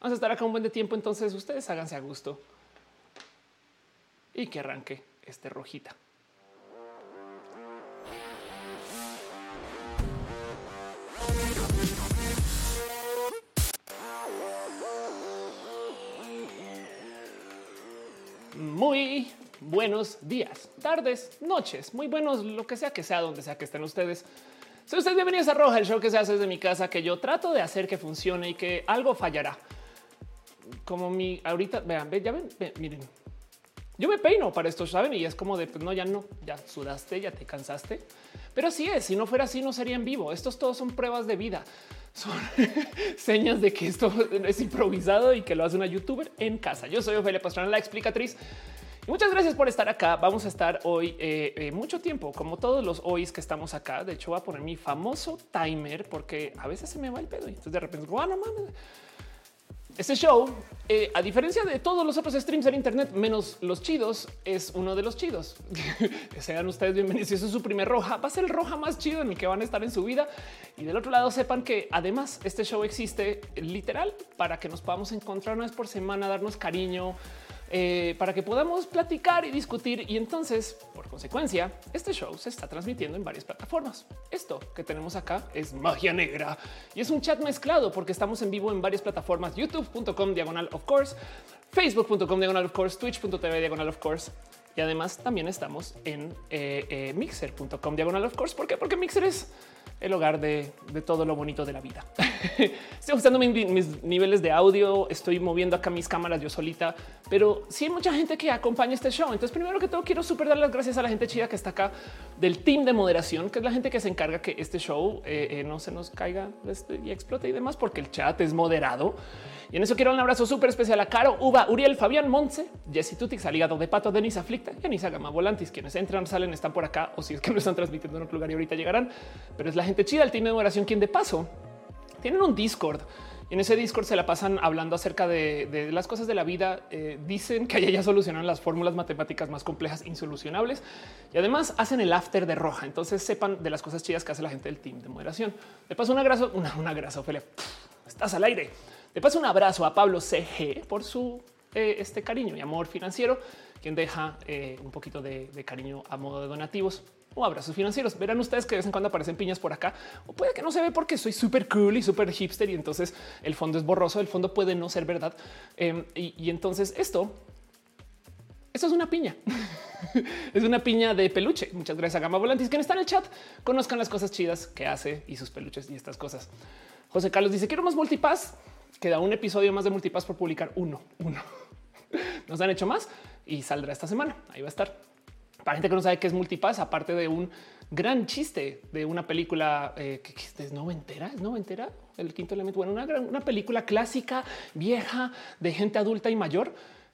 Vamos a estar acá un buen de tiempo, entonces ustedes háganse a gusto y que arranque este rojita. Muy buenos días, tardes, noches, muy buenos, lo que sea que sea, donde sea que estén ustedes. Si ustedes bienvenidos a Roja, el show que se hace desde mi casa, que yo trato de hacer que funcione y que algo fallará. Como mi ahorita, vean, ya ven, miren, yo me peino para esto, saben? Y es como de pues no, ya no, ya sudaste, ya te cansaste. Pero así es. Si no fuera así, no sería en vivo. Estos todos son pruebas de vida. Son señas de que esto es improvisado y que lo hace una youtuber en casa. Yo soy Ofelia Pastrana, la explicatriz. Y muchas gracias por estar acá. Vamos a estar hoy eh, eh, mucho tiempo, como todos los hoys que estamos acá. De hecho, voy a poner mi famoso timer porque a veces se me va el pedo y entonces de repente, bueno, mames este show, eh, a diferencia de todos los otros streams en Internet, menos los chidos, es uno de los chidos. Sean ustedes bienvenidos. Si es su primer roja, va a ser el roja más chido en el que van a estar en su vida. Y del otro lado, sepan que además este show existe literal para que nos podamos encontrar una vez por semana, darnos cariño, eh, para que podamos platicar y discutir. Y entonces, por consecuencia, este show se está transmitiendo en varias plataformas. Esto que tenemos acá es magia negra y es un chat mezclado porque estamos en vivo en varias plataformas: youtube.com diagonal of course, facebook.com diagonal of course, twitch.tv diagonal of course. Y además también estamos en eh, eh, mixer.com diagonal of course. ¿Por qué? Porque Mixer es el hogar de, todo lo bonito de la vida. estoy ajustando mis, niveles de audio, estoy moviendo acá mis cámaras yo solita, pero sí hay mucha gente que acompaña este show. Entonces, primero que todo, quiero super dar las gracias a la gente chida que está acá del team de moderación, que es la gente que se encarga que este show eh, no se nos caiga este, y explote y demás, porque el chat es moderado. Y en eso quiero un abrazo súper especial a Caro, Uva, Uriel, Fabián, Monse, Jessy Tutix, Aligado de Pato, Denis Aflicta y Anisa Gama Volantis. Quienes entran, salen, están por acá o si es que no están transmitiendo en otro lugar y ahorita llegarán. Pero es la gente chida, el team de oración, quien de paso tienen un Discord. Y en ese Discord se la pasan hablando acerca de, las cosas de la vida. Eh, dicen que allá ya solucionan las fórmulas matemáticas más complejas, insolucionables. Y además hacen el after de roja. Entonces sepan de las cosas chidas que hace la gente del team de moderación. De paso, un abrazo, una, una grasa, Ophelia. Estás al aire. De paso, un abrazo a Pablo CG por su eh, este cariño y amor financiero, quien deja eh, un poquito de, cariño a modo de donativos o abrazos financieros. Verán ustedes que de vez en cuando aparecen piñas por acá o puede que no se ve porque soy súper cool y súper hipster y entonces el fondo es borroso. El fondo puede no ser verdad. Em, y, entonces esto, esto es una piña. es una piña de peluche. Muchas gracias a Gama Volantis que está en el chat. Conozcan las cosas chidas que hace y sus peluches y estas cosas. José Carlos dice quiero más multipass queda un episodio más de Multipass por publicar. Uno, uno. Nos han hecho más y saldrá esta semana. Ahí va a estar. Para gente que no sabe qué es Multipass, aparte de un gran chiste de una película eh, que, es noventera, es noventera, el quinto elemento. Bueno, una, gran, una película clásica, vieja, de gente adulta y mayor.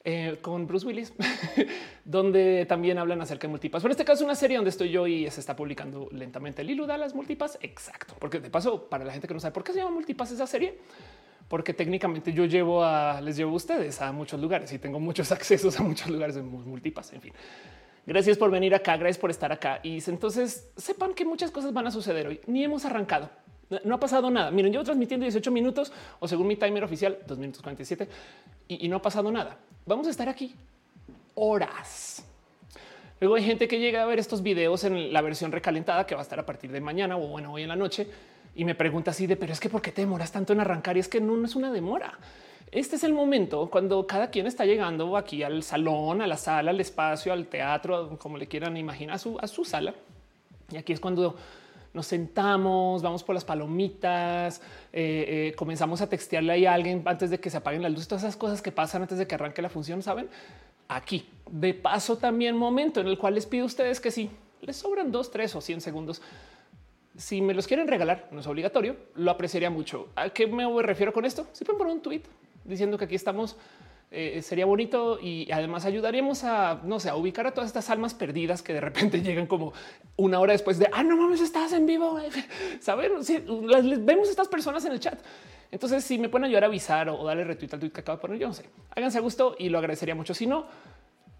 Eh, con Bruce Willis, donde también hablan acerca de multipass. Pero en este caso, una serie donde estoy yo y se está publicando lentamente. Lilu da las multipass. Exacto, porque de paso, para la gente que no sabe por qué se llama multipass esa serie, porque técnicamente yo llevo a les llevo a ustedes a muchos lugares y tengo muchos accesos a muchos lugares de multipas. En fin, gracias por venir acá, gracias por estar acá. Y entonces sepan que muchas cosas van a suceder hoy. Ni hemos arrancado. No ha pasado nada. Miren, yo transmitiendo 18 minutos o según mi timer oficial, 2 minutos 47 y, y no ha pasado nada. Vamos a estar aquí horas. Luego hay gente que llega a ver estos videos en la versión recalentada que va a estar a partir de mañana o bueno, hoy en la noche y me pregunta así de, pero es que ¿por qué te demoras tanto en arrancar? Y es que no, es una demora. Este es el momento cuando cada quien está llegando aquí al salón, a la sala, al espacio, al teatro, como le quieran imaginar, a su, sala. Y aquí es cuando nos sentamos, vamos por las palomitas, eh, eh, comenzamos a textearle a alguien antes de que se apaguen las luces, todas esas cosas que pasan antes de que arranque la función, saben? Aquí de paso también momento en el cual les pido a ustedes que si les sobran dos, tres o cien segundos, si me los quieren regalar, no es obligatorio, lo apreciaría mucho. ¿A qué me refiero con esto? Si pueden poner un tweet diciendo que aquí estamos, eh, sería bonito y además ayudaríamos a, no sé, a ubicar a todas estas almas perdidas que de repente llegan como una hora después de, ah, no mames, estás en vivo. Saber si vemos estas personas en el chat. Entonces, si me pueden ayudar a avisar o darle retweet al tweet que acabo de poner, yo no sé, háganse a gusto y lo agradecería mucho. Si no,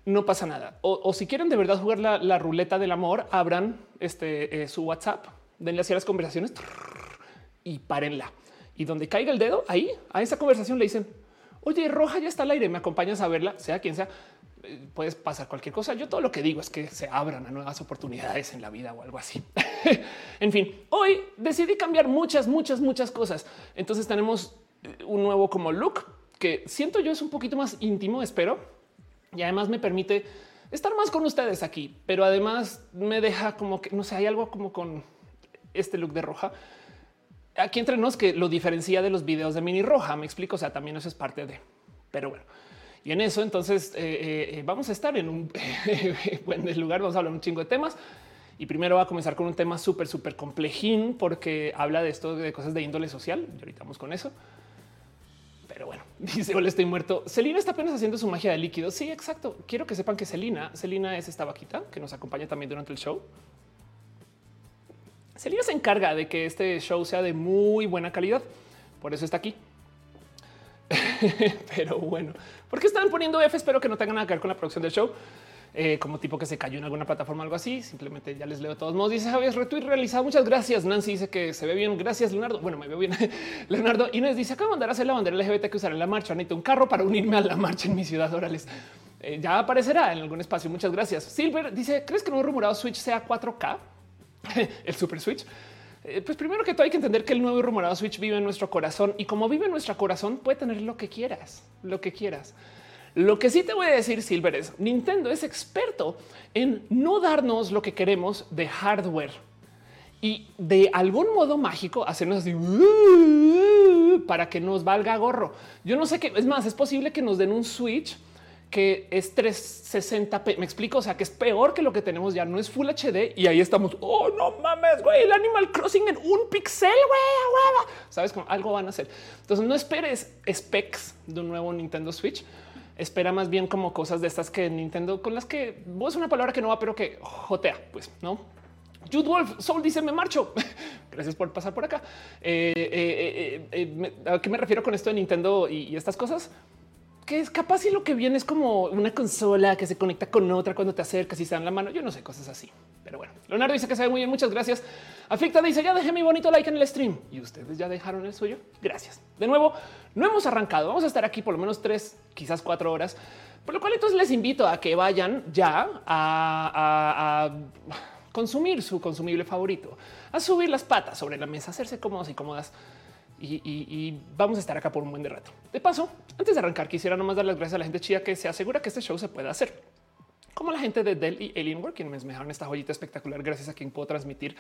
no pasa nada. O, si quieren de verdad jugar la, ruleta del amor, abran este eh, su WhatsApp denle hacia las conversaciones y párenla. Y donde caiga el dedo ahí a esa conversación le dicen oye, roja ya está al aire, me acompañas a verla, sea quien sea. Eh, puedes pasar cualquier cosa. Yo todo lo que digo es que se abran a nuevas oportunidades en la vida o algo así. en fin, hoy decidí cambiar muchas, muchas, muchas cosas. Entonces tenemos eh, un nuevo como look que siento yo es un poquito más íntimo, espero. Y además me permite estar más con ustedes aquí, pero además me deja como que no sé, hay algo como con este look de roja. Aquí entre nos que lo diferencia de los videos de mini roja. Me explico. O sea, también eso es parte de, pero bueno. Y en eso, entonces eh, eh, eh, vamos a estar en un buen lugar. Vamos a hablar un chingo de temas. Y primero va a comenzar con un tema súper, súper complejín porque habla de esto de cosas de índole social. Y ahorita vamos con eso. Pero bueno, dice hola, estoy muerto. Celina está apenas haciendo su magia de líquido. Sí, exacto. Quiero que sepan que Celina, Celina es esta vaquita que nos acompaña también durante el show. Celina se encarga de que este show sea de muy buena calidad. Por eso está aquí. Pero bueno, ¿por qué están poniendo F? Espero que no tengan nada que ver con la producción del show. Eh, como tipo que se cayó en alguna plataforma, algo así. Simplemente ya les leo de todos modos. Dice Javier retweet realizado. Muchas gracias. Nancy dice que se ve bien. Gracias, Leonardo. Bueno, me veo bien. Leonardo Inés dice acá mandar a hacer la bandera LGBT que usaré en la marcha. Necesito un carro para unirme a la marcha en mi ciudad. Orales. Eh, ya aparecerá en algún espacio. Muchas gracias. Silver dice: ¿Crees que no rumorado Switch sea 4K? el Super Switch. Eh, pues primero que todo hay que entender que el nuevo y rumorado Switch vive en nuestro corazón y como vive en nuestro corazón puede tener lo que quieras, lo que quieras. Lo que sí te voy a decir, Silver, es Nintendo es experto en no darnos lo que queremos de hardware y de algún modo mágico hacernos así para que nos valga gorro. Yo no sé qué es más, es posible que nos den un Switch que es 360p. Me explico, o sea, que es peor que lo que tenemos ya. No es Full HD y ahí estamos. Oh, no mames, güey, el Animal Crossing en un pixel, güey, sabes cómo algo van a hacer. Entonces no esperes specs de un nuevo Nintendo Switch. Espera más bien como cosas de estas que Nintendo con las que vos es una palabra que no va, pero que jotea, pues no. Jude Wolf Soul dice me marcho. Gracias por pasar por acá. Eh, eh, eh, ¿A qué me refiero con esto de Nintendo y estas cosas? Que es capaz y lo que viene es como una consola que se conecta con otra cuando te acercas y se dan la mano. Yo no sé cosas así, pero bueno. Leonardo dice que se ve muy bien. Muchas gracias. Aflicta dice ya dejé mi bonito like en el stream y ustedes ya dejaron el suyo. Gracias. De nuevo, no hemos arrancado. Vamos a estar aquí por lo menos tres, quizás cuatro horas, por lo cual entonces les invito a que vayan ya a, consumir su consumible favorito, a subir las patas sobre la mesa, hacerse cómodos y cómodas y, vamos a estar acá por un buen de rato. De paso, antes de arrancar, quisiera nomás dar las gracias a la gente chida que se asegura que este show se pueda hacer. Como la gente de Dell y Alienware, quienes me dejaron esta joyita espectacular, gracias a quien puedo transmitir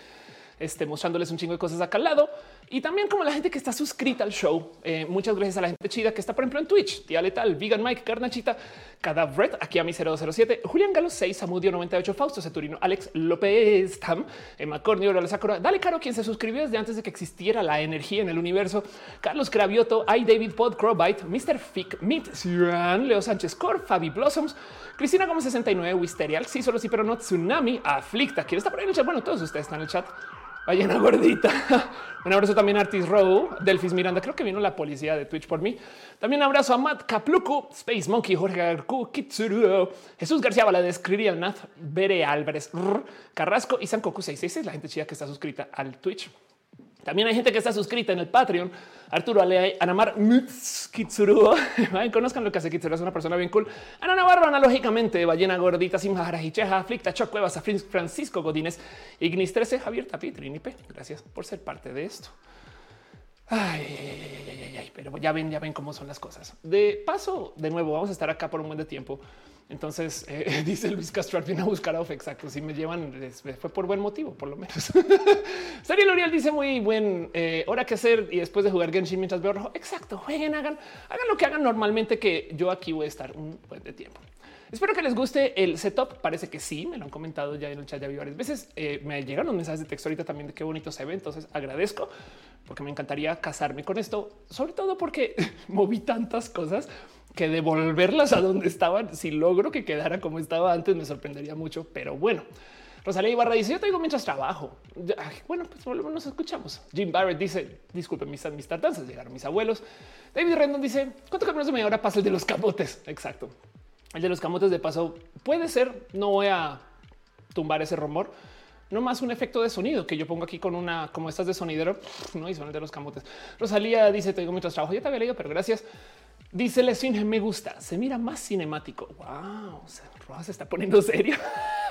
este, mostrándoles un chingo de cosas acá al lado. Y también como la gente que está suscrita al show. Eh, muchas gracias a la gente chida que está, por ejemplo, en Twitch. Tía Letal, Vegan Mike, Carnachita, Cadavret, aquí a mi 007, Julián Galo 6, Samudio 98, Fausto Ceturino, Alex López Tam, Emma Cornio, Dale Caro, quien se suscribió desde antes de que existiera la energía en el universo, Carlos Cravioto, I David Pod, Crowbite, Mr. Fick, Meet, Leo Sánchez Cor, Fabi Blossoms, Cristina Gómez 69, Wisterial, sí, solo sí, pero no Tsunami, Aflicta, quien está por ahí en el chat. Bueno, todos ustedes están en el chat. Ballena gordita. Un abrazo también a Artis Row, Delfis Miranda. Creo que vino la policía de Twitch por mí. También abrazo a Matt Capluco, Space Monkey, Jorge Garcu, Kitsuru, Jesús García Valadez, Cririal Nath, Bere Álvarez, Carrasco y Sankoku 666, la gente chida que está suscrita al Twitch. También hay gente que está suscrita en el Patreon. Arturo Alea, Anamar Kitsuru. Conozcan lo que hace Kitsuru, es una persona bien cool. Ana Navarro, analógicamente, Ballena Gordita, Simahara Hicheja, Flicta, Choc Cuevas, Francisco Godínez, Ignis 13, Javier Tapi, Trinipe. Gracias por ser parte de esto. Ay, pero ya ven, ya ven cómo son las cosas. De paso, de nuevo, vamos a estar acá por un buen de tiempo. Entonces eh, dice Luis Castro viene a buscar a Ofe. Exacto. Si me llevan, fue por buen motivo, por lo menos. Serie L'Oreal dice muy buen eh, hora que hacer y después de jugar Genshin mientras veo rojo. Exacto. Jueguen, hagan, hagan lo que hagan normalmente, que yo aquí voy a estar un buen de tiempo. Espero que les guste el setup. Parece que sí, me lo han comentado ya en el chat ya varias veces. Eh, me llegaron mensajes de texto ahorita también de qué bonito se ve. Entonces agradezco porque me encantaría casarme con esto, sobre todo porque moví tantas cosas que devolverlas a donde estaban. Si logro que quedara como estaba antes, me sorprendería mucho. Pero bueno, Rosalía Ibarra dice: Yo te digo mientras trabajo. bueno, pues volvemos, nos escuchamos. Jim Barrett dice: Disculpen mis, mis tardanzas, llegaron mis abuelos. David Rendon dice: ¿Cuánto caminos de media hora pasa el de los camotes? Exacto. El de los camotes de paso puede ser. No voy a tumbar ese rumor no más un efecto de sonido que yo pongo aquí con una como estas de sonidero, no y son el de los camotes. Rosalía dice: Te digo mientras trabajo. Ya te había leído, pero gracias. Dice Lesin, me gusta, se mira más cinemático. Wow, se está poniendo serio.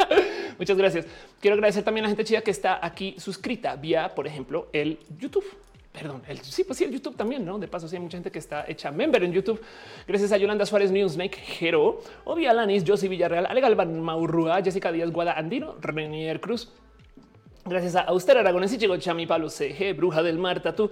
Muchas gracias. Quiero agradecer también a la gente chida que está aquí suscrita vía, por ejemplo, el YouTube. Perdón, el, sí, pues sí, el YouTube también, ¿no? De paso, sí hay mucha gente que está hecha member en YouTube. Gracias a Yolanda Suárez, Newsnake, Jero, Obvia Lanis, Josie Villarreal, Ale Galvan, Maurrua, Jessica Díaz, Guada Andino, Renier Cruz, Gracias a Auster Aragones y Chico Chami, Pablo CG, Bruja del Mar, Tatú,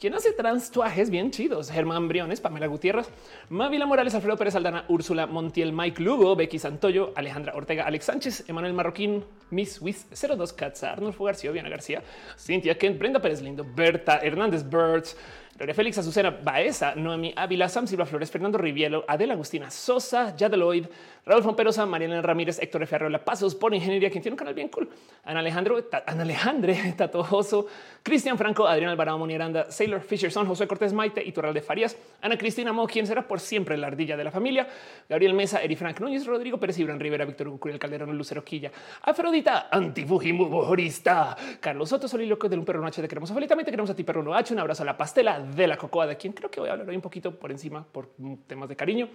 quien hace transtuajes bien chidos. Germán Briones, Pamela Gutiérrez, Mávila Morales, Alfredo Pérez Aldana, Úrsula Montiel, Mike Lugo, Becky Santoyo, Alejandra Ortega, Alex Sánchez, Emanuel Marroquín, Miss Wiz 02 Katza, Arnulfo García, Viana García, Cintia Kent, Brenda Pérez Lindo, Berta Hernández Birds, Gloria Félix, Azucena Baeza, Noemi Ávila, Sam Silva Flores, Fernando Rivielo, Adela Agustina Sosa, Yadeloid, Raúl Fomperosa, Mariana Ramírez, Héctor F. Arreola Pasos, por Ingeniería, quien tiene un canal bien cool, Ana Alejandro, Ana Alejandre, Tatojoso, Cristian Franco, Adrián Alvarado, Monieranda, Sailor Fisher, Son, José Cortés Maite, Iturral de Farías, Ana Cristina Mo, quien será por siempre la ardilla de la familia, Gabriel Mesa, Eri Frank Núñez, Rodrigo Pérez, Ibran Rivera, Víctor Curiel Calderón, Lucero Quilla, Afrodita, Antifujimorista, Carlos Soto, Soliloquio de un perro noche, te queremos te queremos a ti, perro no H, un abrazo a la pastela de la cocoa, de quien creo que voy a hablar hoy un poquito por encima por temas de cariño.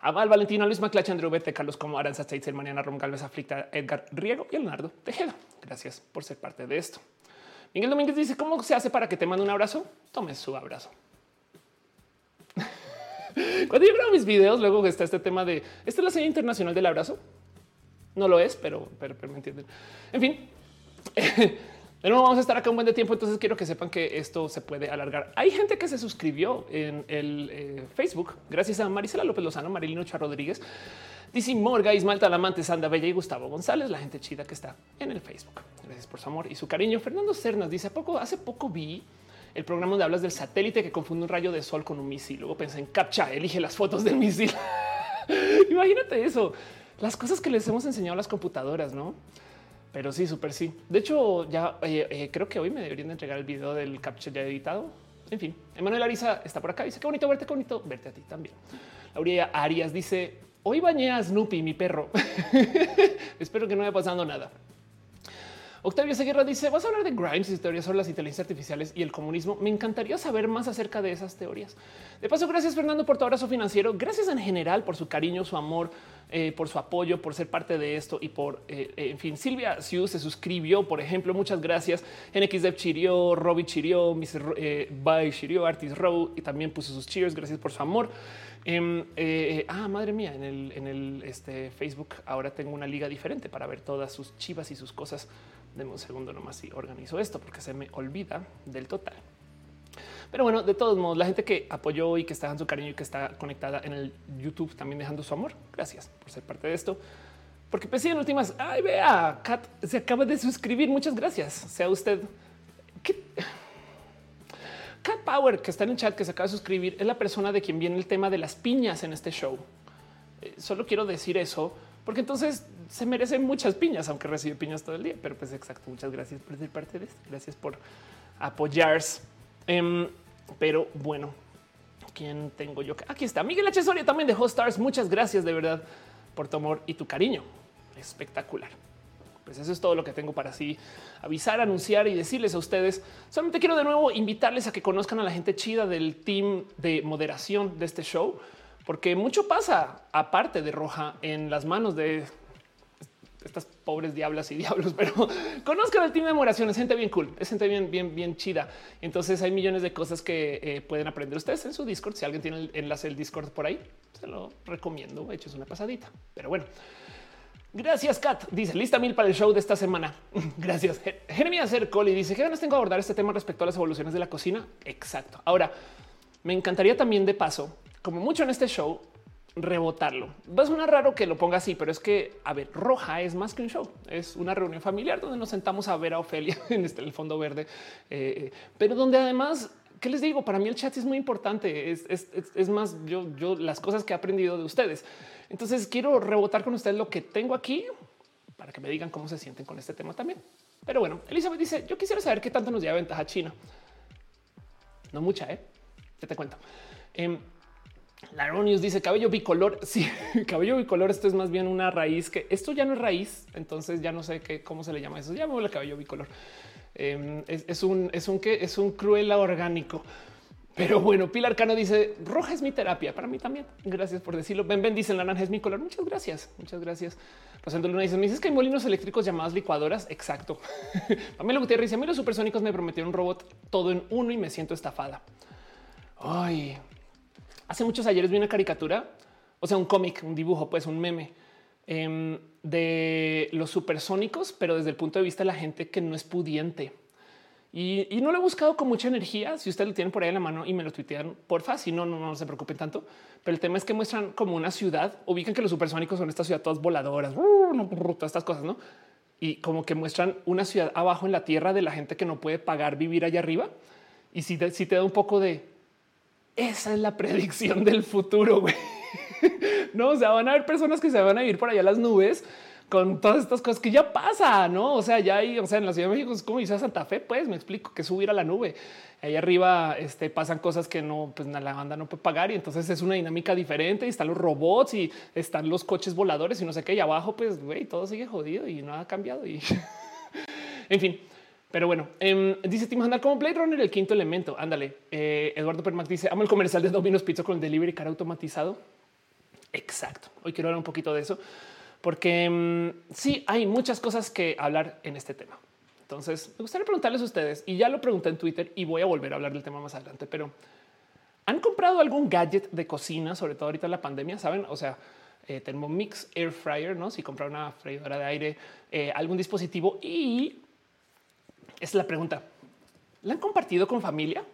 A Val, Valentina, Luis Maclache, Andrew Bete, Carlos Como, Aranza Steitzel, Mariana Rom Galvez, Aflicta, Edgar Riego y Leonardo Tejeda. Gracias por ser parte de esto. Miguel Domínguez dice, ¿cómo se hace para que te mande un abrazo? Tome su abrazo. Cuando yo grabo mis videos, luego está este tema de, ¿esta es la señal internacional del abrazo? No lo es, pero, pero me entienden. En fin. Pero vamos a estar acá un buen de tiempo, entonces quiero que sepan que esto se puede alargar. Hay gente que se suscribió en el eh, Facebook, gracias a Marisela López Lozano, Marilino Char Rodríguez, Dizzy Morga, Ismael Talamante, Sanda Bella y Gustavo González, la gente chida que está en el Facebook. Gracias por su amor y su cariño. Fernando Cernas dice, poco, hace poco vi el programa donde hablas del satélite que confunde un rayo de sol con un misil. Luego pensé en captcha, elige las fotos del misil. Imagínate eso, las cosas que les hemos enseñado a las computadoras, ¿no? Pero sí, súper sí. De hecho, ya eh, eh, creo que hoy me deberían entregar el video del capture ya editado. En fin, Emanuel Ariza está por acá. Dice qué bonito verte, bonito verte a ti también. Lauría Arias dice hoy bañé a Snoopy, mi perro. Espero que no haya pasado nada. Octavio Seguerra dice: Vas a hablar de Grimes y teorías sobre las inteligencias artificiales y el comunismo. Me encantaría saber más acerca de esas teorías. De paso, gracias Fernando por tu abrazo financiero. Gracias en general por su cariño, su amor, eh, por su apoyo, por ser parte de esto y por, eh, eh, en fin, Silvia Siu se suscribió, por ejemplo. Muchas gracias. NXDev Chirio, Robbie Chirio, Mr. Eh, Bye Chirio, Artis Row y también puso sus cheers. Gracias por su amor. Em, ah, madre mía, en el, este, Facebook ahora tengo una liga diferente para ver todas sus chivas y sus cosas. Deme un segundo nomás y organizo esto porque se me olvida del total. Pero bueno, de todos modos, la gente que apoyó y que está en su cariño y que está conectada en el YouTube también dejando su amor. Gracias por ser parte de esto. Porque pensé en últimas, ay, vea, Kat se acaba de suscribir. Muchas gracias. Sea usted. Cat Power, que está en el chat, que se acaba de suscribir, es la persona de quien viene el tema de las piñas en este show. Eh, solo quiero decir eso porque entonces se merecen muchas piñas, aunque recibe piñas todo el día. Pero pues exacto, muchas gracias por ser parte de esto. Gracias por apoyarse. Em, pero bueno, ¿quién tengo yo? Aquí está Miguel H. Soria también de Stars. Muchas gracias de verdad por tu amor y tu cariño. Espectacular. Pues eso es todo lo que tengo para así avisar, anunciar y decirles a ustedes. Solamente quiero de nuevo invitarles a que conozcan a la gente chida del team de moderación de este show porque mucho pasa aparte de roja en las manos de estas pobres diablas y diablos, pero conozcan el team de moración, es gente bien cool, es gente bien, bien, bien chida. Entonces hay millones de cosas que eh, pueden aprender ustedes en su Discord. Si alguien tiene el enlace del Discord por ahí, se lo recomiendo. Eches una pasadita, pero bueno. Gracias, Kat. Dice lista mil para el show de esta semana. Gracias. Jeremías Coli dice que ganas tengo a abordar este tema respecto a las evoluciones de la cocina. Exacto. Ahora me encantaría también de paso como mucho en este show, rebotarlo. Va a sonar raro que lo ponga así, pero es que, a ver, Roja es más que un show. Es una reunión familiar donde nos sentamos a ver a Ofelia en este, el fondo verde, eh, pero donde además, ¿qué les digo? Para mí el chat es muy importante. Es, más, yo, yo las cosas que he aprendido de ustedes. Entonces quiero rebotar con ustedes lo que tengo aquí para que me digan cómo se sienten con este tema también. Pero bueno, Elizabeth dice, yo quisiera saber qué tanto nos lleva ventaja China. No mucha, ¿eh? Ya te cuento. Em, Laronius dice cabello bicolor. Sí, cabello bicolor. Esto es más bien una raíz que esto ya no es raíz. Entonces ya no sé qué, cómo se le llama eso. el cabello bicolor. Em, es, un, es un que es un cruel orgánico. Pero bueno, Pilar Cano dice roja es mi terapia. Para mí también. Gracias por decirlo. Ben Ben dice naranja es mi color. Muchas gracias. Muchas gracias. Rosendo Luna dice: Me dices que hay molinos eléctricos llamados licuadoras. Exacto. Pamela Gutiérrez dice: A mí los supersónicos me prometieron un robot todo en uno y me siento estafada. Ay, hace muchos ayeres vi una caricatura, o sea, un cómic, un dibujo, pues un meme em, de los supersónicos, pero desde el punto de vista de la gente que no es pudiente. Y, no lo he buscado con mucha energía. Si ustedes lo tienen por ahí en la mano y me lo tuitean, porfa, si no, no, no se preocupen tanto. Pero el tema es que muestran como una ciudad. Ubican que los supersónicos son estas ciudades todas voladoras, todas estas cosas, no? Y como que muestran una ciudad abajo en la tierra de la gente que no puede pagar vivir allá arriba. Y si te da un poco de esa es la predicción del futuro. Güey. no, o sea, van a haber personas que se van a ir por allá las nubes con todas estas cosas que ya pasa, no? O sea, ya hay, o sea, en la Ciudad de México es como dice Santa Fe, pues me explico que subir a la nube. Ahí arriba este, pasan cosas que no, pues la banda no puede pagar y entonces es una dinámica diferente. Y están los robots y están los coches voladores y no sé qué. Y abajo, pues güey, todo sigue jodido y no ha cambiado. Y en fin, pero bueno, eh, dice Tim Handal como Blade Runner, el quinto elemento. Ándale. Eh, Eduardo Permac dice: Amo el comercial de Domino's Pizza con el delivery cara automatizado. Exacto. Hoy quiero hablar un poquito de eso porque mm, sí hay muchas cosas que hablar en este tema. Entonces me gustaría preguntarles a ustedes y ya lo pregunté en Twitter y voy a volver a hablar del tema más adelante, pero han comprado algún gadget de cocina, sobre todo ahorita en la pandemia, saben? O sea, eh, Thermomix Air Fryer, no? Si comprar una freidora de aire, eh, algún dispositivo y es la pregunta. ¿La han compartido con familia?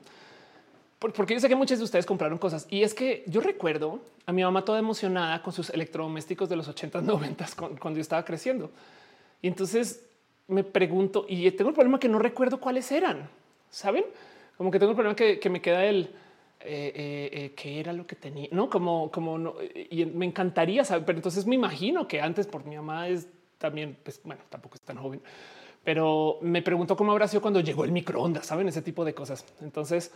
Porque yo sé que muchos de ustedes compraron cosas y es que yo recuerdo a mi mamá toda emocionada con sus electrodomésticos de los 80, 90 cuando yo estaba creciendo. Y entonces me pregunto y tengo el problema que no recuerdo cuáles eran. Saben como que tengo el problema que, me queda el eh, eh, eh, qué era lo que tenía, no como, como no. Y me encantaría saber, pero entonces me imagino que antes por mi mamá es también, pues bueno, tampoco es tan joven pero me pregunto cómo habrá sido cuando llegó el microondas, saben ese tipo de cosas. Entonces,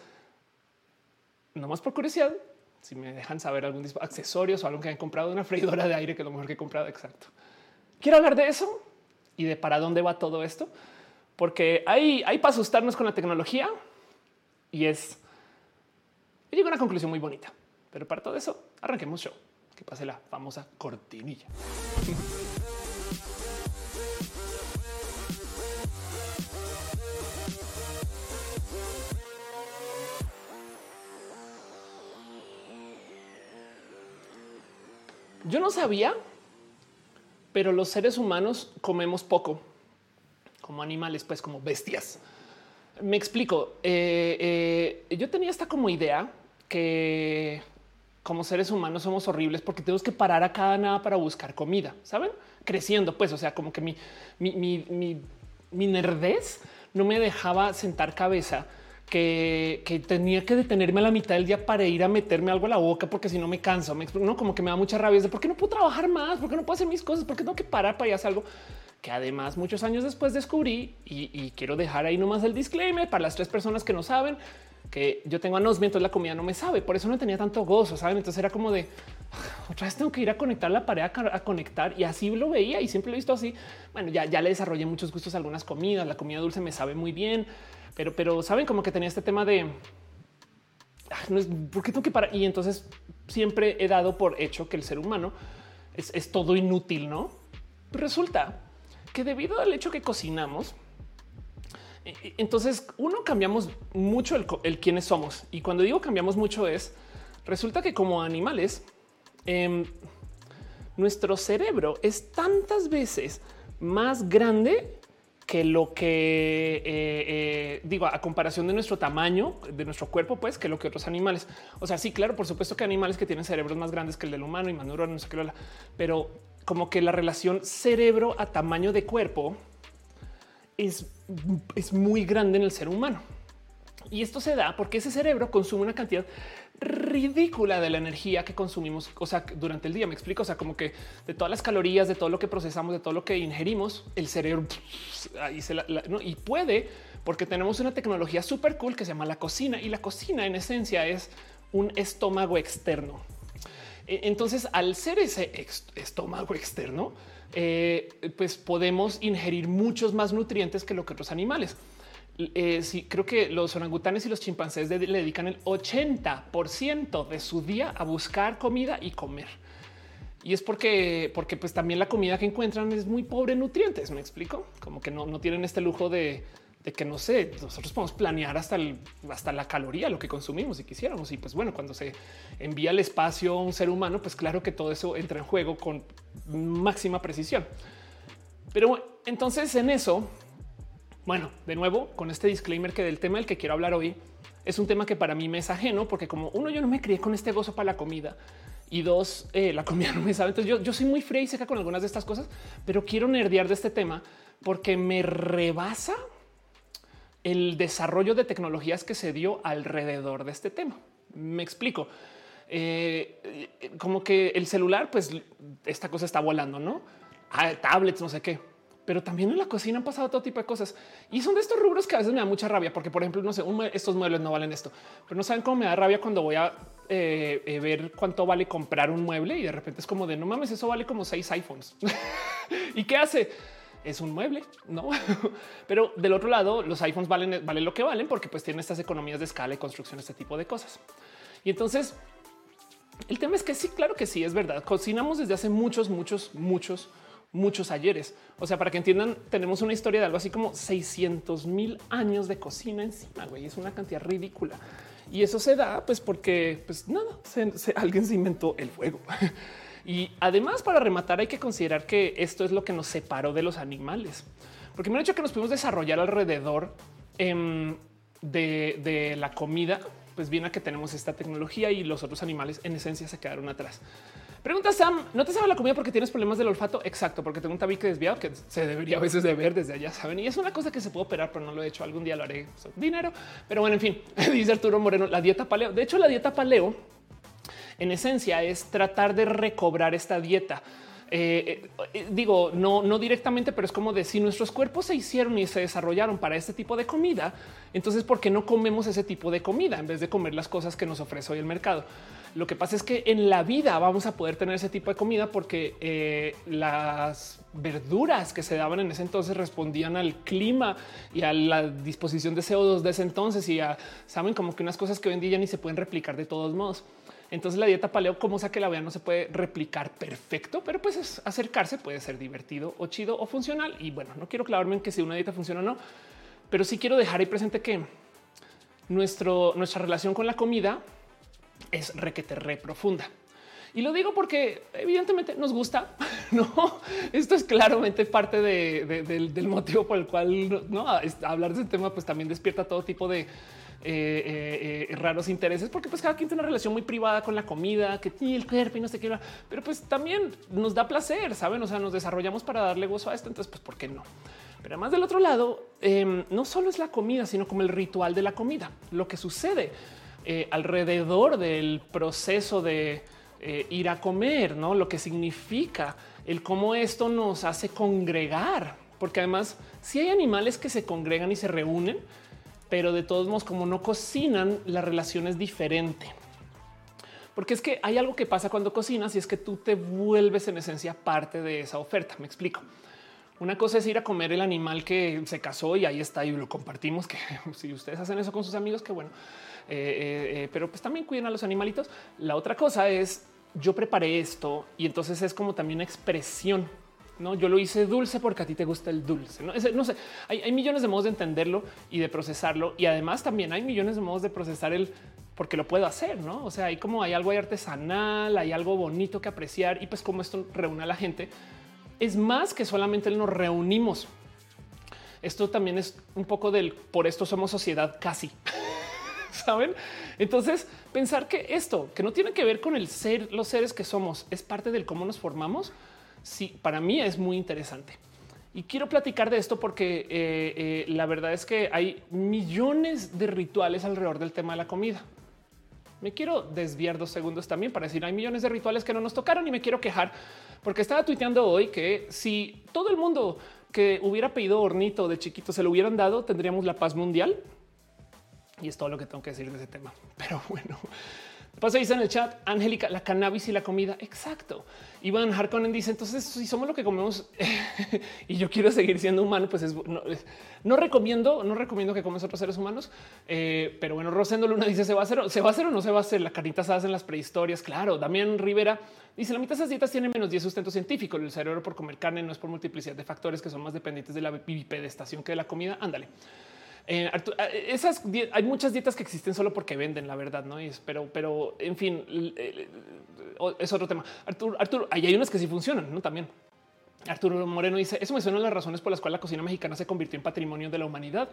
nomás por curiosidad, si me dejan saber algún accesorios o algo que han comprado, una freidora de aire, que es lo mejor que he comprado. Exacto. Quiero hablar de eso y de para dónde va todo esto, porque hay, hay para asustarnos con la tecnología y es. Llego a una conclusión muy bonita, pero para todo eso, arranquemos show. Que pase la famosa cortinilla. Yo no sabía, pero los seres humanos comemos poco como animales, pues como bestias. Me explico. Eh, eh, yo tenía esta como idea que como seres humanos somos horribles porque tenemos que parar a cada nada para buscar comida, saben? Creciendo, pues, o sea, como que mi, mi, mi, mi nerdez no me dejaba sentar cabeza que, tenía que detenerme a la mitad del día para ir a meterme algo a la boca porque si no me canso. Me no como que me da mucha rabia de por qué no puedo trabajar más, por qué no puedo hacer mis cosas, por qué tengo que parar para ir a hacer algo que además muchos años después descubrí y, quiero dejar ahí nomás el disclaimer para las tres personas que no saben que yo tengo anosmia, entonces la comida no me sabe. Por eso no tenía tanto gozo, saben? Entonces era como de ah, otra vez tengo que ir a conectar la pared a, conectar y así lo veía y siempre lo he visto así. Bueno, ya, ya le desarrollé muchos gustos a algunas comidas. La comida dulce me sabe muy bien pero, pero saben como que tenía este tema de ah, no es porque tengo que parar. Y entonces siempre he dado por hecho que el ser humano es, todo inútil, no? Resulta que debido al hecho que cocinamos, entonces uno cambiamos mucho el, el quiénes somos. Y cuando digo cambiamos mucho es resulta que como animales, em, nuestro cerebro es tantas veces más grande que lo que eh, eh, digo a comparación de nuestro tamaño de nuestro cuerpo, pues que lo que otros animales. O sea, sí, claro, por supuesto que animales que tienen cerebros más grandes que el del humano y más neuronas, no sé qué, pero como que la relación cerebro a tamaño de cuerpo es, es muy grande en el ser humano. Y esto se da porque ese cerebro consume una cantidad ridícula de la energía que consumimos, o sea, durante el día. Me explico, o sea, como que de todas las calorías, de todo lo que procesamos, de todo lo que ingerimos, el cerebro ahí se la, y puede porque tenemos una tecnología súper cool que se llama la cocina y la cocina en esencia es un estómago externo. E, entonces, al ser ese estómago externo, eh, pues podemos ingerir muchos más nutrientes que lo que otros animales. eh, sí, creo que los orangutanes y los chimpancés le dedican el 80% de su día a buscar comida y comer. Y es porque, porque pues también la comida que encuentran es muy pobre en nutrientes. Me explico como que no, no tienen este lujo de, de que no sé, nosotros podemos planear hasta, hasta la caloría, lo que consumimos si quisiéramos. Y pues bueno, cuando se envía al espacio un ser humano, pues claro que todo eso entra en juego con máxima precisión. Pero entonces en eso, bueno, de nuevo, con este disclaimer que del tema del que quiero hablar hoy es un tema que para mí me es ajeno, porque como uno, yo no me crié con este gozo para la comida y dos, eh, la comida no me sabe. Entonces yo, yo soy muy fría y seca con algunas de estas cosas, pero quiero nerdear de este tema porque me rebasa el desarrollo de tecnologías que se dio alrededor de este tema. Me explico. Eh, como que el celular, pues esta cosa está volando, no? Ah, tablets, no sé qué. Pero también en la cocina han pasado todo tipo de cosas y son de estos rubros que a veces me da mucha rabia, porque, por ejemplo, no sé, estos muebles no valen esto, pero no saben cómo me da rabia cuando voy a eh, eh, ver cuánto vale comprar un mueble y de repente es como de no mames, eso vale como seis iPhones. ¿Y qué hace? Es un mueble, no? Pero del otro lado, los iPhones valen, valen lo que valen porque pues tienen estas economías de escala y construcción, este tipo de cosas. Y entonces el tema es que sí, claro que sí, es verdad. Cocinamos desde hace muchos, muchos, muchos, muchos ayeres. O sea, para que entiendan, tenemos una historia de algo así como 600 mil años de cocina encima. Güey, es una cantidad ridícula. Y eso se da pues porque pues nada, alguien se inventó el fuego. Y además, para rematar, hay que considerar que esto es lo que nos separó de los animales, porque me ha hecho que nos pudimos desarrollar alrededor em, de, la comida, pues bien a que tenemos esta tecnología y los otros animales en esencia se quedaron atrás. Pregunta Sam, ¿no te sabe la comida porque tienes problemas del olfato? Exacto, porque tengo un tabique desviado que se debería a veces de ver desde allá, saben? Y es una cosa que se puede operar, pero no lo he hecho. Algún día lo haré. dinero. Pero bueno, en fin, dice Arturo Moreno, la dieta paleo. De hecho, la dieta paleo en esencia es tratar de recobrar esta dieta. Eh, eh, digo, no, no directamente, pero es como de si nuestros cuerpos se hicieron y se desarrollaron para este tipo de comida, entonces ¿por qué no comemos ese tipo de comida en vez de comer las cosas que nos ofrece hoy el mercado? Lo que pasa es que en la vida vamos a poder tener ese tipo de comida porque eh, las verduras que se daban en ese entonces respondían al clima y a la disposición de CO2 de ese entonces y a, saben como que unas cosas que hoy en día ni se pueden replicar de todos modos. Entonces la dieta paleo, como sea que la vean, no se puede replicar perfecto, pero pues acercarse puede ser divertido o chido o funcional. Y bueno, no quiero clavarme en que si una dieta funciona o no, pero sí quiero dejar ahí presente que nuestro, nuestra relación con la comida es requete re profunda. Y lo digo porque evidentemente nos gusta, no? Esto es claramente parte del, motivo por el cual ¿no? hablar de este tema, pues también despierta todo tipo de eh, eh, raros intereses, porque pues cada quien tiene una relación muy privada con la comida, que tiene el cuerpo y no sé qué, pero pues también nos da placer, saben? O sea, nos desarrollamos para darle gozo a esto. Entonces, pues, ¿por qué no? Pero además del otro lado, em, no solo es la comida, sino como el ritual de la comida, lo que sucede alrededor del proceso de ir a comer, no lo que significa el cómo esto nos hace congregar, porque además, si hay animales que se congregan y se reúnen, pero de todos modos, como no cocinan, la relación es diferente. Porque es que hay algo que pasa cuando cocinas y es que tú te vuelves en esencia parte de esa oferta. Me explico. Una cosa es ir a comer el animal que se casó y ahí está y lo compartimos. Que si ustedes hacen eso con sus amigos, que bueno, eh, eh, eh, pero pues también cuiden a los animalitos. La otra cosa es yo preparé esto y entonces es como también una expresión no, yo lo hice dulce porque a ti te gusta el dulce. No, sé, hay, millones de modos de entenderlo y de procesarlo. Y además también hay millones de modos de procesar el porque lo puedo hacer. No, o sea, hay como hay algo artesanal, hay algo bonito que apreciar y pues como esto reúne a la gente es más que solamente nos reunimos. Esto también es un poco del por esto somos sociedad casi. Saben? Entonces, pensar que esto que no tiene que ver con el ser, los seres que somos, es parte del cómo nos formamos sí, para mí es muy interesante. Y quiero platicar de esto porque eh, eh, la verdad es que hay millones de rituales alrededor del tema de la comida. Me quiero desviar dos segundos también para decir hay millones de rituales que no nos tocaron y me quiero quejar porque estaba tuiteando hoy que si todo el mundo que hubiera pedido hornito de chiquito se lo hubieran dado, tendríamos la paz mundial. Y es todo lo que tengo que decir de ese tema. Pero bueno, Pasa dice en el chat, Angélica, la cannabis y la comida. Exacto. Iván Harkonnen dice, entonces si somos lo que comemos y yo quiero seguir siendo humano, pues no, recomiendo, no recomiendo que comes otros seres humanos. Eh, pero bueno, Rosendo Luna dice, ¿se va a hacer, se va a hacer o no se va a hacer? La carnita se hace en las prehistorias. Claro, Damián Rivera dice, la mitad de esas dietas tienen menos 10 sustento científico. El cerebro por comer carne no es por multiplicidad de factores que son más dependientes de la bipedestación que de la comida. Ándale. Eh, eh, esas hay muchas dietas que existen solo porque venden, la verdad, no es, pero, pero en fin, eh, es otro tema. Arturo, Arturo, ahí hay unas que sí funcionan, no también. Arturo Moreno dice eso me suena las razones por las cuales la cocina mexicana se convirtió en patrimonio de la humanidad.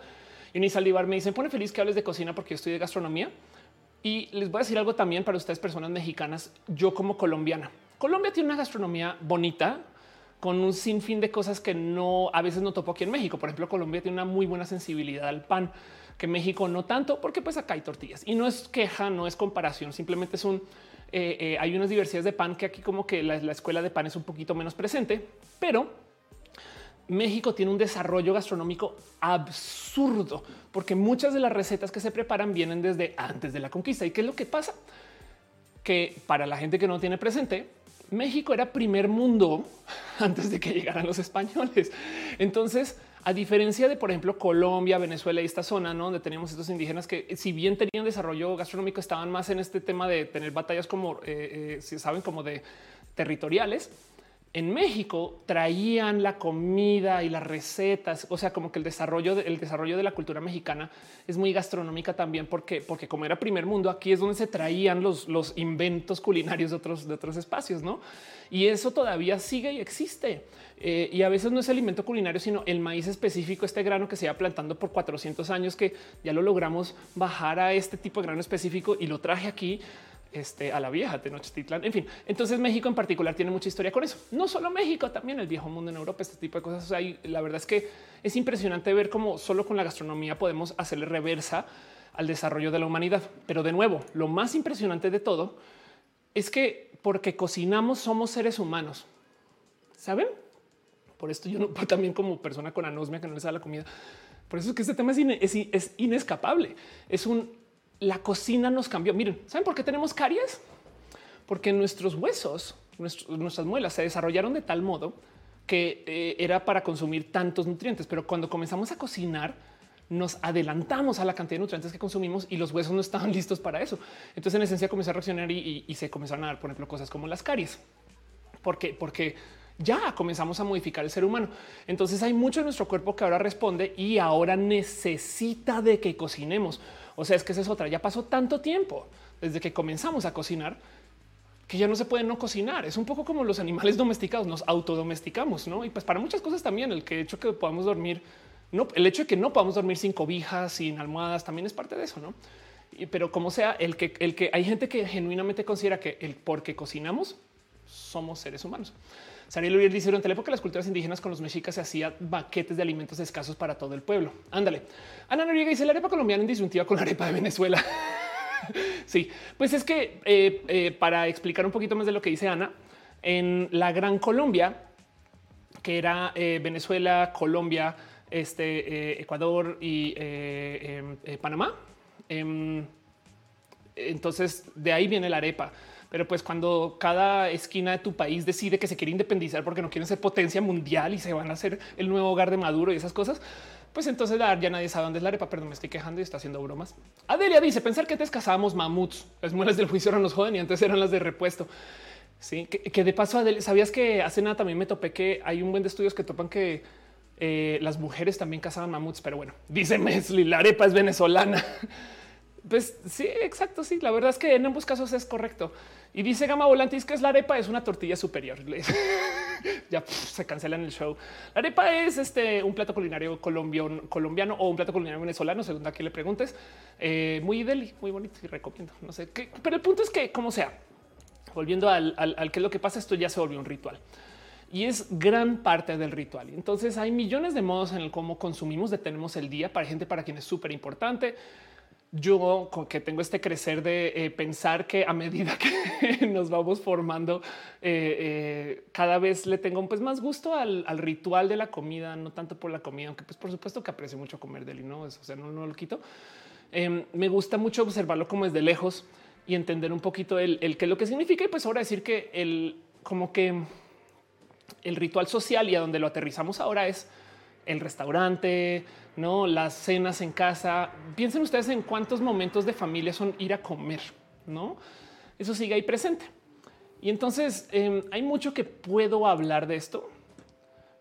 Y Ni Salivar me dice pone feliz que hables de cocina porque yo estudié gastronomía. Y les voy a decir algo también para ustedes, personas mexicanas. Yo como colombiana, Colombia tiene una gastronomía bonita, con un sinfín de cosas que no a veces no topo aquí en México. Por ejemplo, Colombia tiene una muy buena sensibilidad al pan que México no tanto, porque pues acá hay tortillas y no es queja, no es comparación, simplemente es un eh, eh, hay unas diversidades de pan que aquí como que la, la escuela de pan es un poquito menos presente, pero México tiene un desarrollo gastronómico absurdo porque muchas de las recetas que se preparan vienen desde antes de la conquista. ¿Y qué es lo que pasa? Que para la gente que no tiene presente, México era primer mundo antes de que llegaran los españoles. Entonces, a diferencia de, por ejemplo, Colombia, Venezuela y esta zona, ¿no? donde teníamos estos indígenas que, si bien tenían desarrollo gastronómico, estaban más en este tema de tener batallas como, eh, eh, si saben, como de territoriales en México traían la comida y las recetas, o sea, como que el desarrollo, de, el desarrollo de la cultura mexicana es muy gastronómica también, porque, porque como era primer mundo, aquí es donde se traían los, los inventos culinarios de otros, de otros espacios, ¿no? Y eso todavía sigue y existe. Eh, y a veces no es alimento culinario, sino el maíz específico, este grano que se iba plantando por 400 años, que ya lo logramos bajar a este tipo de grano específico y lo traje aquí este, a la vieja Tenochtitlan. En fin, entonces México en particular tiene mucha historia con eso. No solo México, también el viejo mundo en Europa, este tipo de cosas. O la verdad es que es impresionante ver cómo solo con la gastronomía podemos hacerle reversa al desarrollo de la humanidad. Pero de nuevo, lo más impresionante de todo es que porque cocinamos somos seres humanos. ¿Saben? Por esto yo no, también como persona con anosmia que no les da la comida. Por eso es que este tema es inescapable. Es un la cocina nos cambió. Miren, ¿saben por qué tenemos caries? Porque nuestros huesos, nuestras muelas se desarrollaron de tal modo que eh, era para consumir tantos nutrientes, pero cuando comenzamos a cocinar, nos adelantamos a la cantidad de nutrientes que consumimos y los huesos no estaban listos para eso. Entonces, en esencia, comenzó a reaccionar y, se comenzaron a dar, por ejemplo, cosas como las caries. ¿Por qué? Porque ya comenzamos a modificar el ser humano. Entonces hay mucho en nuestro cuerpo que ahora responde y ahora necesita de que cocinemos. O sea, es que esa es otra. Ya pasó tanto tiempo desde que comenzamos a cocinar que ya no se puede no cocinar. Es un poco como los animales domesticados, nos autodomesticamos, ¿no? Y pues para muchas cosas también, el que hecho que podamos dormir, no, el hecho de que no podamos dormir sin cobijas, sin almohadas, también es parte de eso, ¿no? pero como sea, el que, el que hay gente que genuinamente considera que el porque cocinamos somos seres humanos. Sariel Uriel dice durante la época las culturas indígenas con los mexicas se hacía baquetes de alimentos escasos para todo el pueblo. Ándale. Ana Noriega dice la arepa colombiana en disyuntiva con la arepa de Venezuela. sí, pues es que eh, eh, para explicar un poquito más de lo que dice Ana, en la Gran Colombia, que era eh, Venezuela, Colombia, este, Ecuador y em, Panamá. Em, entonces de ahí viene la arepa. Pero pues cuando cada esquina de tu país decide que se quiere independizar porque no quieren ser potencia mundial y se van a hacer el nuevo hogar de Maduro y esas cosas, pues entonces ya nadie sabe dónde es la arepa, pero me estoy quejando y está haciendo bromas. Adelia dice pensar que antes cazábamos mamuts, las muelas del juicio eran los joden y antes eran las de repuesto. Sí, que, de paso, Adelia, sabías que hace nada también me topé que hay un buen de estudios que topan que eh, las mujeres también cazaban mamuts, pero bueno, dice Mesli, la arepa es venezolana. Pues sí, exacto. Sí, la verdad es que en ambos casos es correcto. Y dice Gama Volantis que es la arepa, es una tortilla superior. ya se cancela en el show. La arepa es este un plato culinario colombiano, o un plato culinario venezolano, según a quien le preguntes. Eh, muy deli, muy bonito y recomiendo. No sé qué, pero el punto es que, como sea, volviendo al, al, que lo que pasa, esto ya se volvió un ritual y es gran parte del ritual. Entonces hay millones de modos en el cómo consumimos, detenemos el día para gente para quien es súper importante yo que tengo este crecer de eh, pensar que a medida que nos vamos formando, eh, eh, cada vez le tengo pues más gusto al, ritual de la comida, no tanto por la comida, aunque pues por supuesto que aprecio mucho comer deli, no, o sea, no, lo quito. Em, me gusta mucho observarlo como desde lejos y entender un poquito el, el qué es lo que significa. Y pues ahora decir que el como que el ritual social y a donde lo aterrizamos ahora es el restaurante, no las cenas en casa. Piensen ustedes en cuántos momentos de familia son ir a comer, no? Eso sigue ahí presente. Y entonces em, hay mucho que puedo hablar de esto,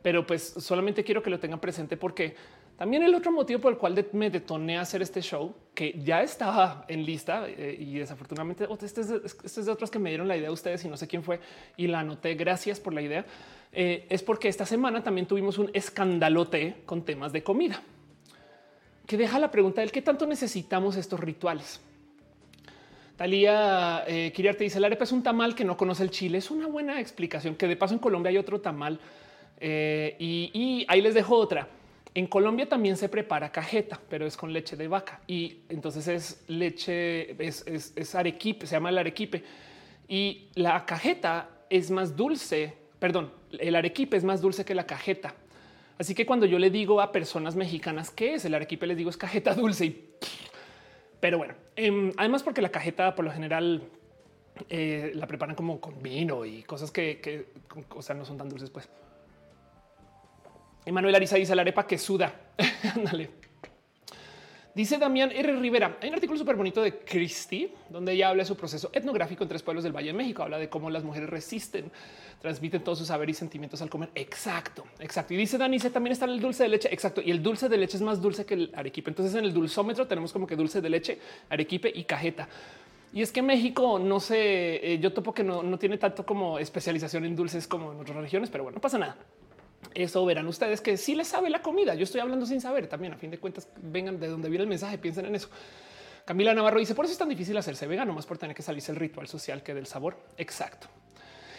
pero pues solamente quiero que lo tengan presente porque también el otro motivo por el cual me detoné a hacer este show, que ya estaba en lista eh, y desafortunadamente este es, de, este es, de, otros que me dieron la idea a ustedes y no sé quién fue y la anoté. Gracias por la idea. Eh, es porque esta semana también tuvimos un escandalote con temas de comida que deja la pregunta del qué tanto necesitamos estos rituales. Talía eh, Kiriarte dice la arepa es un tamal que no conoce el chile. Es una buena explicación que de paso en Colombia hay otro tamal eh, y, ahí les dejo otra. En Colombia también se prepara cajeta, pero es con leche de vaca y entonces es leche, es, arequipe, se llama el arequipe y la cajeta es más dulce. Perdón, el arequipe es más dulce que la cajeta. Así que cuando yo le digo a personas mexicanas qué es el arequipe, les digo es cajeta dulce. Y... Pero bueno, em, además porque la cajeta por lo general eh, la preparan como con vino y cosas que, que o sea, no son tan dulces. Pues Emanuel Ariza dice la arepa que suda. Ándale. Dice Damián R. Rivera. Hay un artículo súper bonito de Christie donde ella habla de su proceso etnográfico en tres pueblos del Valle de México. Habla de cómo las mujeres resisten, transmiten todos sus saberes y sentimientos al comer. Exacto, exacto. Y dice Dani, también está el dulce de leche. Exacto. Y el dulce de leche es más dulce que el arequipe. Entonces en el dulzómetro tenemos como que dulce de leche, arequipe y cajeta. Y es que México, no sé, eh, yo topo que no, no tiene tanto como especialización en dulces como en otras regiones, pero bueno, no pasa nada. Eso verán ustedes que sí les sabe la comida. Yo estoy hablando sin saber también. A fin de cuentas, vengan de donde viene el mensaje, piensen en eso. Camila Navarro dice por eso es tan difícil hacerse vegano, más por tener que salirse el ritual social que del sabor. Exacto.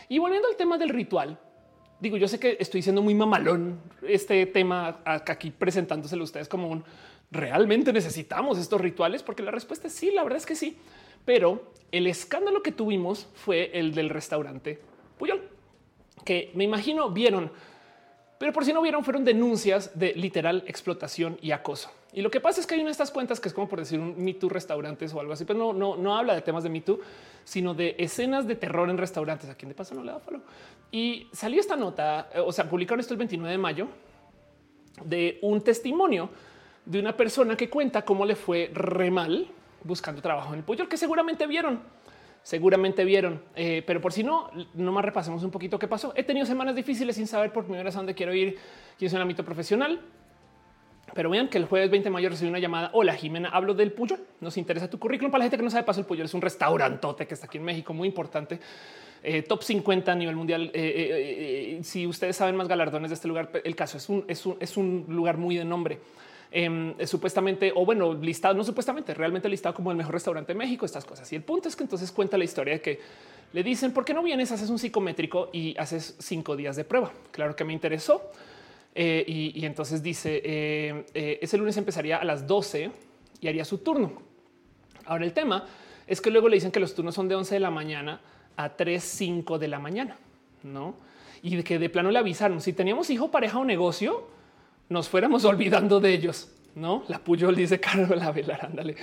Y volviendo al tema del ritual, digo, yo sé que estoy siendo muy mamalón este tema aquí presentándoselo a ustedes como un realmente necesitamos estos rituales, porque la respuesta es sí, la verdad es que sí. Pero el escándalo que tuvimos fue el del restaurante Puyol, que me imagino vieron pero por si no vieron, fueron denuncias de literal explotación y acoso. Y lo que pasa es que hay una de estas cuentas que es como por decir un Me Too restaurantes o algo así, pero no, no, no habla de temas de Me Too, sino de escenas de terror en restaurantes. A quien de paso no le da follow. Y salió esta nota, eh, o sea, publicaron esto el 29 de mayo de un testimonio de una persona que cuenta cómo le fue re mal buscando trabajo en el pollo, que seguramente vieron seguramente vieron, eh, pero por si no, nomás repasemos un poquito qué pasó. He tenido semanas difíciles sin saber por primera vez a dónde quiero ir y es un ámbito profesional. Pero vean que el jueves 20 de mayo recibí una llamada. Hola Jimena, hablo del Puyol. Nos interesa tu currículum. Para la gente que no sabe, paso el Puyol es un restaurantote que está aquí en México, muy importante. Eh, top 50 a nivel mundial. Eh, si ustedes saben más galardones de este lugar, el caso es un, es un, es un lugar muy de nombre. Em, supuestamente, o bueno, listado, no supuestamente, realmente listado como el mejor restaurante de México, estas cosas. Y el punto es que entonces cuenta la historia de que le dicen, ¿por qué no vienes, haces un psicométrico y haces cinco días de prueba? Claro que me interesó. Eh, y, entonces dice, eh, eh, ese lunes empezaría a las 12 y haría su turno. Ahora el tema es que luego le dicen que los turnos son de 11 de la mañana a 3, 5 de la mañana, ¿no? Y que de plano le avisaron, si teníamos hijo, pareja o negocio, nos fuéramos olvidando de ellos. No la Puyol dice Carlos la velar, ándale.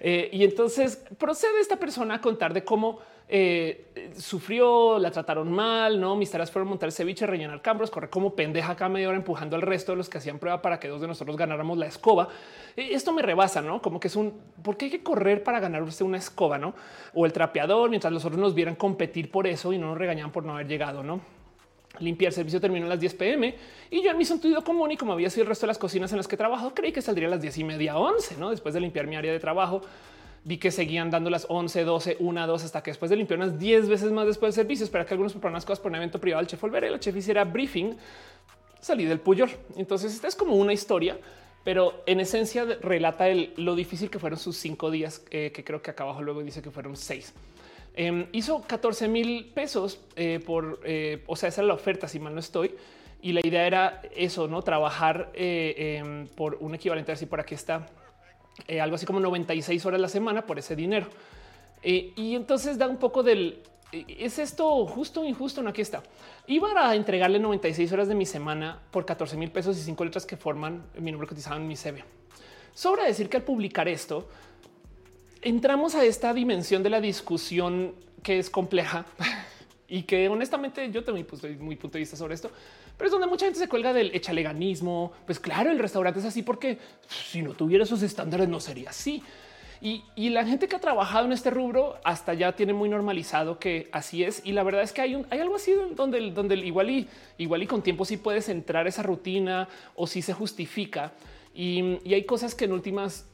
Eh, y entonces procede esta persona a contar de cómo eh, sufrió, la trataron mal, no mis tareas fueron montar ceviche, rellenar cambros, correr como pendeja acá media hora empujando al resto de los que hacían prueba para que dos de nosotros ganáramos la escoba. esto me rebasa, no como que es un por qué hay que correr para ganar usted una escoba, no? O el trapeador mientras los otros nos vieran competir por eso y no nos regañan por no haber llegado, no? Limpiar servicio terminó a las 10 pm y yo en mi sentido común y como había sido el resto de las cocinas en las que trabajo, creí que saldría a las 10 y media 11, ¿no? Después de limpiar mi área de trabajo, vi que seguían dando las 11, 12, 1, 2, hasta que después de limpiar unas 10 veces más después de servicio, espera que algunos prepararan unas cosas por un evento privado, el chef volveré, el chef hiciera briefing, salí del Puyol. Entonces esta es como una historia, pero en esencia relata el, lo difícil que fueron sus cinco días, eh, que creo que acá abajo luego dice que fueron seis. Em, hizo 14 mil pesos eh, por, eh, o sea, esa era la oferta, si mal no estoy. Y la idea era eso, no trabajar eh, em, por un equivalente, así por aquí está algo así como 96 horas la semana por ese dinero. y entonces da un poco del es esto justo o injusto. No, aquí está. Iba a entregarle 96 horas de mi semana por 14 mil pesos y cinco letras que forman mi número cotizado en mi CV. Sobra decir que al publicar esto, entramos a esta dimensión de la discusión que es compleja y que honestamente yo también pues, muy punto de vista sobre esto, pero es donde mucha gente se cuelga del echaleganismo. Pues claro, el restaurante es así porque si no tuviera esos estándares no sería así. Y, la gente que ha trabajado en este rubro hasta ya tiene muy normalizado que así es. Y la verdad es que hay, un, hay algo así donde, donde igual y igual y con tiempo sí puedes entrar esa rutina o si se justifica. Y, y hay cosas que en últimas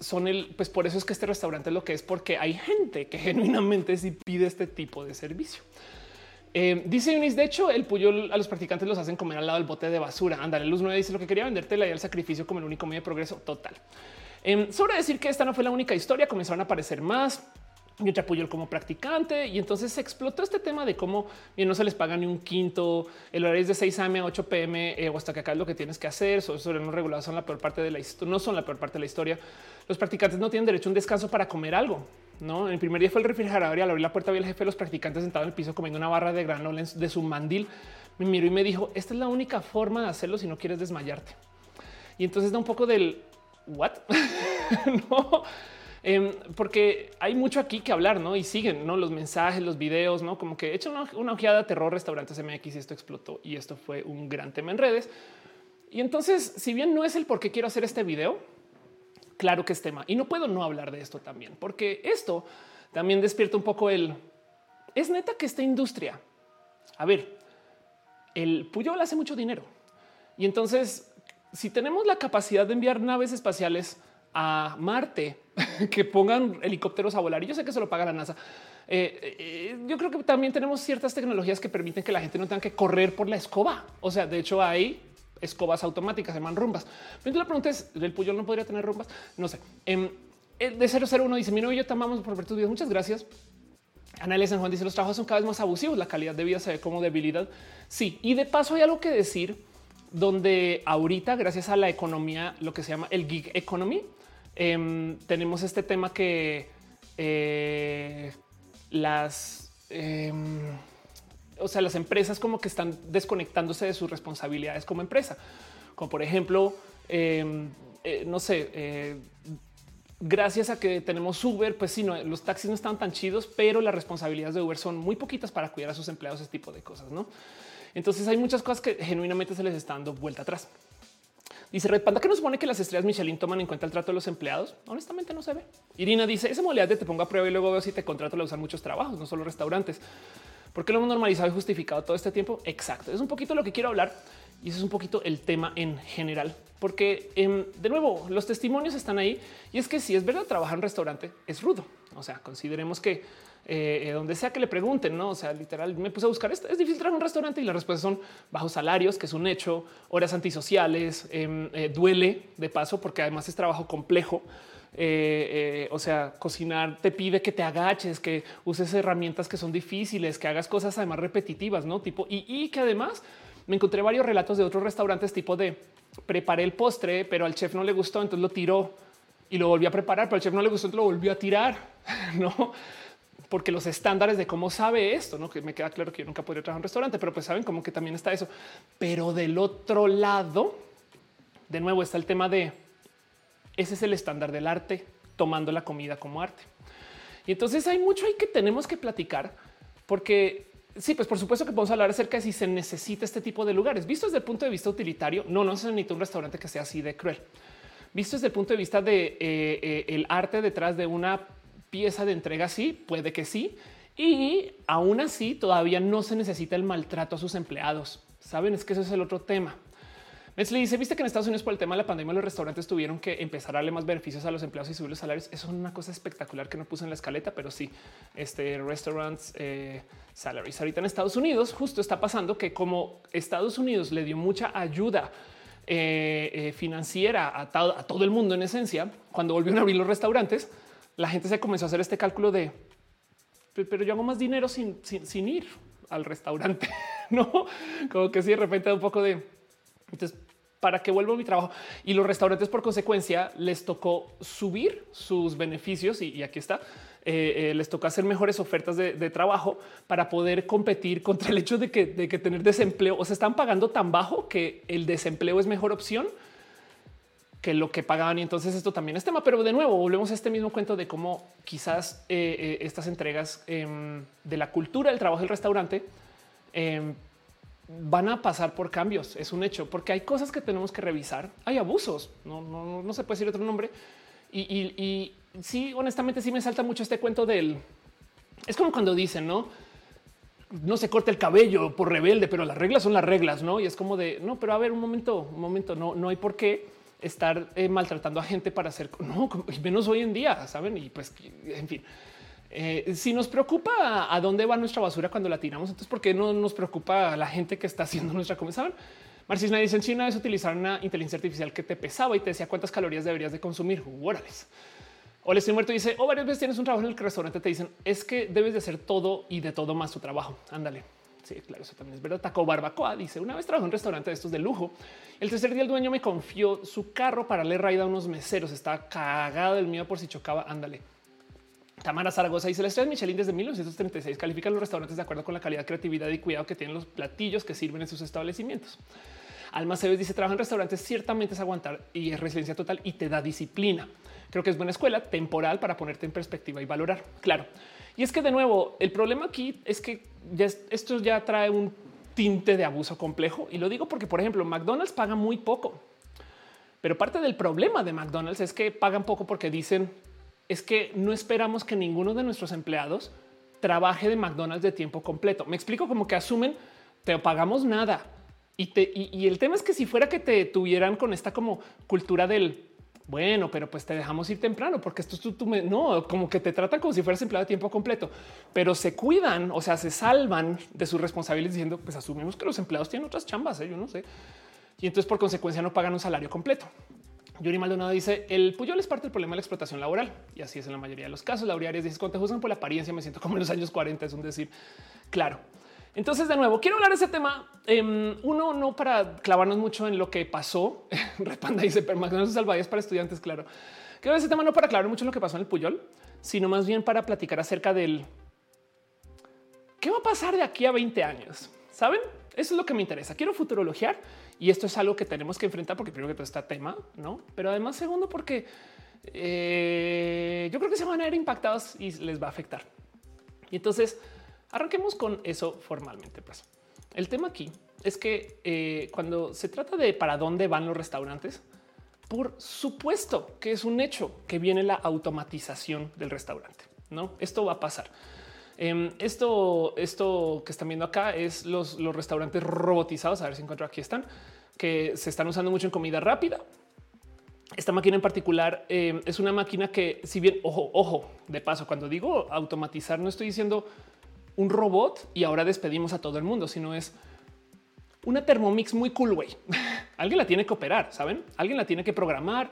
son el, pues por eso es que este restaurante es lo que es, porque hay gente que genuinamente sí pide este tipo de servicio. Eh, dice Yunis, de hecho, el Puyol a los practicantes los hacen comer al lado del bote de basura. Ándale, Luz 9 dice lo que quería venderte la el sacrificio como el único medio de progreso total. Eh, sobre decir que esta no fue la única historia, comenzaron a aparecer más. Yo te apoyo como practicante y entonces se explotó este tema de cómo bien no se les paga ni un quinto, el horario es de 6 a.m. a 8 p.m. Eh, o hasta que acá es lo que tienes que hacer. Sobre no regulados son la peor parte de la historia, no son la peor parte de la historia. Los practicantes no tienen derecho a un descanso para comer algo. No, el primer día fue el refrigerador y al abrir la puerta vi el jefe de los practicantes sentado en el piso comiendo una barra de granola de su mandil. Me miró y me dijo: Esta es la única forma de hacerlo si no quieres desmayarte. Y entonces da un poco del what? no, em, porque hay mucho aquí que hablar, no? Y siguen ¿no? los mensajes, los videos, no como que he hecho una, ojeada a terror restaurantes MX y esto explotó y esto fue un gran tema en redes. Y entonces, si bien no es el por qué quiero hacer este video, claro que es tema y no puedo no hablar de esto también, porque esto también despierta un poco el es neta que esta industria, a ver, el Puyol hace mucho dinero y entonces si tenemos la capacidad de enviar naves espaciales a Marte, que pongan helicópteros a volar, y yo sé que se lo paga la NASA. Eh, eh, yo creo que también tenemos ciertas tecnologías que permiten que la gente no tenga que correr por la escoba. O sea, de hecho hay escobas automáticas, se llaman rumbas. Pero la pregunta es, ¿el Puyol no podría tener rumbas? No sé. Eh, de 001 dice, mi novio yo te amamos por ver tus videos. Muchas gracias. Ana San Juan dice, los trabajos son cada vez más abusivos, la calidad de vida se ve como debilidad. Sí, y de paso hay algo que decir donde ahorita, gracias a la economía, lo que se llama el gig economy, em, tenemos este tema que eh, las, em, o sea, las empresas como que están desconectándose de sus responsabilidades como empresa, como por ejemplo, em, eh, no sé, eh, gracias a que tenemos Uber, pues sí, no, los taxis no están tan chidos, pero las responsabilidades de Uber son muy poquitas para cuidar a sus empleados, ese tipo de cosas, ¿no? Entonces hay muchas cosas que genuinamente se les está dando vuelta atrás. Dice Red Panda que nos supone que las estrellas Michelin toman en cuenta el trato de los empleados. Honestamente no se ve. Irina dice esa modalidad de te pongo a prueba y luego veo si te contrato la usan muchos trabajos, no solo restaurantes. ¿Por qué lo hemos normalizado y justificado todo este tiempo? Exacto. Es un poquito lo que quiero hablar y eso es un poquito el tema en general, porque em, de nuevo los testimonios están ahí y es que si es verdad trabajar en restaurante es rudo. O sea, consideremos que eh, donde sea que le pregunten, no? O sea, literal, me puse a buscar esto. Es difícil en un restaurante y las respuestas son bajos salarios, que es un hecho, horas antisociales, em, eh, duele de paso, porque además es trabajo complejo. Eh, o sea, cocinar te pide que te agaches, que uses herramientas que son difíciles, que hagas cosas además repetitivas, no tipo y, que además me encontré varios relatos de otros restaurantes tipo de preparé el postre, pero al chef no le gustó, entonces lo tiró y lo volví a preparar, pero al chef no le gustó, entonces lo volvió a tirar. No, porque los estándares de cómo sabe esto, no que me queda claro que yo nunca podría trabajar en un restaurante, pero pues saben como que también está eso. Pero del otro lado, de nuevo está el tema de ese es el estándar del arte, tomando la comida como arte. Y entonces hay mucho ahí que tenemos que platicar, porque sí, pues por supuesto que podemos hablar acerca de si se necesita este tipo de lugares. Visto desde el punto de vista utilitario, no, no se necesita un restaurante que sea así de cruel. Visto desde el punto de vista de eh, eh, el arte detrás de una pieza de entrega, sí, puede que sí. Y aún así todavía no se necesita el maltrato a sus empleados. Saben, es que eso es el otro tema. le dice, viste que en Estados Unidos por el tema de la pandemia los restaurantes tuvieron que empezar a darle más beneficios a los empleados y subir los salarios. Eso es una cosa espectacular que no puse en la escaleta, pero sí, este restaurants eh, salaries. Ahorita en Estados Unidos justo está pasando que como Estados Unidos le dio mucha ayuda eh, eh, financiera a, a todo el mundo en esencia, cuando volvieron a abrir los restaurantes, la gente se comenzó a hacer este cálculo de, pero yo hago más dinero sin, sin, ir al restaurante, no como que si de repente un poco de entonces para que vuelva mi trabajo y los restaurantes por consecuencia les tocó subir sus beneficios y, aquí está. Eh, eh, les toca hacer mejores ofertas de, trabajo para poder competir contra el hecho de que, de que tener desempleo o se están pagando tan bajo que el desempleo es mejor opción que lo que pagaban. Y entonces esto también es tema. Pero de nuevo, volvemos a este mismo cuento de cómo quizás eh, eh, estas entregas em, de la cultura del trabajo del restaurante em, van a pasar por cambios. Es un hecho, porque hay cosas que tenemos que revisar. Hay abusos, no, no, no se puede decir otro nombre. Y, y, y sí, honestamente, sí me salta mucho este cuento del. Es como cuando dicen, no? no se corta el cabello por rebelde, pero las reglas son las reglas, no? Y es como de no, pero a ver, un momento, un momento, no, no hay por qué estar eh, maltratando a gente para hacer, no, menos hoy en día, saben? Y pues, en fin, eh, si nos preocupa a dónde va nuestra basura cuando la tiramos, entonces, ¿por qué no nos preocupa a la gente que está haciendo nuestra comida? ¿Saben? Marcisna dice en China es utilizar una inteligencia artificial que te pesaba y te decía cuántas calorías deberías de consumir. Órales. O le estoy muerto y dice, o oh, varias veces tienes un trabajo en el restaurante, te dicen, es que debes de hacer todo y de todo más tu trabajo. Ándale. Sí, claro, eso también es verdad. Taco Barbacoa dice una vez trabajó en un restaurante de estos de lujo. El tercer día el dueño me confió su carro para darle raida a unos meseros. Estaba cagado del miedo por si chocaba. Ándale. Tamara Zaragoza dice la estrella Michelin desde 1936 califican los restaurantes de acuerdo con la calidad, creatividad y cuidado que tienen los platillos que sirven en sus establecimientos. Alma Cebes dice trabaja en restaurantes ciertamente es aguantar y es residencia total y te da disciplina. Creo que es buena escuela temporal para ponerte en perspectiva y valorar. Claro. Y es que de nuevo, el problema aquí es que ya esto ya trae un tinte de abuso complejo. Y lo digo porque, por ejemplo, McDonald's paga muy poco. Pero parte del problema de McDonald's es que pagan poco porque dicen es que no esperamos que ninguno de nuestros empleados trabaje de McDonald's de tiempo completo. Me explico como que asumen te pagamos nada. Y, te, y el tema es que si fuera que te tuvieran con esta como cultura del bueno, pero pues te dejamos ir temprano porque esto es tú, no, como que te tratan como si fueras empleado de tiempo completo, pero se cuidan, o sea, se salvan de sus responsabilidades diciendo, pues asumimos que los empleados tienen otras chambas, ¿eh? yo no sé. Y entonces por consecuencia no pagan un salario completo. Yuri Maldonado dice el Puyol es parte del problema de la explotación laboral y así es en la mayoría de los casos. Laureares dice cuando te juzgan por la apariencia me siento como en los años 40 es un decir claro. Entonces, de nuevo, quiero hablar de ese tema. Em, uno, no para clavarnos mucho en lo que pasó. Repanda dice permanece salvavidas para estudiantes. Claro, quiero ese tema no para clavar mucho lo que pasó en el Puyol, sino más bien para platicar acerca del qué va a pasar de aquí a 20 años. Saben? Eso es lo que me interesa. Quiero futurologiar y esto es algo que tenemos que enfrentar porque primero que todo está tema, no? Pero además, segundo, porque eh, yo creo que se van a ver impactados y les va a afectar. Y entonces, Arranquemos con eso formalmente. Pues el tema aquí es que eh, cuando se trata de para dónde van los restaurantes, por supuesto que es un hecho que viene la automatización del restaurante. No, esto va a pasar. Em, esto, esto que están viendo acá es los, restaurantes robotizados. A ver si encuentro aquí están que se están usando mucho en comida rápida. Esta máquina en particular em, es una máquina que, si bien ojo, ojo, de paso, cuando digo automatizar, no estoy diciendo un robot y ahora despedimos a todo el mundo, sino es una Thermomix muy cool, güey. alguien la tiene que operar, ¿saben? Alguien la tiene que programar,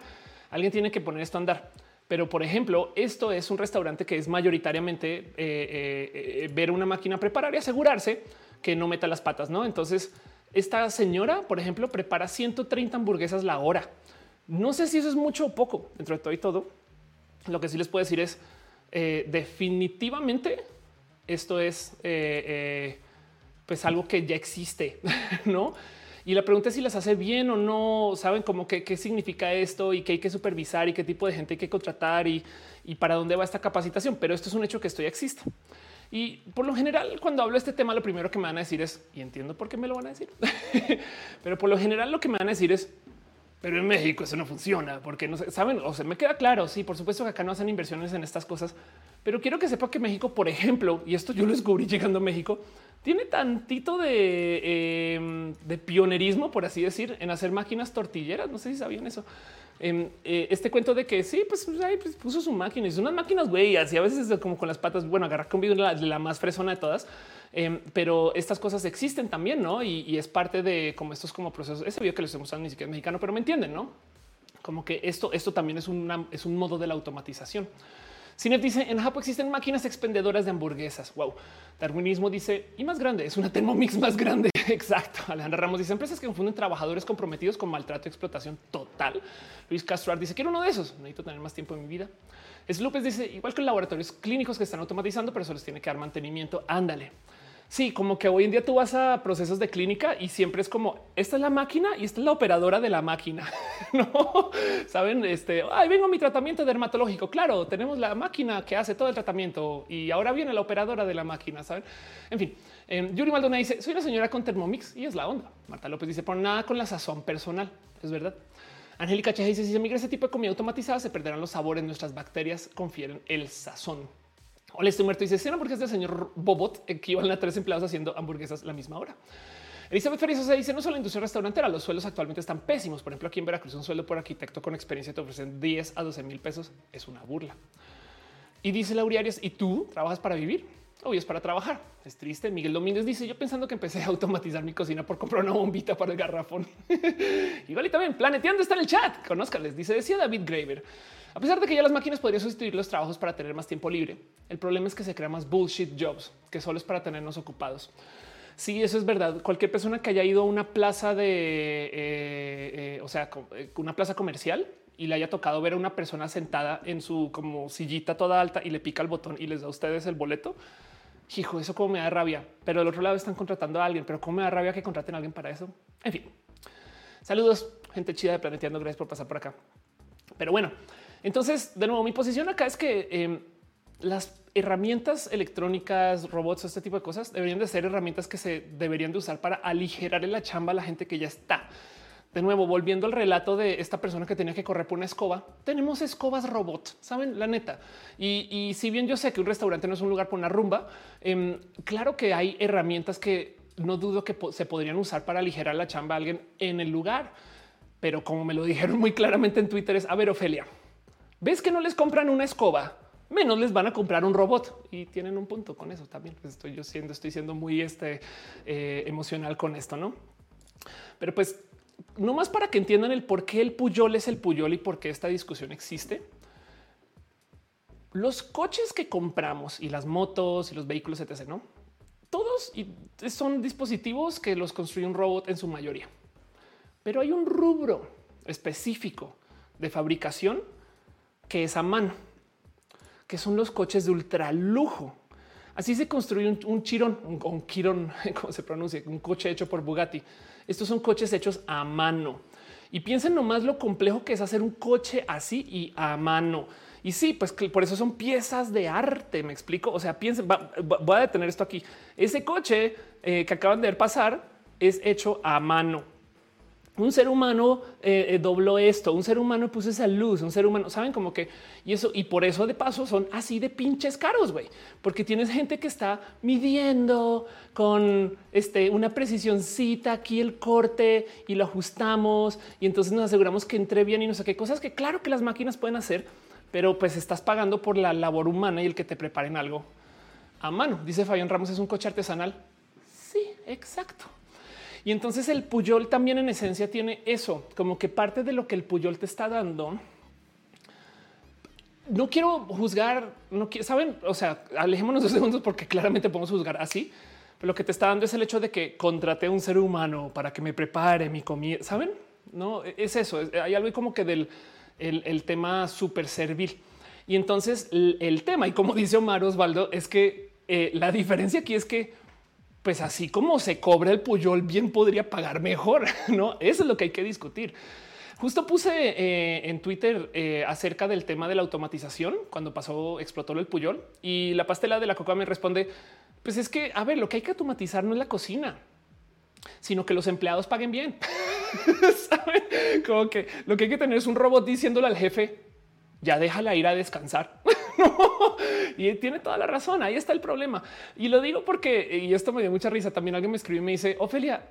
alguien tiene que poner esto a andar. Pero, por ejemplo, esto es un restaurante que es mayoritariamente eh, eh, eh, ver una máquina preparar y asegurarse que no meta las patas, ¿no? Entonces, esta señora, por ejemplo, prepara 130 hamburguesas la hora. No sé si eso es mucho o poco dentro de todo y todo. Lo que sí les puedo decir es definitivamente esto es eh, eh, pues algo que ya existe, no? Y la pregunta es si las hace bien o no. Saben cómo que qué significa esto y qué hay que supervisar y qué tipo de gente hay que contratar y, para dónde va esta capacitación. Pero esto es un hecho que esto ya existe. Y por lo general, cuando hablo de este tema, lo primero que me van a decir es, y entiendo por qué me lo van a decir, pero por lo general lo que me van a decir es, pero en México eso no funciona porque no saben o se me queda claro. Sí, por supuesto que acá no hacen inversiones en estas cosas, pero quiero que sepa que México, por ejemplo, y esto yo lo descubrí llegando a México, tiene tantito de, em, de pionerismo, por así decir, en hacer máquinas tortilleras. No sé si sabían eso. Em, eh, este cuento de que sí, pues, ahí, pues, puso su máquina y unas máquinas güey, así a veces como con las patas. Bueno, agarrar con la, la más fresona de todas. Em, pero estas cosas existen también, ¿no? Y, es parte de como estos como procesos. Ese video que les mostrando ni siquiera es mexicano, pero me entienden, ¿no? Como que esto, esto también es, una, es un modo de la automatización. Cinef dice en Japón existen máquinas expendedoras de hamburguesas. Wow. Darwinismo dice y más grande es una Thermomix más grande. Exacto. Alejandra Ramos dice empresas que confunden trabajadores comprometidos con maltrato y explotación total. Luis Castro dice quiero uno de esos. Necesito tener más tiempo en mi vida. Es López dice igual que laboratorios clínicos que están automatizando, pero eso les tiene que dar mantenimiento. Ándale. Sí, como que hoy en día tú vas a procesos de clínica y siempre es como esta es la máquina y esta es la operadora de la máquina. no saben, este ahí vengo mi tratamiento dermatológico. Claro, tenemos la máquina que hace todo el tratamiento y ahora viene la operadora de la máquina. Saben, en fin, eh, Yuri Maldonado dice: Soy una señora con Thermomix y es la onda. Marta López dice: Por nada con la sazón personal. Es verdad. Angélica Cheja dice: Si se migra ese tipo de comida automatizada, se perderán los sabores. Nuestras bacterias confieren el sazón. Hola, estoy muerto. Dice: ¿Sí, porque es del señor Bobot equivalen a tres empleados haciendo hamburguesas la misma hora. Elizabeth Ferizo se dice no solo la industria restaurantera, los sueldos actualmente están pésimos. Por ejemplo, aquí en Veracruz un sueldo por arquitecto con experiencia te ofrecen 10 a 12 mil pesos. Es una burla. Y dice Lauriarias, ¿y tú trabajas para vivir? Obvio es para trabajar. Es triste. Miguel Domínguez dice yo pensando que empecé a automatizar mi cocina por comprar una bombita para el garrafón. Igual y también planeteando está en el chat. les dice decía David Graver. A pesar de que ya las máquinas podrían sustituir los trabajos para tener más tiempo libre, el problema es que se crean más bullshit jobs que solo es para tenernos ocupados. Sí, eso es verdad. Cualquier persona que haya ido a una plaza de, eh, eh, o sea, eh, una plaza comercial y le haya tocado ver a una persona sentada en su como sillita toda alta y le pica el botón y les da a ustedes el boleto. Hijo, eso como me da rabia. Pero del otro lado están contratando a alguien, pero cómo me da rabia que contraten a alguien para eso. En fin, saludos, gente chida de Planeteando. Gracias por pasar por acá. Pero bueno, entonces de nuevo, mi posición acá es que em, las herramientas electrónicas, robots, este tipo de cosas deberían de ser herramientas que se deberían de usar para aligerar la chamba a la gente que ya está. De nuevo, volviendo al relato de esta persona que tenía que correr por una escoba, tenemos escobas robot, saben la neta. Y, si bien yo sé que un restaurante no es un lugar para una rumba, em, claro que hay herramientas que no dudo que se podrían usar para aligerar la chamba a alguien en el lugar. Pero como me lo dijeron muy claramente en Twitter es, a ver, Ofelia, ¿ves que no les compran una escoba? menos les van a comprar un robot y tienen un punto con eso también. Pues estoy yo siendo, estoy siendo muy este, eh, emocional con esto, no? Pero pues no más para que entiendan el por qué el Puyol es el Puyol y por qué esta discusión existe. Los coches que compramos y las motos y los vehículos, etc. No todos son dispositivos que los construye un robot en su mayoría, pero hay un rubro específico de fabricación que es a mano que son los coches de ultra lujo. Así se construye un, un chirón, un, un quirón, como se pronuncia, un coche hecho por Bugatti. Estos son coches hechos a mano. Y piensen nomás lo complejo que es hacer un coche así y a mano. Y sí, pues por eso son piezas de arte. Me explico. O sea, piensen, voy a detener esto aquí. Ese coche eh, que acaban de ver pasar es hecho a mano un ser humano eh, eh, dobló esto, un ser humano puso esa luz, un ser humano, saben como que y eso, y por eso de paso son así de pinches caros, güey, porque tienes gente que está midiendo con este, una cita aquí el corte y lo ajustamos y entonces nos aseguramos que entre bien y no sé qué cosas que claro que las máquinas pueden hacer, pero pues estás pagando por la labor humana y el que te preparen algo a mano. Dice Fabián Ramos, es un coche artesanal. Sí, exacto. Y entonces el Puyol también en esencia tiene eso, como que parte de lo que el Puyol te está dando. No quiero juzgar, no quiero, saben, o sea, alejémonos dos segundos porque claramente podemos juzgar así, pero lo que te está dando es el hecho de que contraté a un ser humano para que me prepare mi comida, saben? No es eso, hay algo como que del el, tema súper servil. Y entonces el, tema, y como dice Omar Osvaldo, es que eh, la diferencia aquí es que pues así como se cobra el Puyol, bien podría pagar mejor. No, eso es lo que hay que discutir. Justo puse eh, en Twitter eh, acerca del tema de la automatización cuando pasó, explotó el Puyol y la pastela de la coca me responde: Pues es que, a ver, lo que hay que automatizar no es la cocina, sino que los empleados paguen bien. ¿Saben? Como que lo que hay que tener es un robot diciéndole al jefe: Ya déjala ir a descansar. y tiene toda la razón. Ahí está el problema. Y lo digo porque, y esto me dio mucha risa. También alguien me escribió y me dice, Ofelia,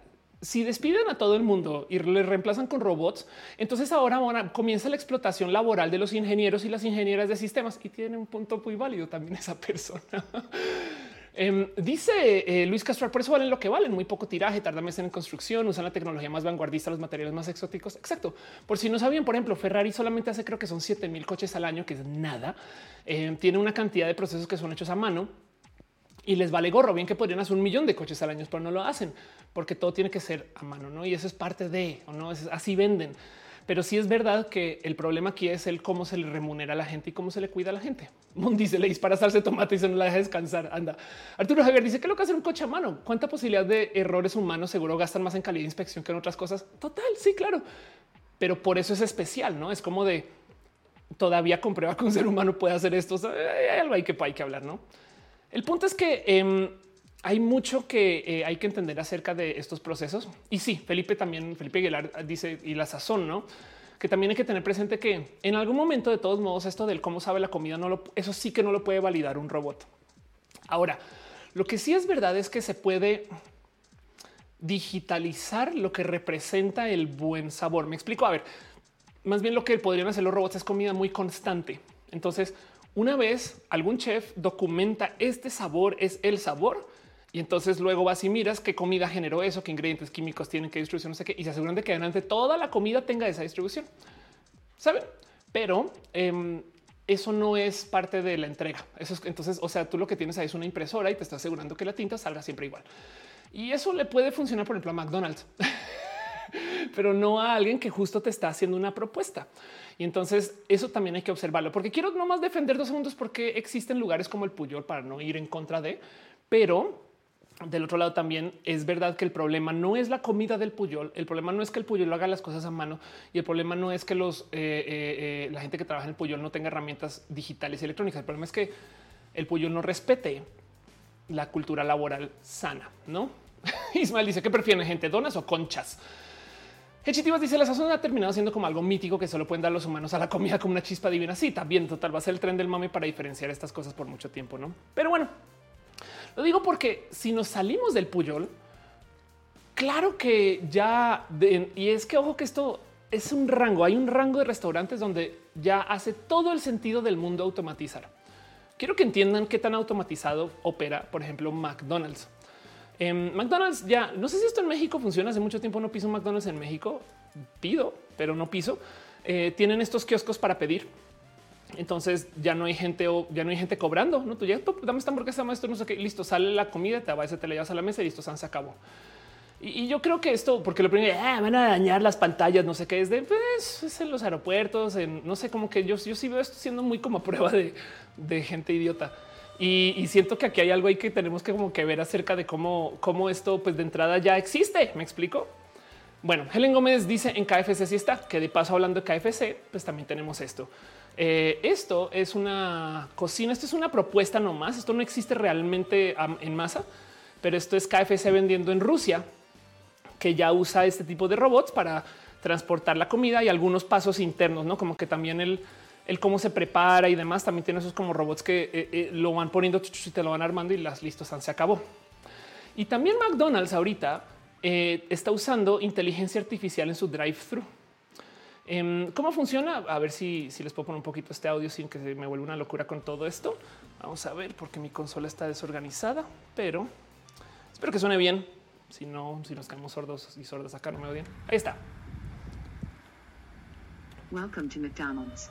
si despiden a todo el mundo y le reemplazan con robots, entonces ahora comienza la explotación laboral de los ingenieros y las ingenieras de sistemas. Y tiene un punto muy válido también esa persona. Em, dice eh, Luis Castro, por eso valen lo que valen, muy poco tiraje, tarda meses en construcción, usan la tecnología más vanguardista, los materiales más exóticos. Exacto. Por si no sabían, por ejemplo, Ferrari solamente hace creo que son 7 mil coches al año, que es nada. Em, tiene una cantidad de procesos que son hechos a mano y les vale gorro. Bien que podrían hacer un millón de coches al año, pero no lo hacen porque todo tiene que ser a mano, no? Y eso es parte de o no es así venden. Pero sí es verdad que el problema aquí es el cómo se le remunera a la gente y cómo se le cuida a la gente. Mundi se le dispara salsa tomate y se no la deja descansar. Anda. Arturo Javier dice que lo que hace un coche a mano. ¿Cuánta posibilidad de errores humanos seguro gastan más en calidad de inspección que en otras cosas? Total, sí, claro. Pero por eso es especial, ¿no? Es como de todavía comprueba que un ser humano puede hacer esto. hay algo ahí que hay que hablar, ¿no? El punto es que em, hay mucho que eh, hay que entender acerca de estos procesos. Y sí, Felipe también, Felipe Aguilar dice, y la sazón, ¿no? Que también hay que tener presente que en algún momento, de todos modos, esto del cómo sabe la comida, no lo, eso sí que no lo puede validar un robot. Ahora, lo que sí es verdad es que se puede digitalizar lo que representa el buen sabor. Me explico. A ver, más bien lo que podrían hacer los robots es comida muy constante. Entonces, una vez algún chef documenta este sabor es el sabor, y entonces luego vas y miras qué comida generó eso, qué ingredientes químicos tienen, qué distribución, no sé qué, y se aseguran de que adelante toda la comida tenga esa distribución. Saben? Pero em, eso no es parte de la entrega. Eso es entonces, o sea, tú lo que tienes ahí es una impresora y te estás asegurando que la tinta salga siempre igual. Y eso le puede funcionar, por ejemplo, a McDonald's, pero no a alguien que justo te está haciendo una propuesta. Y entonces eso también hay que observarlo, porque quiero nomás defender dos segundos porque existen lugares como el Puyol para no ir en contra de, pero del otro lado también es verdad que el problema no es la comida del Puyol, el problema no es que el Puyol haga las cosas a mano y el problema no es que los eh, eh, eh, la gente que trabaja en el Puyol no tenga herramientas digitales y electrónicas. El problema es que el Puyol no respete la cultura laboral sana, ¿no? Ismael dice que prefieren gente donas o conchas. Hechitivas dice la sazón ha terminado siendo como algo mítico que solo pueden dar los humanos a la comida como una chispa divina. Sí, también total va a ser el tren del mame para diferenciar estas cosas por mucho tiempo, no? Pero bueno, lo digo porque si nos salimos del Puyol, claro que ya, y es que ojo que esto es un rango, hay un rango de restaurantes donde ya hace todo el sentido del mundo automatizar. Quiero que entiendan qué tan automatizado opera, por ejemplo, McDonald's. En McDonald's ya, no sé si esto en México funciona, hace mucho tiempo no piso McDonald's en México, pido, pero no piso. Eh, tienen estos kioscos para pedir entonces ya no hay gente o ya no hay gente cobrando. No tú ya dame esta hamburguesa, maestro, no sé qué. Listo, sale la comida, te va, te la llevas a la mesa y listo, se acabó. Y, yo creo que esto, porque lo primero ah, van a dañar las pantallas, no sé qué es de pues, es en los aeropuertos, en no sé, como que yo, yo sí veo esto siendo muy como prueba de, gente idiota. Y, siento que aquí hay algo ahí que tenemos que como que ver acerca de cómo, cómo esto, pues de entrada ya existe. Me explico. Bueno, Helen Gómez dice en KFC sí está, que de paso hablando de KFC, pues también tenemos esto. Eh, esto es una cocina, esto es una propuesta nomás, esto no existe realmente en masa, pero esto es KFC vendiendo en Rusia, que ya usa este tipo de robots para transportar la comida y algunos pasos internos, no como que también el, cómo se prepara y demás. También tiene esos como robots que eh, eh, lo van poniendo y te lo van armando y las listos se acabó. Y también McDonald's ahorita está usando inteligencia artificial en su drive thru. Em, ¿Cómo funciona? A ver si, les puedo poner un poquito este audio sin que se me vuelva una locura con todo esto. Vamos a ver porque mi consola está desorganizada, pero espero que suene bien. Si no, si nos caemos sordos y sordas acá, no me odien. Ahí está. Welcome to McDonald's.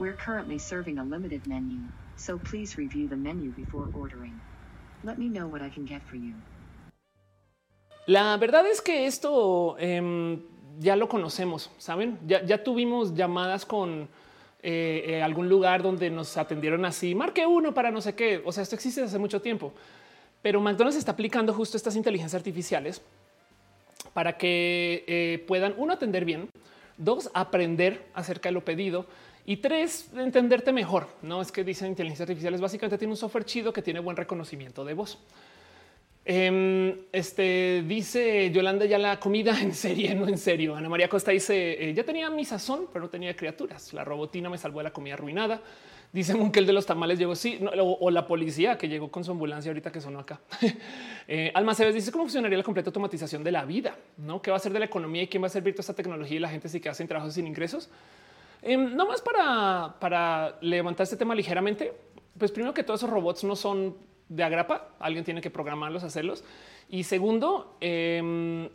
We're currently serving a limited menu, so please review the menu before ordering. Let me know what I can get for you. La verdad es que esto eh, ya lo conocemos, saben? Ya, tuvimos llamadas con eh, eh, algún lugar donde nos atendieron así, marque uno para no sé qué. O sea, esto existe desde hace mucho tiempo, pero McDonald's está aplicando justo estas inteligencias artificiales para que eh, puedan uno atender bien, dos aprender acerca de lo pedido y tres entenderte mejor. No es que dicen inteligencia artificiales básicamente tiene un software chido que tiene buen reconocimiento de voz. Em, este dice Yolanda ya la comida en serie, no en serio. Ana María Costa dice eh, ya tenía mi sazón, pero no tenía criaturas. La robotina me salvó de la comida arruinada. Dice que el de los tamales llegó sí, o, la policía que llegó con su ambulancia ahorita que sonó acá. eh, dice cómo funcionaría la completa automatización de la vida, no qué va a ser de la economía y quién va a servir toda esta tecnología y la gente sí que hacen trabajos sin ingresos. Eh, no más para, para levantar este tema ligeramente. Pues primero que todos esos robots no son de agrapa, alguien tiene que programarlos, hacerlos. Y segundo, em,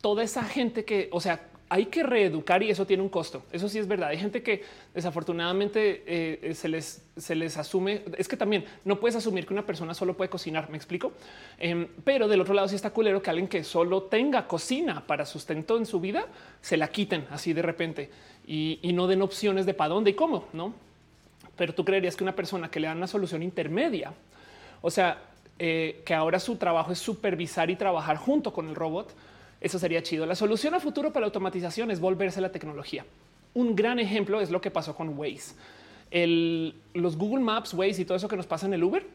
toda esa gente que, o sea, hay que reeducar y eso tiene un costo. Eso sí es verdad. Hay gente que desafortunadamente eh, se, les, se les asume. Es que también no puedes asumir que una persona solo puede cocinar. Me explico. Em, pero del otro lado, sí está culero que alguien que solo tenga cocina para sustento en su vida se la quiten así de repente y, no den opciones de para dónde y cómo, no? Pero tú creerías que una persona que le dan una solución intermedia, o sea, eh, que ahora su trabajo es supervisar y trabajar junto con el robot eso sería chido. La solución a futuro para la automatización es volverse la tecnología. Un gran ejemplo es lo que pasó con Waze. los Google Maps, Waze y todo eso que nos pasa en el Uber,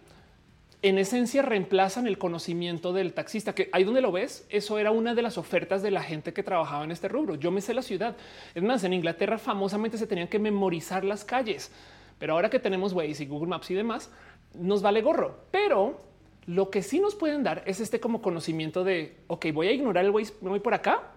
en esencia reemplazan el conocimiento del taxista, que ahí donde lo ves, eso era una de las ofertas de la gente que trabajaba en este rubro. Yo me sé la ciudad. Es más, en Inglaterra famosamente se tenían que memorizar las calles, pero ahora que tenemos Waze y Google Maps y demás, nos vale gorro. Pero lo que sí nos pueden dar es este como conocimiento de, ok, voy a ignorar el Waze, me voy por acá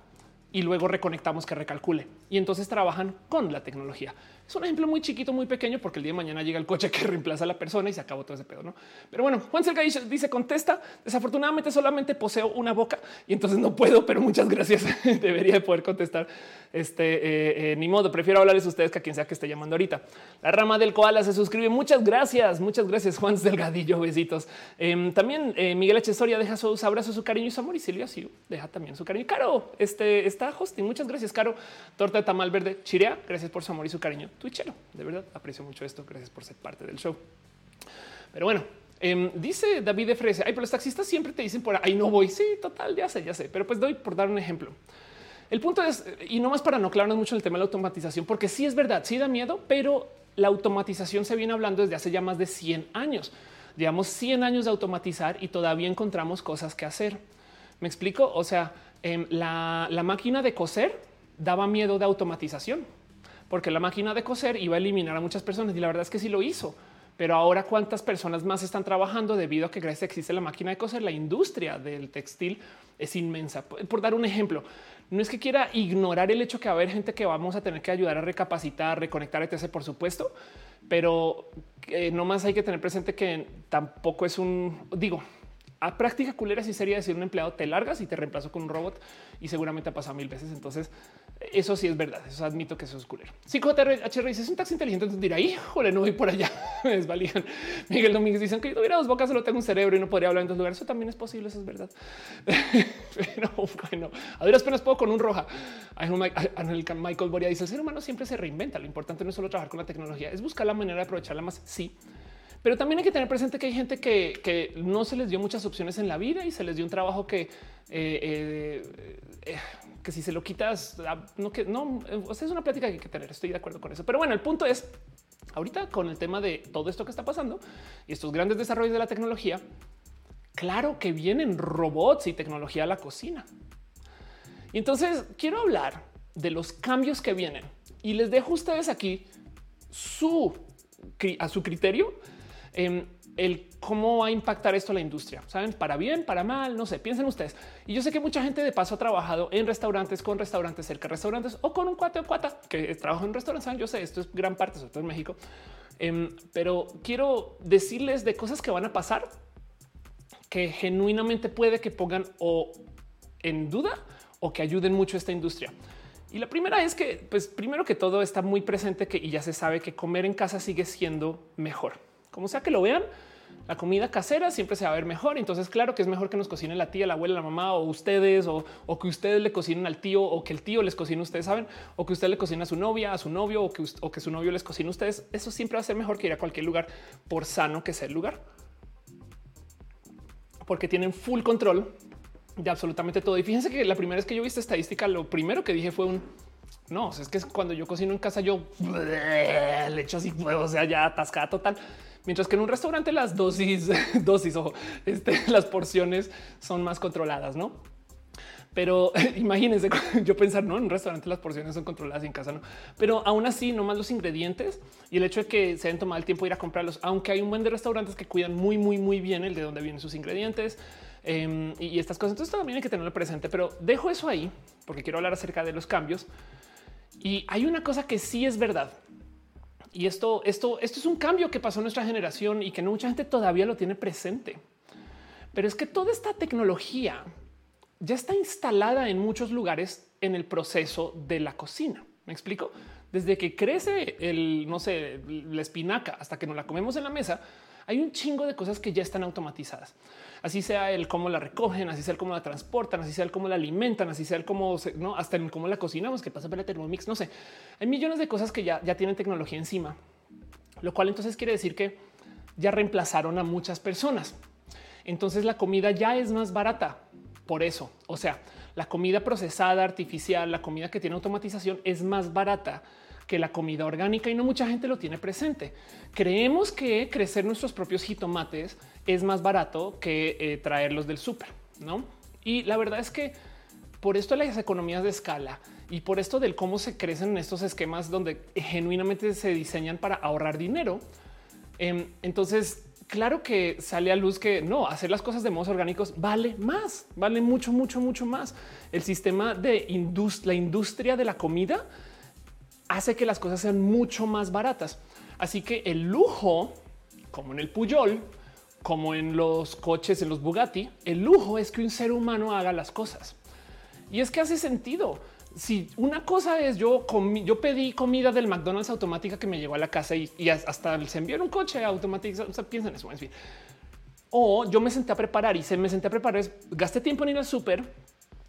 y luego reconectamos que recalcule. Y entonces trabajan con la tecnología. Es un ejemplo muy chiquito, muy pequeño, porque el día de mañana llega el coche que reemplaza a la persona y se acabó todo ese pedo. ¿no? Pero bueno, Juan Cerca dice, contesta, desafortunadamente solamente poseo una boca y entonces no puedo, pero muchas gracias. Debería de poder contestar. Este eh, eh, ni modo, prefiero hablarles a ustedes que a quien sea que esté llamando ahorita. La rama del koala se suscribe. Muchas gracias, muchas gracias, Juan Delgadillo. Besitos. Em, también eh, Miguel Echesoria deja sus abrazos, su cariño y su amor. Y Silvia sí deja también su cariño. Caro, este está hosting. Muchas gracias, Caro. Torta de tamal verde, chirea. Gracias por su amor y su cariño. Twitchero. De verdad aprecio mucho esto. Gracias por ser parte del show. Pero bueno, em, dice David de Frese. Ay, pero los taxistas siempre te dicen por ahí no voy. Sí, total, ya sé, ya sé. Pero pues doy por dar un ejemplo. El punto es, y no más para no clavarnos mucho el tema de la automatización, porque sí es verdad, sí da miedo, pero la automatización se viene hablando desde hace ya más de 100 años. Digamos 100 años de automatizar y todavía encontramos cosas que hacer. ¿Me explico? O sea, em, la máquina de coser daba miedo de automatización porque la máquina de coser iba a eliminar a muchas personas y la verdad es que sí lo hizo. Pero ahora cuántas personas más están trabajando debido a que gracias a que existe la máquina de coser, la industria del textil es inmensa. Por, dar un ejemplo, no es que quiera ignorar el hecho que va a haber gente que vamos a tener que ayudar a recapacitar, reconectar, etc. Por supuesto, pero eh, no más hay que tener presente que tampoco es un digo a práctica culera sí sería decir un empleado te largas y te reemplazo con un robot y seguramente ha pasado mil veces. Entonces eso sí es verdad. Eso admito que eso es culero. HR es un taxi inteligente, entonces dirá, híjole, no voy por allá. Me desvalijan. Miguel Domínguez dicen que yo tuviera dos bocas, solo tengo un cerebro y no podría hablar en dos lugares. Eso también es posible. Eso es verdad. Pero bueno, a duras penas puedo con un roja. Michael Boria dice el ser humano siempre se reinventa. Lo importante no es solo trabajar con la tecnología, es buscar la manera de aprovecharla más. Sí, pero también hay que tener presente que hay gente que, no se les dio muchas opciones en la vida y se les dio un trabajo que, eh, eh, eh, que si se lo quitas, ah, no que no es una plática que hay que tener. Estoy de acuerdo con eso. Pero bueno, el punto es ahorita con el tema de todo esto que está pasando y estos grandes desarrollos de la tecnología. Claro que vienen robots y tecnología a la cocina. Y entonces quiero hablar de los cambios que vienen y les dejo a ustedes aquí su a su criterio Em, el cómo va a impactar esto a la industria. Saben, para bien, para mal, no sé, piensen ustedes. Y yo sé que mucha gente de paso ha trabajado en restaurantes, con restaurantes, cerca de restaurantes o con un cuate o cuata que trabaja en restaurantes. Yo sé, esto es gran parte, sobre todo en México. Em, pero quiero decirles de cosas que van a pasar que genuinamente puede que pongan o en duda o que ayuden mucho a esta industria. Y la primera es que, pues primero que todo está muy presente que y ya se sabe que comer en casa sigue siendo mejor como sea que lo vean, la comida casera siempre se va a ver mejor. Entonces, claro que es mejor que nos cocine la tía, la abuela, la mamá o ustedes, o, que ustedes le cocinen al tío, o que el tío les cocine, ustedes saben, o que usted le cocine a su novia, a su novio, o que, su novio les cocine a ustedes. Eso siempre va a ser mejor que ir a cualquier lugar, por sano que sea el lugar. Porque tienen full control de absolutamente todo. Y fíjense que la primera vez que yo vi esta estadística, lo primero que dije fue un no, es que cuando yo cocino en casa, yo le echo así, o sea, ya atascada total. Mientras que en un restaurante las dosis, dosis, o este, las porciones son más controladas, ¿no? Pero imagínense yo pensar, no, en un restaurante las porciones son controladas en casa no. Pero aún así, no más los ingredientes y el hecho de que se hayan tomado el tiempo de ir a comprarlos, aunque hay un buen de restaurantes que cuidan muy, muy, muy bien el de dónde vienen sus ingredientes em, y estas cosas. Entonces también hay que tenerlo presente, pero dejo eso ahí porque quiero hablar acerca de los cambios. Y hay una cosa que sí es verdad y esto, esto, esto es un cambio que pasó en nuestra generación y que no mucha gente todavía lo tiene presente. Pero es que toda esta tecnología ya está instalada en muchos lugares en el proceso de la cocina. Me explico. Desde que crece el, no sé, la espinaca hasta que nos la comemos en la mesa, hay un chingo de cosas que ya están automatizadas. Así sea el cómo la recogen, así sea el cómo la transportan, así sea el cómo la alimentan, así sea el cómo, no, hasta en cómo la cocinamos, que pasa por la Thermomix, no sé. Hay millones de cosas que ya, ya tienen tecnología encima, lo cual entonces quiere decir que ya reemplazaron a muchas personas. Entonces la comida ya es más barata por eso. O sea, la comida procesada, artificial, la comida que tiene automatización es más barata que la comida orgánica y no mucha gente lo tiene presente. Creemos que crecer nuestros propios jitomates es más barato que eh, traerlos del súper, ¿no? Y la verdad es que por esto las economías de escala y por esto del cómo se crecen en estos esquemas donde genuinamente se diseñan para ahorrar dinero, em, entonces claro que sale a luz que no hacer las cosas de modos orgánicos vale más, vale mucho, mucho, mucho más. El sistema de la industria de la comida hace que las cosas sean mucho más baratas. Así que el lujo, como en el Puyol, como en los coches, en los Bugatti, el lujo es que un ser humano haga las cosas. Y es que hace sentido. Si una cosa es yo yo pedí comida del McDonald's automática que me llegó a la casa y, hasta se envió en un coche automático. O sea, piensen eso. En fin. O yo me senté a preparar y se me senté a preparar. Gasté tiempo en ir al súper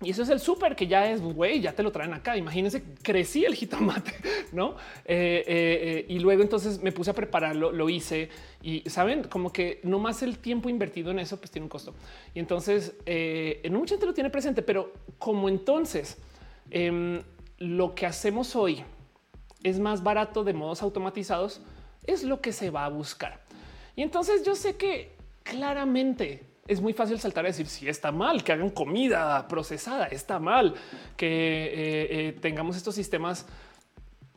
y eso es el súper que ya es, güey, ya te lo traen acá. Imagínense, crecí el jitomate, ¿no? Eh, eh, eh, y luego entonces me puse a prepararlo, lo hice y saben como que no más el tiempo invertido en eso pues tiene un costo. Y entonces en mucha gente lo tiene presente, pero como entonces em, lo que hacemos hoy es más barato de modos automatizados, es lo que se va a buscar. Y entonces yo sé que claramente es muy fácil saltar a decir si está mal que hagan comida procesada, está mal que eh, eh, tengamos estos sistemas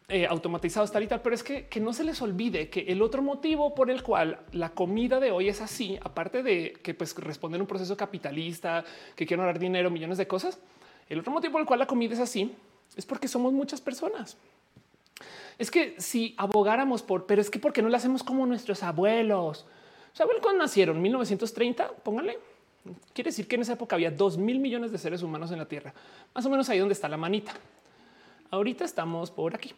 eh, automatizados tal y tal, pero es que, no se les olvide que el otro motivo por el cual la comida de hoy es así, aparte de que pues responden a un proceso capitalista, que quieren ahorrar dinero, millones de cosas, el otro motivo por el cual la comida es así es porque somos muchas personas. Es que si abogáramos por, pero es que porque no lo hacemos como nuestros abuelos, ¿Saben cuándo nacieron? 1930, póngale. Quiere decir que en esa época había dos mil millones de seres humanos en la Tierra, más o menos ahí donde está la manita. Ahorita estamos por aquí,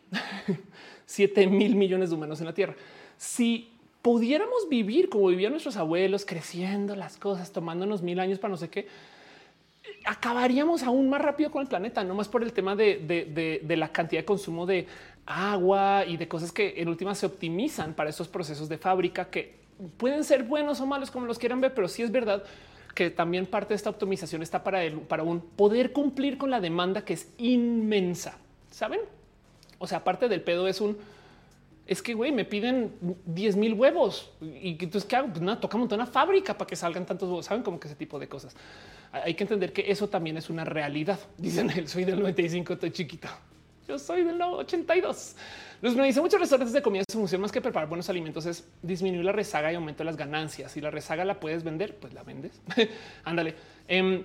7 mil millones de humanos en la Tierra. Si pudiéramos vivir como vivían nuestros abuelos, creciendo las cosas, tomándonos mil años para no sé qué, acabaríamos aún más rápido con el planeta, no más por el tema de, de, la cantidad de consumo de agua y de cosas que en última se optimizan para estos procesos de fábrica que pueden ser buenos o malos como los quieran ver, pero sí es verdad que también parte de esta optimización está para el, para un poder cumplir con la demanda que es inmensa. Saben? O sea, aparte del pedo es un es que güey, me piden 10 mil huevos y entonces qué hago? Pues nada, toca montar una fábrica para que salgan tantos huevos. Saben como que ese tipo de cosas. Hay que entender que eso también es una realidad. Dicen él, soy del 95, estoy chiquita. Yo soy del 82. Los me dice muchos restaurantes de comida su función más que preparar buenos alimentos es disminuir la rezaga y aumento las ganancias. Si la rezaga la puedes vender, pues la vendes. Ándale. Em,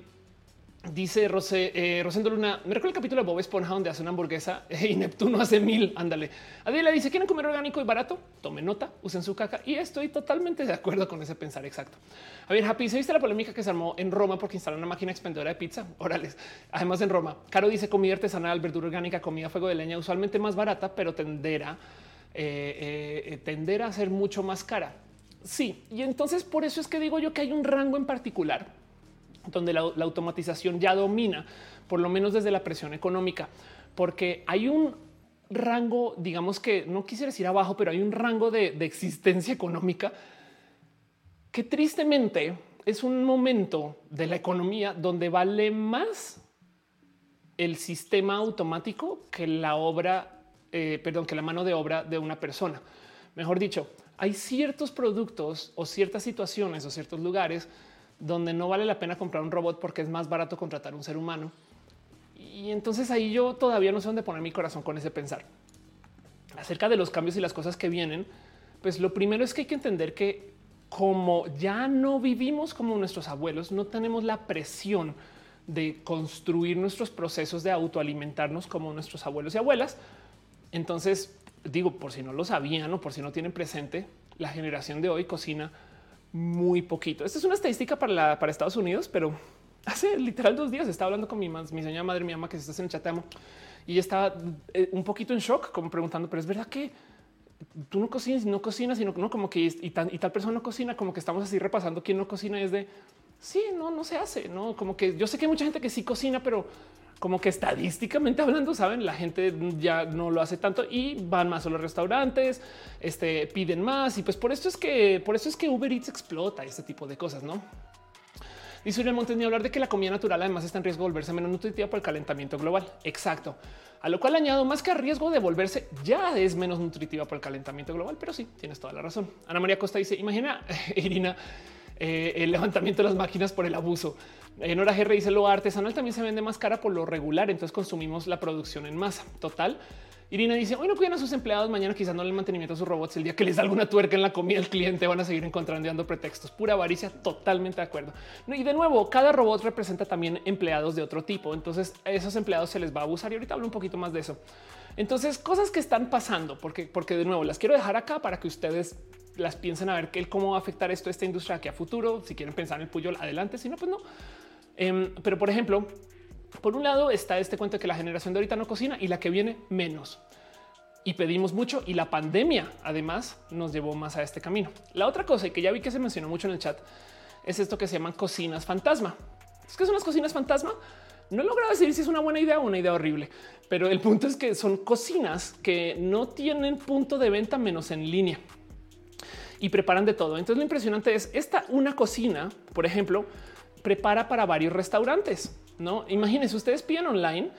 Dice Rosé, eh, Rosendo Luna, me recuerda el capítulo de Bob Esponja donde hace una hamburguesa y Neptuno hace mil. Ándale. Adela dice, ¿quieren comer orgánico y barato? Tome nota, usen su caca. Y estoy totalmente de acuerdo con ese pensar exacto. A ver, Happy, ¿se viste la polémica que se armó en Roma porque instalaron una máquina expendedora de pizza? Órales. Además en Roma. Caro dice, comida artesanal, verdura orgánica, comida fuego de leña, usualmente más barata, pero tenderá, eh, eh, tenderá a ser mucho más cara. Sí, y entonces por eso es que digo yo que hay un rango en particular donde la, automatización ya domina, por lo menos desde la presión económica, porque hay un rango, digamos que no quisiera decir abajo, pero hay un rango de, existencia económica que tristemente es un momento de la economía donde vale más el sistema automático que la obra, eh, perdón, que la mano de obra de una persona. Mejor dicho, hay ciertos productos o ciertas situaciones o ciertos lugares donde no vale la pena comprar un robot porque es más barato contratar un ser humano. Y entonces ahí yo todavía no sé dónde poner mi corazón con ese pensar. Acerca de los cambios y las cosas que vienen, pues lo primero es que hay que entender que como ya no vivimos como nuestros abuelos, no tenemos la presión de construir nuestros procesos de autoalimentarnos como nuestros abuelos y abuelas. Entonces, digo, por si no lo sabían o por si no tienen presente, la generación de hoy cocina muy poquito. Esta es una estadística para, Estados Unidos, pero hace literal dos días estaba hablando con mi, mi señora madre, mi mamá, que se está en el chat, amo, y estaba eh, un poquito en shock, como preguntando, pero es verdad que tú no cocinas, no cocinas, sino no como que y, y tal persona no cocina, como que estamos así repasando quién no cocina es de sí, no, no se hace, no como que yo sé que hay mucha gente que sí cocina, pero como que estadísticamente hablando, saben, la gente ya no lo hace tanto y van más a los restaurantes, este, piden más y pues por esto es que por eso es que Uber Eats explota este tipo de cosas, no? Dice Uriel Montes ni hablar de que la comida natural además está en riesgo de volverse menos nutritiva por el calentamiento global. Exacto. A lo cual añado más que a riesgo de volverse ya es menos nutritiva por el calentamiento global, pero sí tienes toda la razón. Ana María Costa dice: Imagina, Irina, eh, el levantamiento de las máquinas por el abuso. En hora GR dice lo artesanal también se vende más cara por lo regular. Entonces consumimos la producción en masa total. Irina dice hoy no cuidan a sus empleados. Mañana quizás no le mantenimiento a sus robots. El día que les da alguna tuerca en la comida, el cliente van a seguir encontrando y dando pretextos. Pura avaricia. Totalmente de acuerdo. Y de nuevo, cada robot representa también empleados de otro tipo. Entonces a esos empleados se les va a abusar y ahorita hablo un poquito más de eso. Entonces cosas que están pasando, porque, porque de nuevo las quiero dejar acá para que ustedes las piensen a ver que cómo va a afectar esto a esta industria aquí a futuro. Si quieren pensar en el Puyol adelante, si no, pues no. Em, pero por ejemplo, por un lado está este cuento de que la generación de ahorita no cocina y la que viene menos. Y pedimos mucho y la pandemia además nos llevó más a este camino. La otra cosa que ya vi que se mencionó mucho en el chat es esto que se llaman cocinas fantasma. Es que son las cocinas fantasma. No he logrado decir si es una buena idea o una idea horrible, pero el punto es que son cocinas que no tienen punto de venta menos en línea y preparan de todo. Entonces lo impresionante es esta una cocina, por ejemplo, prepara para varios restaurantes. No imagínense, ustedes piden online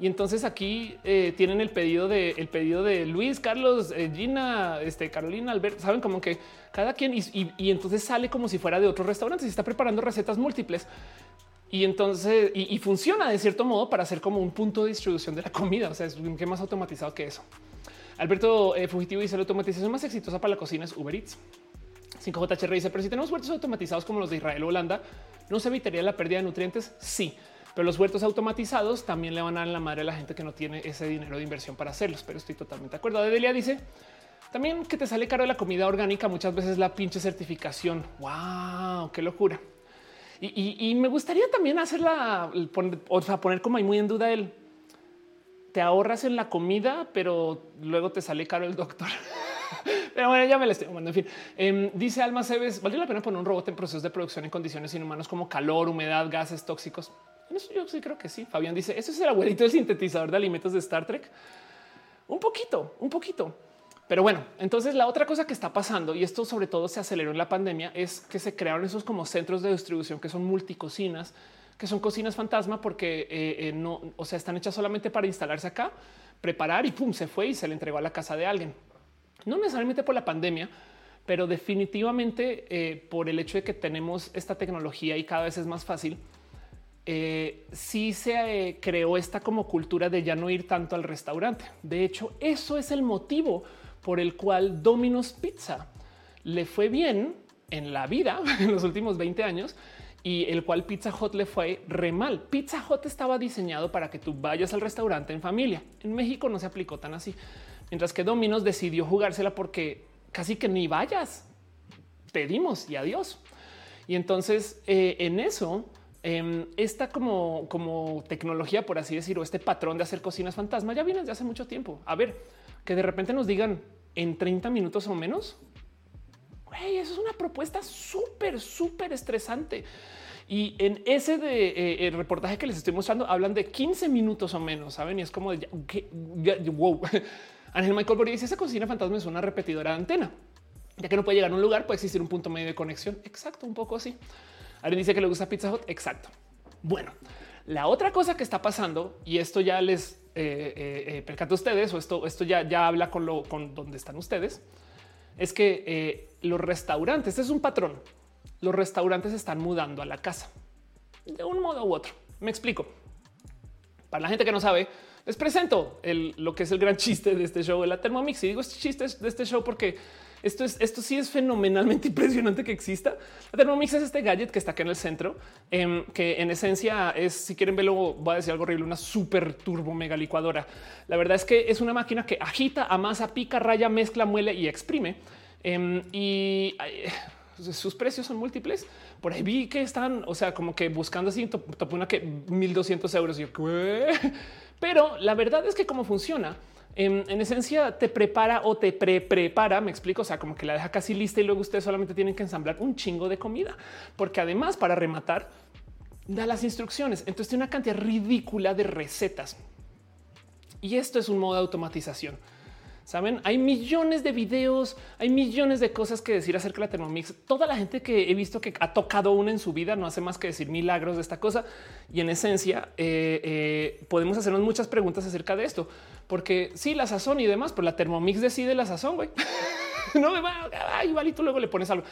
y entonces aquí eh, tienen el pedido de el pedido de Luis, Carlos, eh, Gina, este, Carolina, Albert. Saben como que cada quien y, entonces sale como si fuera de otros restaurantes y está preparando recetas múltiples. Y entonces y, funciona de cierto modo para hacer como un punto de distribución de la comida. O sea, es que más automatizado que eso. Alberto eh, Fugitivo dice la automatización más exitosa para la cocina es Uber Eats. 5JHR dice, pero si tenemos huertos automatizados como los de Israel o Holanda, ¿no se evitaría la pérdida de nutrientes? Sí, pero los huertos automatizados también le van a dar la madre a la gente que no tiene ese dinero de inversión para hacerlos. Pero estoy totalmente de acuerdo. Delia dice también que te sale caro la comida orgánica, muchas veces la pinche certificación. Wow, qué locura. Y, me gustaría también hacerla, o sea, poner como ahí muy en duda el te ahorras en la comida, pero luego te sale caro el doctor. Pero bueno, ya me la estoy tomando. En fin, em, dice Alma Cebes, ¿vale la pena poner un robot en procesos de producción en condiciones inhumanas como calor, humedad, gases tóxicos? eso yo sí creo que sí. Fabián dice, ¿eso es el abuelito del sintetizador de alimentos de Star Trek? Un poquito, un poquito. Pero bueno, entonces la otra cosa que está pasando, y esto sobre todo se aceleró en la pandemia, es que se crearon esos como centros de distribución que son multicocinas, que son cocinas fantasma porque eh, eh, no, o sea, están hechas solamente para instalarse acá, preparar y pum, se fue y se le entregó a la casa de alguien no necesariamente por la pandemia, pero definitivamente eh, por el hecho de que tenemos esta tecnología y cada vez es más fácil, sí se creó esta como cultura de ya no ir tanto al restaurante. De hecho, eso es el motivo por el cual Domino's Pizza le fue bien en la vida en los últimos 20 años y el cual Pizza Hut le fue re mal. Pizza Hut estaba diseñado para que tú vayas al restaurante en familia. En México no se aplicó tan así. Mientras que Dominos decidió jugársela porque casi que ni vayas. Pedimos y adiós. Y entonces eh, en eso, em, esta como, como tecnología, por así decirlo, este patrón de hacer cocinas fantasma ya viene desde hace mucho tiempo. A ver, que de repente nos digan en 30 minutos o menos. Güey, eso es una propuesta súper, súper estresante. Y en ese de, eh, reportaje que les estoy mostrando hablan de 15 minutos o menos, saben? Y es como de wow. Ángel Michael Boris dice esa cocina fantasma es una repetidora de antena. Ya que no puede llegar a un lugar, puede existir un punto medio de conexión. Exacto, un poco así. Alguien dice que le gusta Pizza Hut. Exacto. Bueno, la otra cosa que está pasando, y esto ya les eh, eh, eh percata a ustedes, o esto, esto ya, ya habla con lo con donde están ustedes, es que eh, los restaurantes, este es un patrón, los restaurantes están mudando a la casa de un modo u otro. Me explico. Para la gente que no sabe, les presento lo que es el gran chiste de este show de la Thermomix. Y digo este chiste de este show porque esto es esto sí es fenomenalmente impresionante que exista. La Thermomix es este gadget que está acá en el centro, em, que en esencia es, si quieren verlo, voy a decir algo horrible, una super turbo mega licuadora. La verdad es que es una máquina que agita, amasa, pica, raya, mezcla, muele y exprime. Em, y sus precios son múltiples. Por ahí vi que están, o sea, como que buscando así, top una que 1200 euros. Y yo, pero la verdad es que cómo funciona. En, esencia te prepara o te pre prepara, me explico, o sea, como que la deja casi lista y luego ustedes solamente tienen que ensamblar un chingo de comida, porque además para rematar da las instrucciones. Entonces tiene una cantidad ridícula de recetas. Y esto es un modo de automatización. Saben, hay millones de videos, hay millones de cosas que decir acerca de la Thermomix. Toda la gente que he visto que ha tocado una en su vida no hace más que decir milagros de esta cosa. Y en esencia, eh, eh, podemos hacernos muchas preguntas acerca de esto, porque sí, la sazón y demás, pero la Thermomix decide la sazón. güey. no me va, igual y tú luego le pones algo.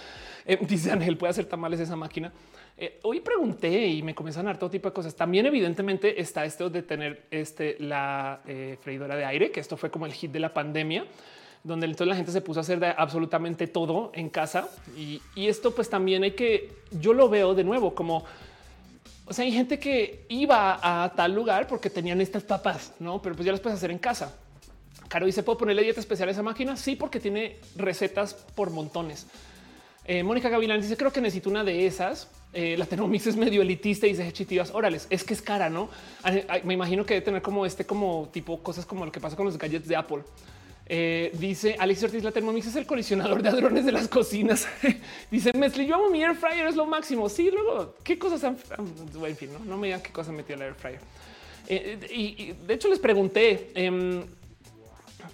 Eh, dice Ángel, puede hacer tamales esa máquina. Eh, hoy pregunté y me comenzaron a dar todo tipo de cosas. También evidentemente está esto de tener este, la eh, freidora de aire, que esto fue como el hit de la pandemia donde entonces la gente se puso a hacer absolutamente todo en casa. Y, esto pues también hay que, yo lo veo de nuevo como, o sea, hay gente que iba a tal lugar porque tenían estas papas, ¿no? Pero pues ya las puedes hacer en casa. Caro dice, ¿puedo ponerle dieta especial a esa máquina? Sí, porque tiene recetas por montones. Eh, Mónica Gavilán dice, creo que necesito una de esas eh, la Thermomix es medio elitista y dice chitivas. Órales, es que es cara, no? Me imagino que debe tener como este, como tipo cosas como lo que pasa con los gadgets de Apple. Eh, dice Alex Ortiz, la Thermomix es el colisionador de hadrones de las cocinas. dice Mesli, yo amo mi air fryer, es lo máximo. Sí, luego qué cosas han, en fin, no, me digan qué cosas metió el air fryer. Y, de hecho les pregunté em,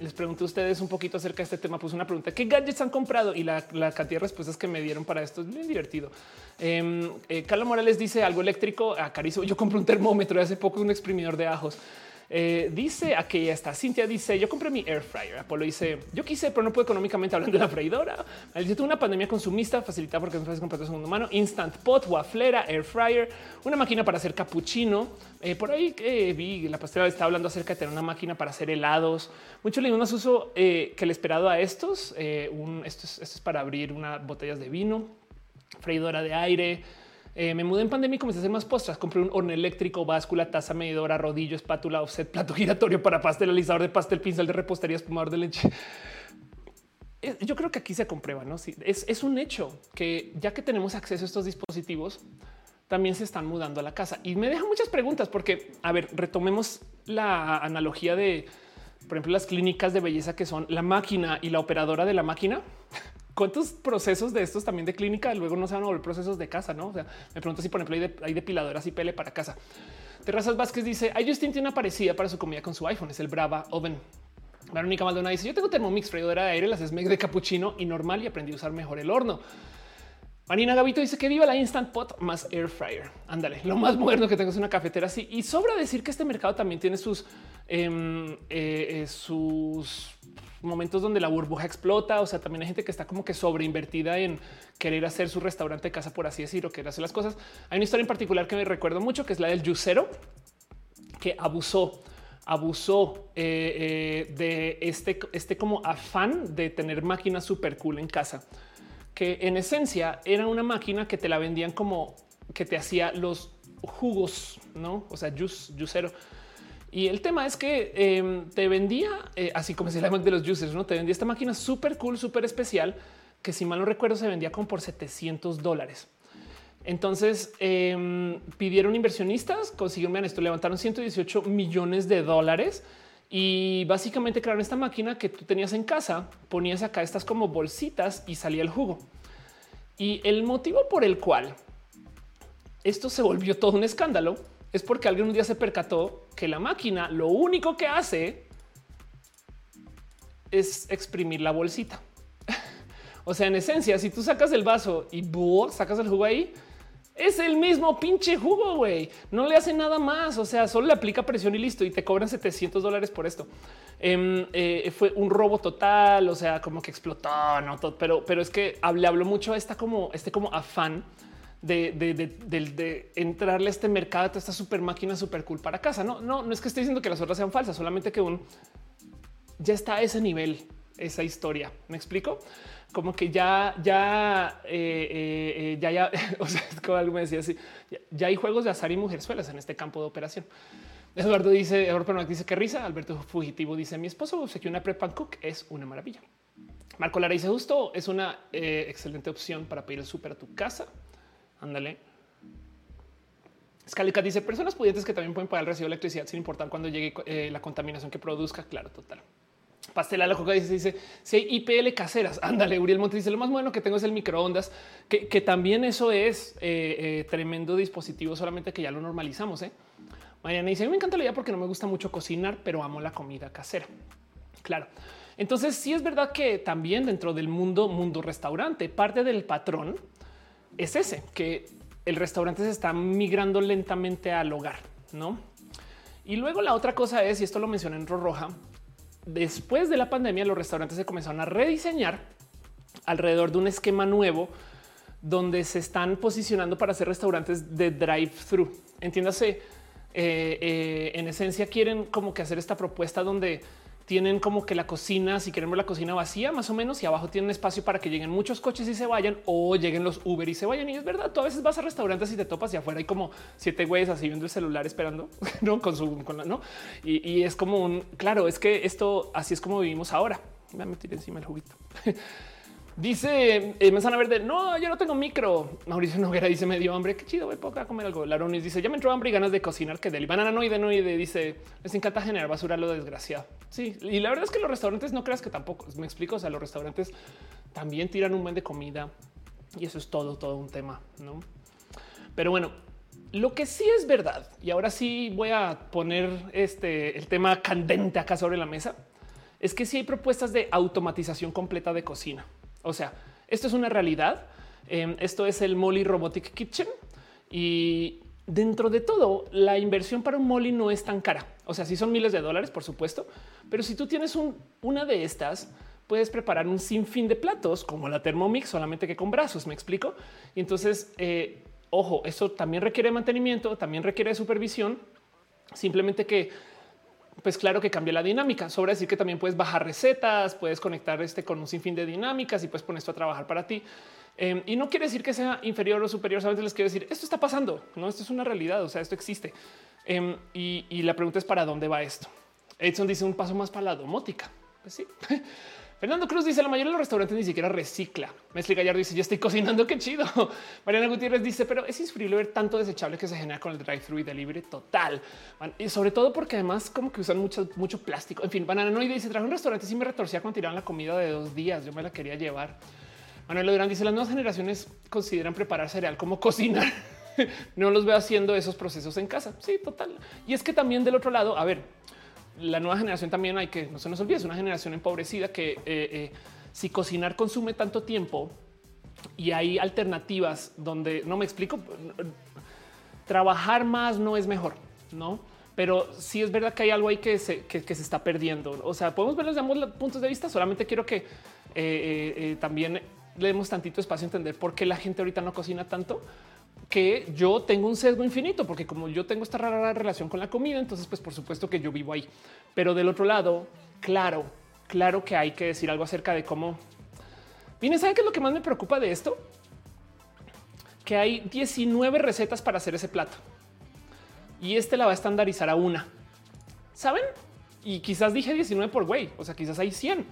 les pregunté a ustedes un poquito acerca de este tema. Pues una pregunta: ¿qué gadgets han comprado? Y la, cantidad de respuestas que me dieron para esto es bien divertido. Eh, eh, Carla Morales dice algo eléctrico. Acaricio. Yo compré un termómetro y hace poco un exprimidor de ajos. Eh, dice aquí está Cintia dice yo compré mi air fryer. Apolo dice yo quise, pero no puedo económicamente hablando de la freidora. Dice una pandemia consumista facilita porque no puedes comprar de segundo mano. Instant pot, waflera, air fryer, una máquina para hacer cappuccino. Eh, por ahí que vi la pastelera está hablando acerca de tener una máquina para hacer helados. Mucho le más uso eh, que el esperado a estos. Esto, es, esto es para abrir unas botellas de vino, freidora de aire eh, me mudé en pandemia y comencé a hacer más postras. Compré un horno eléctrico, báscula, taza medidora, rodillo, espátula, offset, plato giratorio para pastelizador de pastel, pincel de repostería, espumador de leche. Eh, yo creo que aquí se comprueba, ¿no? Sí, es, es un hecho que ya que tenemos acceso a estos dispositivos, también se están mudando a la casa. Y me deja muchas preguntas porque, a ver, retomemos la analogía de, por ejemplo, las clínicas de belleza que son la máquina y la operadora de la máquina. Cuántos procesos de estos también de clínica luego no se van a volver procesos de casa, no? O sea, me pregunto si por ejemplo hay, depiladoras y pele para casa. Terrazas Vázquez dice: Ay, Justin tiene una parecida para su comida con su iPhone. Es el Brava Oven. Verónica Maldonado dice: Yo tengo Thermomix, freidora de aire, las Smeg de capuchino y normal y aprendí a usar mejor el horno. Marina Gavito dice que viva la Instant Pot más Air Fryer. Ándale, lo más moderno que tengo es una cafetera así. Y sobra decir que este mercado también tiene sus, em, eh, eh, sus momentos donde la burbuja explota. O sea, también hay gente que está como que sobreinvertida en querer hacer su restaurante de casa, por así decirlo, querer hacer las cosas. Hay una historia en particular que me recuerdo mucho, que es la del Juicero, que abusó abusó eh, eh, de este, este como afán de tener máquinas súper cool en casa, que en esencia era una máquina que te la vendían como que te hacía los jugos, no? O sea, juice, y el tema es que em, te vendía, eh, así como se llama de los users, no te vendía esta máquina súper cool, súper especial, que si mal no recuerdo se vendía como por 700 dólares. Entonces em, pidieron inversionistas, consiguieron esto, levantaron 118 millones de dólares y básicamente crearon esta máquina que tú tenías en casa, ponías acá estas como bolsitas y salía el jugo. Y el motivo por el cual esto se volvió todo un escándalo es porque alguien un día se percató que la máquina lo único que hace es exprimir la bolsita. o sea, en esencia, si tú sacas el vaso y sacas el jugo ahí, es el mismo pinche jugo, güey. No le hace nada más. O sea, solo le aplica presión y listo. Y te cobran 700 dólares por esto. Em, eh, fue un robo total. O sea, como que explotó, no pero, pero es que le habló mucho esta como este como afán de, entrarle a este mercado, a esta super máquina super cool para casa. No, no, no es que esté diciendo que las otras sean falsas, solamente que un ya está a ese nivel, esa historia. Me explico como que ya, ya, eh, eh, eh, ya, ya, o sea, como algo me decía así, ya, hay juegos de azar y mujerzuelas en este campo de operación. Eduardo dice, Eduardo dice que risa. Alberto Fugitivo dice: Mi esposo que una prep cook es una maravilla. Marco Lara dice justo es una excelente opción para pedir el súper a tu casa. Ándale. Scalica dice personas pudientes que también pueden pagar el recibo de electricidad sin importar cuando llegue eh, la contaminación que produzca. Claro, total. Pastela la coca dice, dice si hay IPL caseras. Ándale, Uriel Monte dice lo más bueno que tengo es el microondas, que, también eso es eh, tremendo dispositivo, solamente que ya lo normalizamos. ¿eh? Mariana dice me encanta la idea porque no me gusta mucho cocinar, pero amo la comida casera. Claro. Entonces, sí es verdad que también dentro del mundo, mundo restaurante, parte del patrón es ese, que el restaurante se está migrando lentamente al hogar, ¿no? Y luego la otra cosa es, y esto lo mencioné en Roja, después de la pandemia los restaurantes se comenzaron a rediseñar alrededor de un esquema nuevo donde se están posicionando para hacer restaurantes de drive-thru. Entiéndase, eh, eh, en esencia quieren como que hacer esta propuesta donde tienen como que la cocina, si queremos la cocina vacía más o menos y abajo tienen espacio para que lleguen muchos coches y se vayan o lleguen los Uber y se vayan. Y es verdad, tú a veces vas a restaurantes y te topas y afuera hay como siete güeyes así viendo el celular esperando, no con su, con la, no. Y, es como un, claro, es que esto así es como vivimos ahora. Me metí encima el juguito. Dice eh, Manzana Verde, no, yo no tengo micro. Mauricio Noguera dice, me dio hambre. Qué chido, voy a comer algo. Laronis dice, ya me entró hambre y ganas de cocinar que del banana no y de no y de dice, les encanta generar basura lo desgraciado. Sí, y la verdad es que los restaurantes no creas que tampoco me explico. O sea, los restaurantes también tiran un buen de comida y eso es todo, todo un tema, no? Pero bueno, lo que sí es verdad, y ahora sí voy a poner este el tema candente acá sobre la mesa, es que sí hay propuestas de automatización completa de cocina. O sea, esto es una realidad. Em, esto es el Molly Robotic Kitchen y dentro de todo, la inversión para un Molly no es tan cara. O sea, sí son miles de dólares, por supuesto, pero si tú tienes una de estas, puedes preparar un sinfín de platos como la Thermomix, solamente que con brazos. Me explico. Y entonces, eh, ojo, eso también requiere mantenimiento, también requiere supervisión. Simplemente que pues claro que cambia la dinámica. Sobre decir que también puedes bajar recetas, puedes conectar este con un sinfín de dinámicas y puedes poner esto a trabajar para ti. Em, y no quiere decir que sea inferior o superior. Solamente les quiero decir esto está pasando. No, esto es una realidad. O sea, esto existe. Em, y, y, la pregunta es para dónde va esto. Edson dice un paso más para la domótica. Pues sí. Fernando Cruz dice la mayoría de los restaurantes ni siquiera recicla. Mesli Gallardo dice ya estoy cocinando, qué chido. Mariana Gutiérrez dice pero es insufrible ver tanto desechable que se genera con el drive-thru y delivery total. Y sobre todo porque además como que usan mucho, mucho plástico. En fin, Banana no dice trajo un restaurante y me retorcía cuando tiraron la comida de dos días. Yo me la quería llevar. Manuel Durán dice las nuevas generaciones consideran preparar cereal como cocinar. no los veo haciendo esos procesos en casa. Sí, total. Y es que también del otro lado, a ver, la nueva generación también hay que no se nos olvide, es una generación empobrecida que eh, eh, si cocinar consume tanto tiempo y hay alternativas donde no me explico, trabajar más no es mejor, no? Pero sí es verdad que hay algo ahí que se, que, se está perdiendo. O sea, podemos ver de ambos puntos de vista. Solamente quiero que eh, también le demos tantito espacio a entender por qué la gente ahorita no cocina tanto que yo tengo un sesgo infinito, porque como yo tengo esta rara relación con la comida, entonces pues por supuesto que yo vivo ahí. Pero del otro lado, claro, claro que hay que decir algo acerca de cómo... Viene, ¿saben qué es lo que más me preocupa de esto? Que hay 19 recetas para hacer ese plato. Y este la va a estandarizar a una. ¿Saben? Y quizás dije 19 por güey, o sea, quizás hay 100.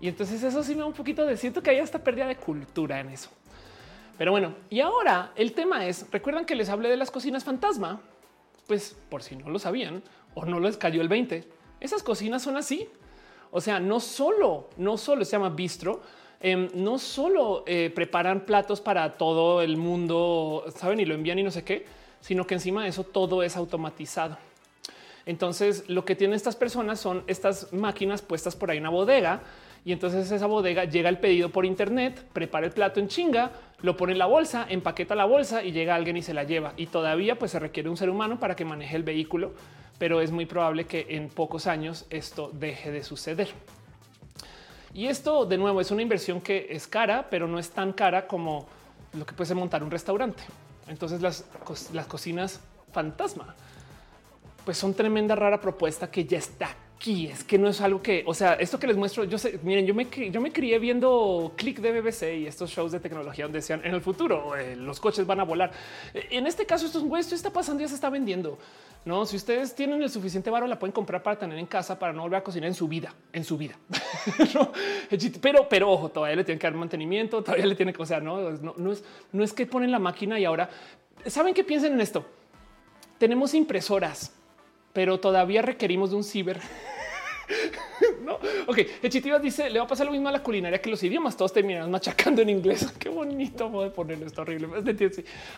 Y entonces eso sí me da un poquito de siento que hay esta pérdida de cultura en eso. Pero bueno, y ahora el tema es, recuerdan que les hablé de las cocinas fantasma, pues por si no lo sabían o no les cayó el 20, esas cocinas son así. O sea, no solo, no solo se llama bistro, em, no solo eh, preparan platos para todo el mundo, saben, y lo envían y no sé qué, sino que encima de eso todo es automatizado. Entonces, lo que tienen estas personas son estas máquinas puestas por ahí en una bodega y entonces esa bodega llega el pedido por internet, prepara el plato en chinga, lo pone en la bolsa, empaqueta la bolsa y llega alguien y se la lleva. Y todavía pues se requiere un ser humano para que maneje el vehículo, pero es muy probable que en pocos años esto deje de suceder. Y esto de nuevo es una inversión que es cara, pero no es tan cara como lo que puede montar un restaurante. Entonces las, las cocinas fantasma pues son tremenda rara propuesta que ya está aquí es que no es algo que, o sea, esto que les muestro, yo sé, miren, yo me, yo me crié viendo click de BBC y estos shows de tecnología donde decían en el futuro eh, los coches van a volar. Eh, en este caso, esto, güey, esto está pasando, ya se está vendiendo. No, si ustedes tienen el suficiente varo, la pueden comprar para tener en casa para no volver a cocinar en su vida, en su vida. pero, pero ojo, todavía le tienen que dar mantenimiento, todavía le tiene que, o sea, no, no es, no es que ponen la máquina y ahora saben que piensen en esto. Tenemos impresoras, pero todavía requerimos de un ciber no, ok. Hechitivas dice: Le va a pasar lo mismo a la culinaria que los idiomas. Todos terminan machacando en inglés. Qué bonito modo de ponerlo. Está horrible.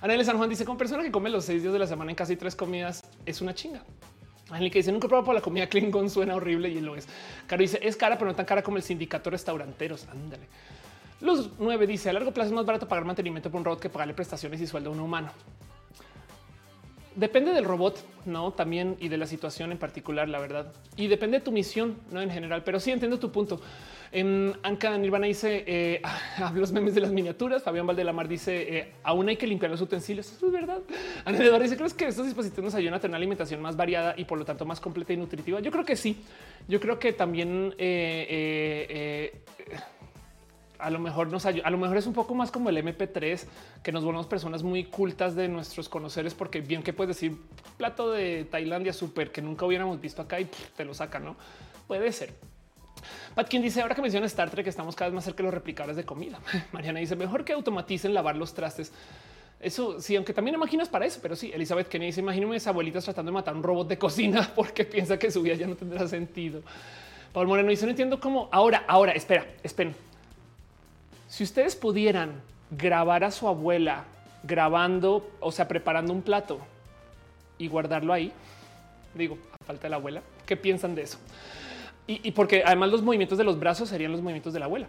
Anel San Juan dice: Con persona que come los seis días de la semana en casi tres comidas es una chinga. Alguien que dice nunca probado por la comida Klingon suena horrible y lo es. Caro dice es cara, pero no tan cara como el sindicato restauranteros. Ándale. Los nueve dice a largo plazo es más barato pagar mantenimiento por un robot que pagarle prestaciones y sueldo a un humano. Depende del robot, no también y de la situación en particular, la verdad. Y depende de tu misión, no en general, pero sí entiendo tu punto. En em, Anka Nirvana dice eh, los memes de las miniaturas. Fabián Valdelamar dice eh, aún hay que limpiar los utensilios. Es verdad. Ana dice crees que estos dispositivos nos ayudan a tener una alimentación más variada y por lo tanto más completa y nutritiva. Yo creo que sí. Yo creo que también eh, a lo mejor nos ayuda, a lo mejor es un poco más como el MP3 que nos volvemos personas muy cultas de nuestros conoceres, porque bien que puedes decir plato de Tailandia súper que nunca hubiéramos visto acá y te lo sacan, no puede ser. Patkin dice ahora que menciona Star Trek, estamos cada vez más cerca de los replicables de comida. Mariana dice mejor que automaticen lavar los trastes. Eso sí, aunque también imaginas para eso, pero sí, Elizabeth Kennedy dice imagíname mis abuelitas tratando de matar un robot de cocina porque piensa que su vida ya no tendrá sentido. Paul Moreno dice no entiendo cómo ahora, ahora, espera, esperen. Si ustedes pudieran grabar a su abuela grabando, o sea, preparando un plato y guardarlo ahí, digo, a falta de la abuela, ¿qué piensan de eso? Y, porque además los movimientos de los brazos serían los movimientos de la abuela.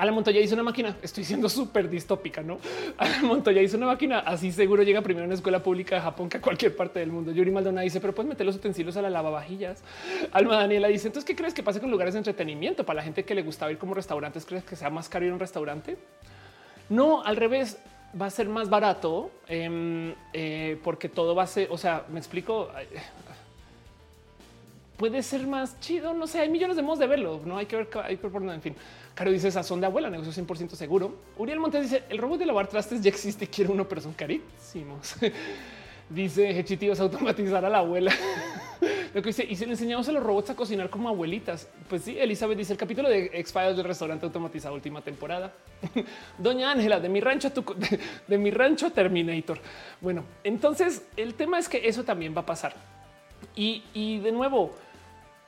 Alan Montoya hizo una máquina. Estoy siendo súper distópica, no? Alan Montoya hizo una máquina. Así seguro llega primero a una escuela pública de Japón que a cualquier parte del mundo. Yuri Maldonado dice, pero puedes meter los utensilios a la lavavajillas. Alma Daniela dice, entonces, ¿qué crees que pase con lugares de entretenimiento para la gente que le gusta ir como restaurantes? ¿Crees que sea más caro ir a un restaurante? No, al revés va a ser más barato em, eh, porque todo va a ser, o sea, me explico, puede ser más chido. No sé, hay millones de modos de verlo. No hay que ver, hay que ver en fin. Caro dice sazón de abuela, negocio 100% seguro. Uriel Montes dice el robot de lavar trastes ya existe. Quiero uno, pero son carísimos. dice Hechitivos automatizar a la abuela. Lo que dice y si le enseñamos a los robots a cocinar como abuelitas. Pues sí, Elizabeth dice el capítulo de X-Files del restaurante automatizado última temporada. Doña Ángela de mi rancho, de mi rancho Terminator. Bueno, entonces el tema es que eso también va a pasar. Y, y de nuevo,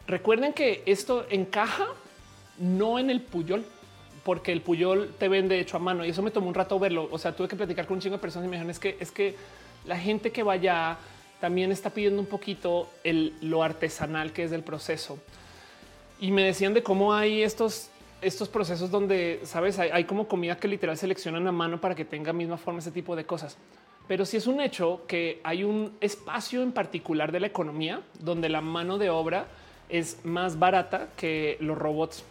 recuerden que esto encaja no en el Puyol, porque el Puyol te vende hecho a mano y eso me tomó un rato verlo. O sea, tuve que platicar con un chingo de personas y me dijeron es que es que la gente que vaya también está pidiendo un poquito el, lo artesanal que es del proceso. Y me decían de cómo hay estos, estos procesos donde, sabes, hay, hay como comida que literal seleccionan a mano para que tenga misma forma, ese tipo de cosas. Pero sí es un hecho que hay un espacio en particular de la economía donde la mano de obra es más barata que los robots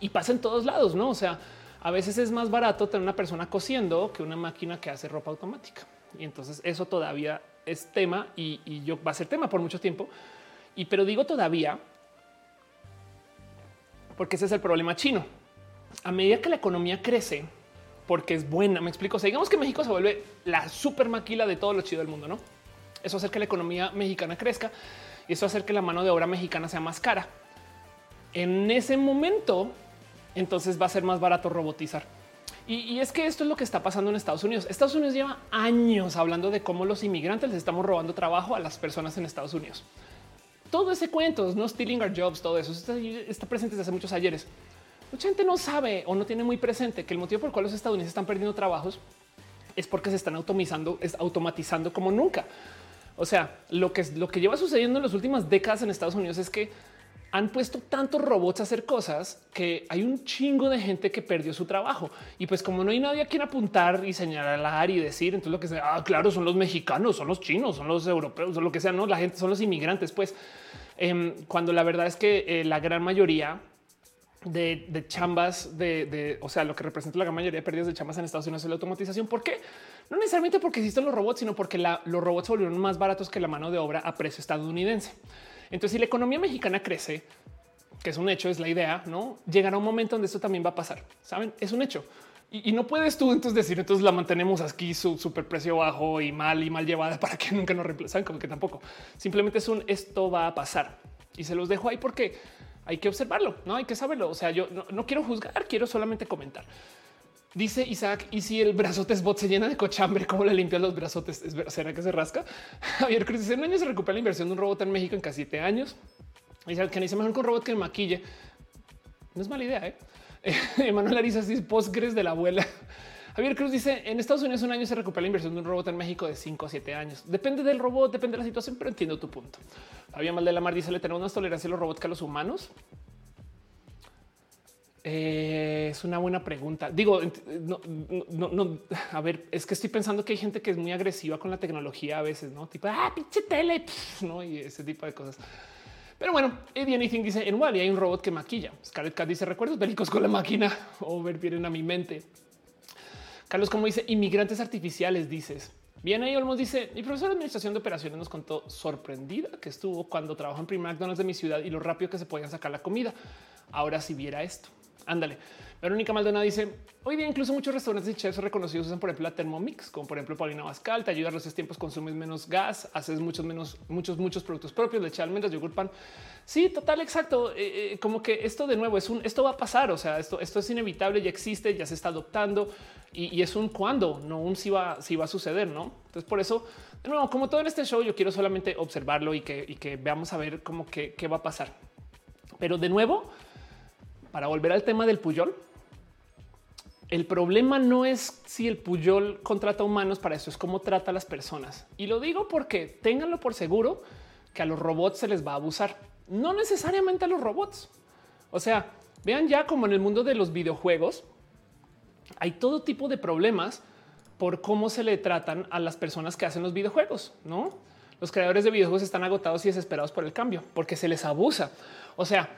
y pasa en todos lados, no? O sea, a veces es más barato tener una persona cosiendo que una máquina que hace ropa automática. Y entonces eso todavía es tema y, yo va a ser tema por mucho tiempo. Y pero digo todavía porque ese es el problema chino. A medida que la economía crece, porque es buena, me explico. O que México se vuelve la super maquila de todo lo chido del mundo, no? Eso hace que la economía mexicana crezca y eso hace que la mano de obra mexicana sea más cara. En ese momento, entonces va a ser más barato robotizar. Y, es que esto es lo que está pasando en Estados Unidos. Estados Unidos lleva años hablando de cómo los inmigrantes les estamos robando trabajo a las personas en Estados Unidos. Todo ese cuento, no stealing our jobs, todo eso está, presente desde hace muchos ayeres. Mucha gente no sabe o no tiene muy presente que el motivo por el cual los estadounidenses están perdiendo trabajos es porque se están automatizando, es automatizando como nunca. O sea, lo que, lo que lleva sucediendo en las últimas décadas en Estados Unidos es que han puesto tantos robots a hacer cosas que hay un chingo de gente que perdió su trabajo. Y pues como no hay nadie a quien apuntar y señalar y decir, entonces lo que sea, ah, claro, son los mexicanos, son los chinos, son los europeos, o lo que sea, no, la gente son los inmigrantes. Pues em, cuando la verdad es que eh, la gran mayoría de, chambas de, o sea, lo que representa la gran mayoría de pérdidas de chambas en Estados Unidos es la automatización. ¿Por qué? No necesariamente porque existen los robots, sino porque los robots se volvieron más baratos que la mano de obra a precio estadounidense. Entonces, si la economía mexicana crece, que es un hecho, es la idea, no llegará un momento donde esto también va a pasar. Saben, es un hecho. Y, no puedes tú entonces decir, entonces la mantenemos aquí su super precio bajo y mal y mal llevada para que nunca nos reemplazan, como que tampoco. Simplemente es un esto va a pasar y se los dejo ahí porque hay que observarlo, no hay que saberlo. O sea, yo no, quiero juzgar, quiero solamente comentar. Dice Isaac, y si el brazote bot se llena de cochambre, ¿cómo le limpian los brazotes? ¿Será que se rasca? Javier Cruz dice, en un año se recupera la inversión de un robot en México en casi siete años. Dice que ni se mejor con robot que maquille. No es mala idea, ¿eh? Emanuel Ariza dice Postgres de la abuela. Javier Cruz dice en Estados Unidos un año se recupera la inversión de un robot en México de 5 a 7 años. Depende del robot, depende de la situación, pero entiendo tu punto. Fabián Mal de Mar dice le tenemos más tolerancia a los robots que a los humanos. Eh, es una buena pregunta. Digo, no, no, a ver, es que estoy pensando que hay gente que es muy agresiva con la tecnología a veces, no tipo ah, pinche tele, no y ese tipo de cosas. Pero bueno, Eddie Anything dice en Wally hay un robot que maquilla. Scarlett Cat dice recuerdos bélicos con la máquina o ver vienen a mi mente. Carlos, como dice inmigrantes artificiales, dices. Bien, ahí Olmos dice mi profesor de administración de operaciones nos contó sorprendida que estuvo cuando trabajó en Primark McDonald's de mi ciudad y lo rápido que se podían sacar la comida. Ahora si viera esto, ándale. Verónica Maldonado dice hoy día incluso muchos restaurantes y chefs reconocidos usan por ejemplo la Thermomix, como por ejemplo Paulina Bascal, te ayuda a los tiempos, consumes menos gas, haces muchos menos, muchos, muchos productos propios, leche, almendras, yogur, pan. Sí, total, exacto. Eh, eh, como que esto de nuevo es un, esto va a pasar. O sea, esto, esto es inevitable, ya existe, ya se está adoptando y, es un cuándo, no un si va, si va a suceder, no? Entonces, por eso, de nuevo, como todo en este show, yo quiero solamente observarlo y que, y que veamos a ver cómo que qué va a pasar. Pero de nuevo, para volver al tema del Puyol, el problema no es si el Puyol contrata humanos para eso, es cómo trata a las personas. Y lo digo porque ténganlo por seguro que a los robots se les va a abusar. No necesariamente a los robots. O sea, vean ya como en el mundo de los videojuegos hay todo tipo de problemas por cómo se le tratan a las personas que hacen los videojuegos, ¿no? Los creadores de videojuegos están agotados y desesperados por el cambio porque se les abusa. O sea,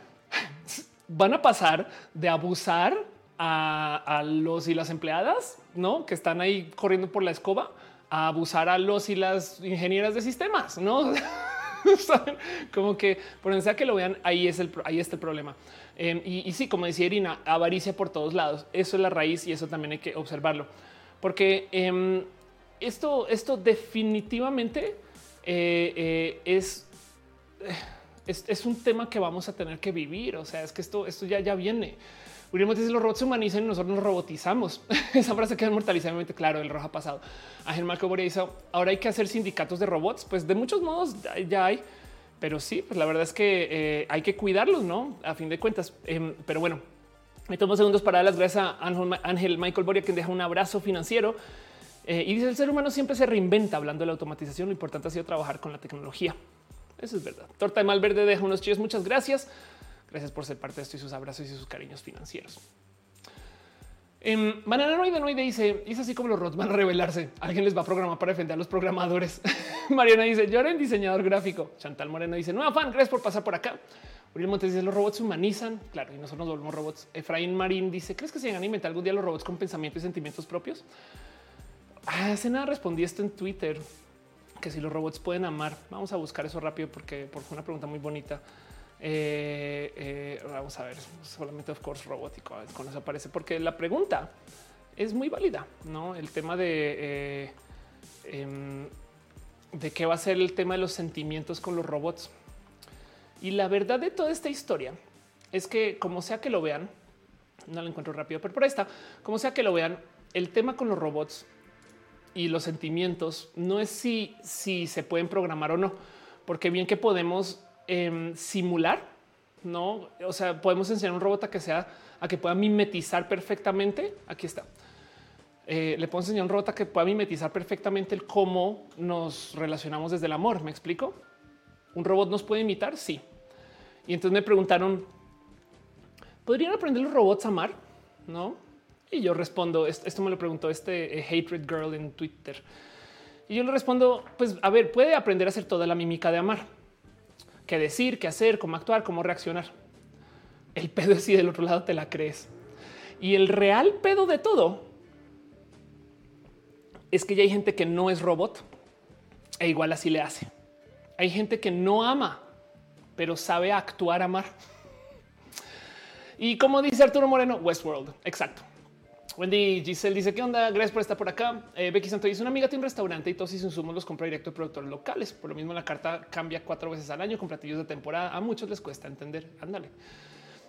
van a pasar de abusar a, los y las empleadas, no que están ahí corriendo por la escoba, a abusar a los y las ingenieras de sistemas, no? como que por donde que lo vean, ahí es el, ahí está el problema. Em, y, sí, como decía Irina, avaricia por todos lados. Eso es la raíz y eso también hay que observarlo, porque em, esto, esto definitivamente eh, eh, es, es, un tema que vamos a tener que vivir. O sea, es que esto, esto ya, viene. William dice los robots se humanizan y nosotros nos robotizamos. Esa frase queda mortalizadamente claro el roja pasado. Ángel Marco Boria dice ahora hay que hacer sindicatos de robots. Pues de muchos modos ya hay, pero sí, pues la verdad es que eh, hay que cuidarlos, no? A fin de cuentas. Em, pero bueno, me tomo segundos para dar las gracias a Ángel Michael Boria, quien deja un abrazo financiero. Eh, y dice el ser humano siempre se reinventa hablando de la automatización. Lo importante ha sido trabajar con la tecnología. Eso es verdad. Torta de Malverde deja unos chillos. Muchas gracias. Gracias por ser parte de esto y sus abrazos y sus cariños financieros. En Bananoide Noide dice: Es así como los robots van a revelarse. Alguien les va a programar para defender a los programadores. Mariana dice: Yo era diseñador gráfico. Chantal Moreno dice: Nueva fan, gracias por pasar por acá. Uriel Montes dice: Los robots humanizan. Claro, y nosotros nos volvemos robots. Efraín Marín dice: ¿Crees que se llegan a inventar algún día los robots con pensamientos y sentimientos propios? Ah, hace nada respondí esto en Twitter que si los robots pueden amar. Vamos a buscar eso rápido porque, porque fue una pregunta muy bonita. Eh, eh, vamos a ver, solamente of course robótico con eso aparece, porque la pregunta es muy válida, no? El tema de eh, em, de qué va a ser el tema de los sentimientos con los robots. Y la verdad de toda esta historia es que, como sea que lo vean, no lo encuentro rápido, pero por está, como sea que lo vean, el tema con los robots y los sentimientos no es si, si se pueden programar o no, porque bien que podemos Em, simular, no? O sea, podemos enseñar a un robot a que sea a que pueda mimetizar perfectamente. Aquí está. Eh, le puedo enseñar a un robot a que pueda mimetizar perfectamente el cómo nos relacionamos desde el amor. Me explico. Un robot nos puede imitar. Sí. Y entonces me preguntaron, ¿podrían aprender los robots a amar? No. Y yo respondo, esto me lo preguntó este eh, Hatred Girl en Twitter. Y yo le respondo, pues a ver, puede aprender a hacer toda la mímica de amar qué decir, qué hacer, cómo actuar, cómo reaccionar. El pedo es si del otro lado te la crees. Y el real pedo de todo es que ya hay gente que no es robot e igual así le hace. Hay gente que no ama pero sabe actuar a mar. Y como dice Arturo Moreno, Westworld. Exacto. Wendy Giselle dice qué onda. Gracias por estar por acá. Eh, Becky Santo dice una amiga tiene un restaurante y todos sus insumos los compra directo de productores locales. Por lo mismo, la carta cambia cuatro veces al año con platillos de temporada. A muchos les cuesta entender. Ándale.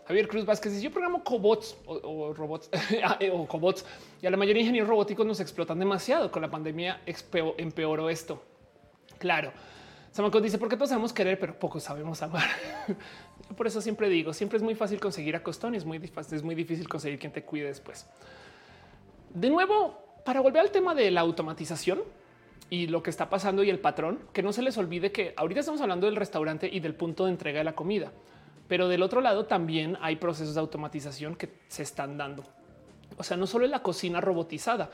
Javier Cruz Vázquez dice yo programo cobots o, robots ah, eh, o cobots y a la mayoría de ingenieros robóticos nos explotan demasiado. Con la pandemia empeoró esto. Claro. Samacos dice porque todos sabemos querer, pero poco sabemos amar. Por eso siempre digo, siempre es muy fácil conseguir a costón y es muy, es muy difícil conseguir quien te cuide después. De nuevo, para volver al tema de la automatización y lo que está pasando y el patrón, que no se les olvide que ahorita estamos hablando del restaurante y del punto de entrega de la comida, pero del otro lado también hay procesos de automatización que se están dando. O sea, no solo en la cocina robotizada,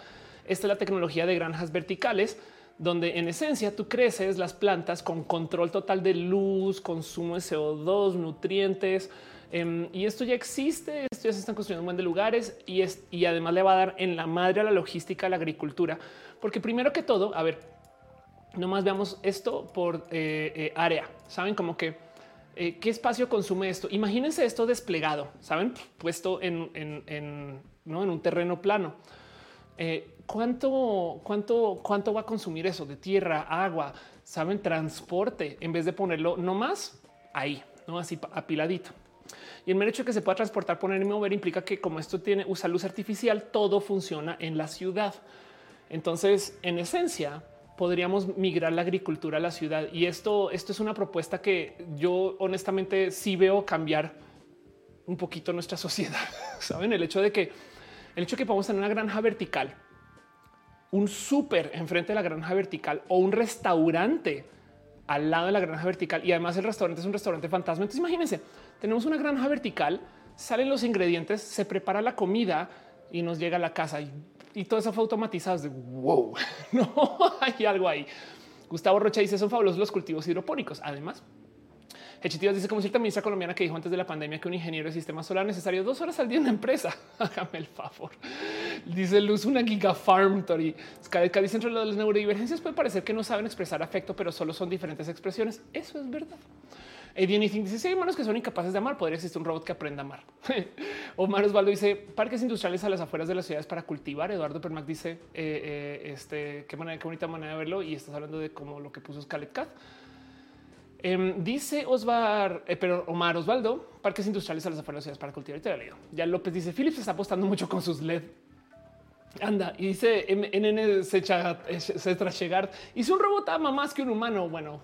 esta es la tecnología de granjas verticales, donde en esencia tú creces las plantas con control total de luz, consumo de CO2, nutrientes, Em, y esto ya existe, esto ya se están construyendo un buen de lugares y, es, y además le va a dar en la madre a la logística, a la agricultura, porque primero que todo, a ver, nomás veamos esto por eh, eh, área. Saben como que eh, qué espacio consume esto. Imagínense esto desplegado, saben, puesto en, en, ¿no? en un terreno plano. ¿cuánto, cuánto, ¿Cuánto va a consumir eso de tierra, agua? Saben, transporte en vez de ponerlo nomás ahí, no así apiladito. Y el hecho de que se pueda transportar, poner y mover implica que como esto tiene usa luz artificial, todo funciona en la ciudad. Entonces, en esencia, podríamos migrar la agricultura a la ciudad. Y esto, esto es una propuesta que yo honestamente sí veo cambiar un poquito nuestra sociedad. Saben el hecho de que el hecho de que podamos tener una granja vertical, un súper enfrente de la granja vertical o un restaurante al lado de la granja vertical y además el restaurante es un restaurante fantasma. Entonces imagínense, tenemos una granja vertical, salen los ingredientes, se prepara la comida y nos llega a la casa y, todo eso fue automatizado. de wow, no hay algo ahí. Gustavo Rocha dice son fabulosos los cultivos hidropónicos. Además, Hechitivas dice como cierta ministra colombiana que dijo antes de la pandemia que un ingeniero de sistema solar necesario dos horas al día en una empresa. Hágame el favor. Dice Luz, una giga farm. Tori dice entre las neurodivergencias puede parecer que no saben expresar afecto, pero solo son diferentes expresiones. Eso es verdad. Edian dice: Si hay humanos que son incapaces de amar, podría existir un robot que aprenda a amar. Omar Osvaldo dice: Parques industriales a las afueras de las ciudades para cultivar. Eduardo Permac dice: eh, eh, Este qué manera, qué bonita manera de verlo. Y estás hablando de como lo que puso Scarlett Cat. Em, dice Osvar, eh, pero Omar Osvaldo, parques industriales a las afueras de ciudades para cultivar. Y te leo. Ya López dice: Philips está apostando mucho con sus LED. Anda y dice NN se echa, se llegar. Hizo un robot ama más que un humano. Bueno,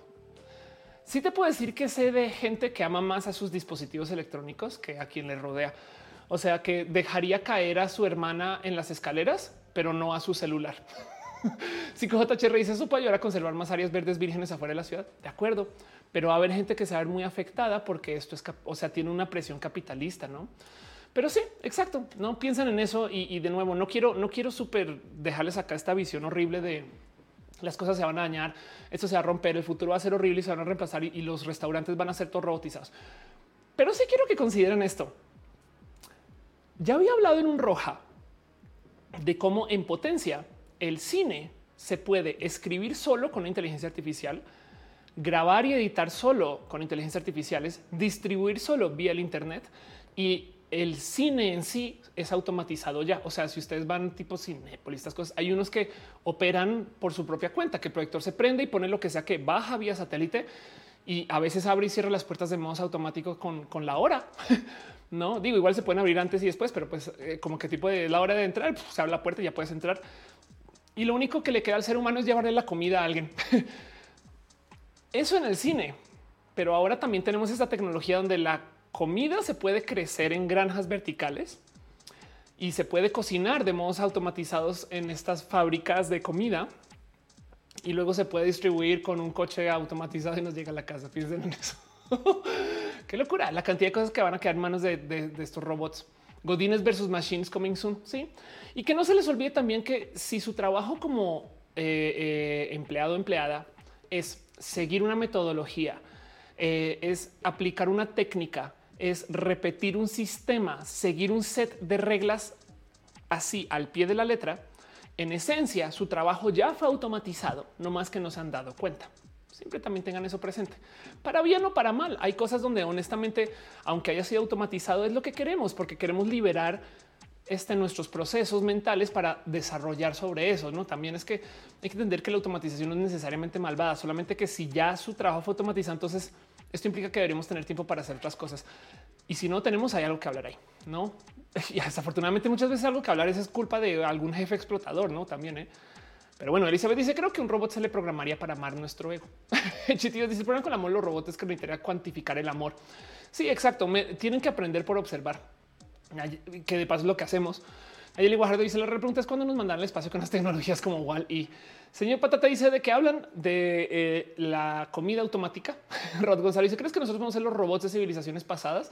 sí te puedo decir que sé de gente que ama más a sus dispositivos electrónicos que a quien le rodea. O sea, que dejaría caer a su hermana en las escaleras, pero no a su celular. Si JHR dice eso puede ayudar a conservar más áreas verdes vírgenes afuera de la ciudad. De acuerdo, pero va a haber gente que se va a ver muy afectada porque esto es, o sea, tiene una presión capitalista, no? Pero sí, exacto. No piensan en eso y, y de nuevo no quiero, no quiero súper dejarles acá esta visión horrible de las cosas se van a dañar, esto se va a romper, el futuro va a ser horrible y se van a reemplazar y, los restaurantes van a ser todos robotizados. Pero sí quiero que consideren esto. Ya había hablado en un roja de cómo en potencia el cine se puede escribir solo con inteligencia artificial, grabar y editar solo con inteligencia artificiales, distribuir solo vía el Internet y el cine en sí es automatizado ya. O sea, si ustedes van tipo Cinepolis, estas cosas, hay unos que operan por su propia cuenta, que el proyector se prende y pone lo que sea que baja vía satélite y a veces abre y cierra las puertas de modo automático con, la hora. no digo, igual se pueden abrir antes y después, pero pues eh, como que tipo de la hora de entrar, se abre la puerta y ya puedes entrar. Y lo único que le queda al ser humano es llevarle la comida a alguien. Eso en el cine, pero ahora también tenemos esta tecnología donde la comida se puede crecer en granjas verticales y se puede cocinar de modos automatizados en estas fábricas de comida y luego se puede distribuir con un coche automatizado y nos llega a la casa. Piensen en eso. Qué locura la cantidad de cosas que van a quedar en manos de, estos robots. Godines versus machines coming soon. Sí. Y que no se les olvide también que si su trabajo como eh, eh, empleado o empleada es seguir una metodología, eh, es aplicar una técnica es repetir un sistema, seguir un set de reglas así al pie de la letra. En esencia, su trabajo ya fue automatizado, no más que nos han dado cuenta. Siempre también tengan eso presente. Para bien o para mal, hay cosas donde honestamente, aunque haya sido automatizado, es lo que queremos, porque queremos liberar este, nuestros procesos mentales para desarrollar sobre eso. No también es que hay que entender que la automatización no es necesariamente malvada, solamente que si ya su trabajo fue automatizado, entonces esto implica que deberíamos tener tiempo para hacer otras cosas. Y si no tenemos, hay algo que hablar ahí, no? Y desafortunadamente, muchas veces algo que hablar es, culpa de algún jefe explotador, no? También, ¿eh? Pero bueno, Elizabeth dice: Creo que un robot se le programaría para amar nuestro ego. Chitido dice: El problema con el amor, los robots es que necesitaría cuantificar el amor. Sí, exacto. tienen que aprender por observar que de paso es lo que hacemos. Ayeli Guajardo dice la pregunta es cuándo nos mandan el espacio con las tecnologías como Wall y señor Patata dice de que hablan de eh, la comida automática. Rod González dice crees que nosotros vamos a ser los robots de civilizaciones pasadas.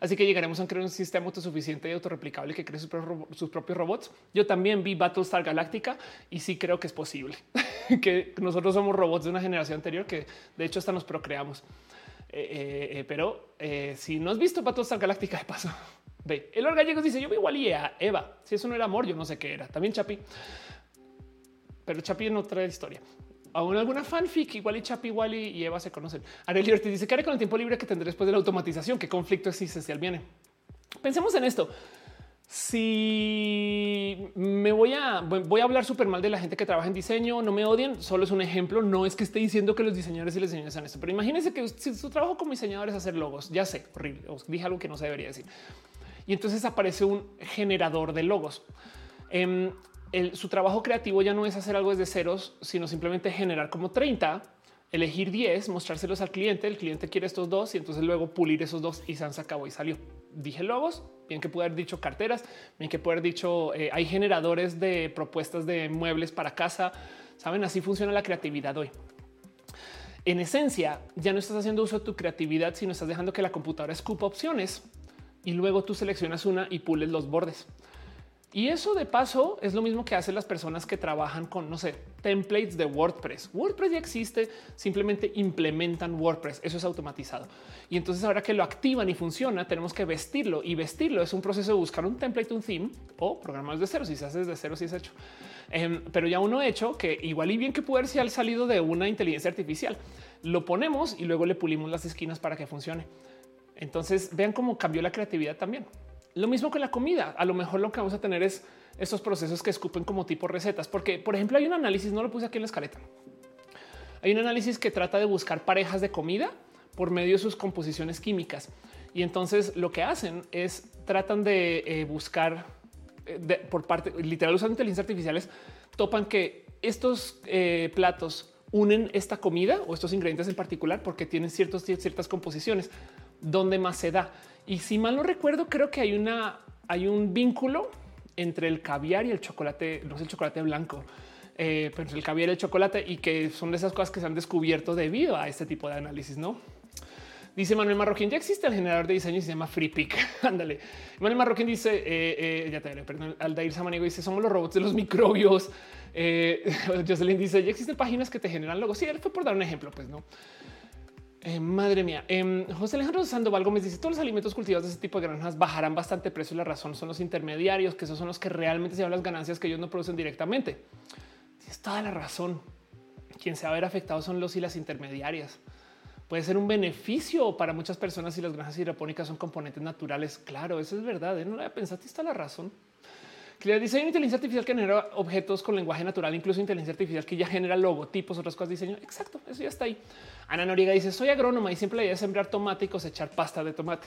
Así que llegaremos a crear un sistema autosuficiente y autorreplicable que cree sus, propios robots. Yo también vi Battlestar Galactica y sí creo que es posible que nosotros somos robots de una generación anterior que de hecho hasta nos procreamos. Eh, eh, pero si no has visto Battlestar Galactica de paso, Ve, el Gallegos dice: Yo vi igual y a Eva. Si eso no era amor, yo no sé qué era. También Chapi, pero Chapi no trae historia. Aún alguna fanfic, igual y Chapi, igual y Eva se conocen. Arely Ortiz dice: ¿Qué haré con el tiempo libre que tendré después de la automatización? ¿Qué conflicto existencial viene? Pensemos en esto. Si me voy a voy a hablar súper mal de la gente que trabaja en diseño, no me odien, solo es un ejemplo. No es que esté diciendo que los diseñadores y los diseñadores sean esto, pero imagínense que si su trabajo como diseñador es hacer logos, ya sé, horrible. Dije algo que no se debería decir y entonces aparece un generador de logos. Su trabajo creativo ya no es hacer algo desde ceros, sino simplemente generar como 30, elegir 10, mostrárselos al cliente. El cliente quiere estos dos y entonces luego pulir esos dos y se acabó y salió. Dije logos, bien que puede haber dicho carteras, bien que puede haber dicho eh, hay generadores de propuestas de muebles para casa. Saben, así funciona la creatividad hoy. En esencia, ya no estás haciendo uso de tu creatividad, sino estás dejando que la computadora escupa opciones y luego tú seleccionas una y pules los bordes. Y eso de paso es lo mismo que hacen las personas que trabajan con, no sé, templates de WordPress. WordPress ya existe, simplemente implementan WordPress. Eso es automatizado. Y entonces ahora que lo activan y funciona, tenemos que vestirlo y vestirlo es un proceso de buscar un template, un theme o programas de cero. Si se hace desde cero, si es hecho. Em, pero ya uno hecho que igual y bien que puede ser salido de una inteligencia artificial. Lo ponemos y luego le pulimos las esquinas para que funcione. Entonces vean cómo cambió la creatividad también. Lo mismo con la comida. A lo mejor lo que vamos a tener es estos procesos que escupen como tipo recetas, porque por ejemplo hay un análisis, no lo puse aquí en la escaleta. Hay un análisis que trata de buscar parejas de comida por medio de sus composiciones químicas. Y entonces lo que hacen es tratan de eh, buscar eh, por parte literal usando inteligencia artificiales, topan que estos eh, platos unen esta comida o estos ingredientes en particular porque tienen ciertos, ciertas composiciones donde más se da. Y si mal no recuerdo, creo que hay una, hay un vínculo entre el caviar y el chocolate, no es el chocolate blanco, eh, pero el caviar y el chocolate y que son de esas cosas que se han descubierto debido a este tipo de análisis, no? Dice Manuel Marroquín, ya existe el generador de diseño y se llama FreePic. Ándale. Manuel Marroquín dice, eh, eh, ya te veré, perdón, Aldair Samanigo dice, somos los robots de los microbios. Jocelyn dice, ya existen páginas que te generan logos. Sí, él fue por dar un ejemplo, pues no. Eh, madre mía. Eh, José Alejandro Sandoval Gómez dice todos los alimentos cultivados de ese tipo de granjas bajarán bastante precio y la razón son los intermediarios, que esos son los que realmente se llevan las ganancias que ellos no producen directamente. Es toda la razón. Quien se va a ver afectado son los y las intermediarias. Puede ser un beneficio para muchas personas si las granjas hidropónicas son componentes naturales. Claro, eso es verdad. ¿eh? No había pensado. Está la razón que le dice inteligencia artificial que genera objetos con lenguaje natural, incluso inteligencia artificial que ya genera logotipos, otras cosas de diseño. Exacto, eso ya está ahí. Ana Noriega dice soy agrónoma y siempre la idea es sembrar tomate y cosechar pasta de tomate.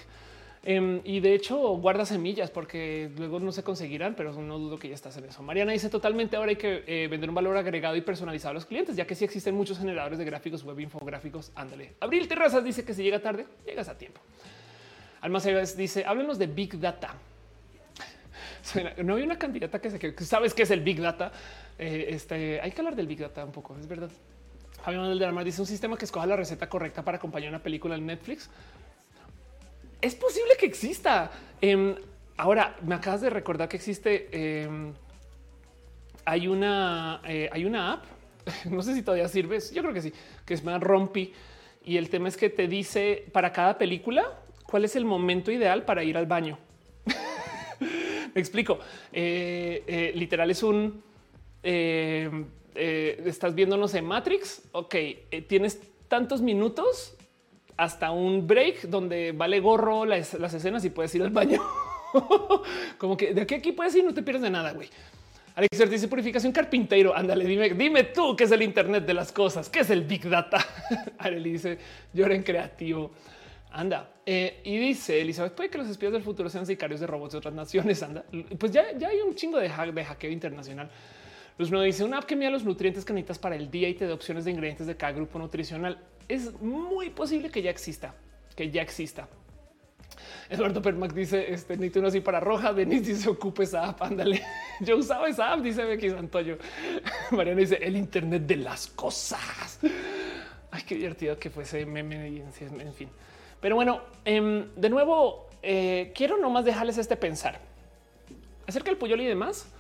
Em, y de hecho guarda semillas porque luego no se conseguirán, pero no dudo que ya estás en eso. Mariana dice totalmente ahora hay que eh, vender un valor agregado y personalizado a los clientes, ya que sí existen muchos generadores de gráficos web, infográficos. Ándale. Abril Terrazas dice que si llega tarde, llegas a tiempo. Alma dice háblenos de Big Data. No hay una candidata que se que sabes que es el Big Data. Eh, este hay que hablar del Big Data un poco. Es verdad. Javier Manuel de la dice un sistema que escoja la receta correcta para acompañar una película en Netflix. Es posible que exista. Em, ahora me acabas de recordar que existe. Em, hay una, eh, hay una app. No sé si todavía sirve. Yo creo que sí, que es más Rompi. Y el tema es que te dice para cada película cuál es el momento ideal para ir al baño. Me explico. Eh, eh, literal es un eh, estás viéndonos en Matrix. Ok, tienes tantos minutos hasta un break donde vale gorro las, escenas y puedes ir al baño. Como que de aquí aquí puedes ir, no te pierdes de nada, güey. Alex dice purificación carpintero. Ándale, dime, dime tú qué es el Internet de las cosas, qué es el Big Data. Arely dice llora en creativo. Anda eh, y dice Elizabeth, puede que los espías del futuro sean sicarios de robots de otras naciones. Anda, pues ya, ya hay un chingo de, hack, de hackeo internacional. Luz no dice una app que mira los nutrientes que necesitas para el día y te da opciones de ingredientes de cada grupo nutricional. Es muy posible que ya exista, que ya exista. Eduardo Permac dice este necesito así para roja. Denis dice ocupe esa app. Ándale. Yo usaba esa app, dice Becky Santoyo. Mariana dice el Internet de las cosas. Ay, qué divertido que fuese meme. En fin, pero bueno, em, de nuevo, eh, quiero nomás dejarles este pensar acerca del Puyol y demás.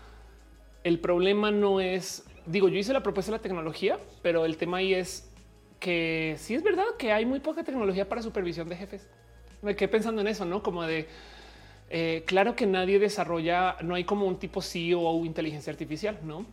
El problema no es, digo, yo hice la propuesta de la tecnología, pero el tema ahí es que sí es verdad que hay muy poca tecnología para supervisión de jefes me quedé pensando en eso, no como de eh, claro que nadie desarrolla, no hay como un tipo CEO o inteligencia artificial, no?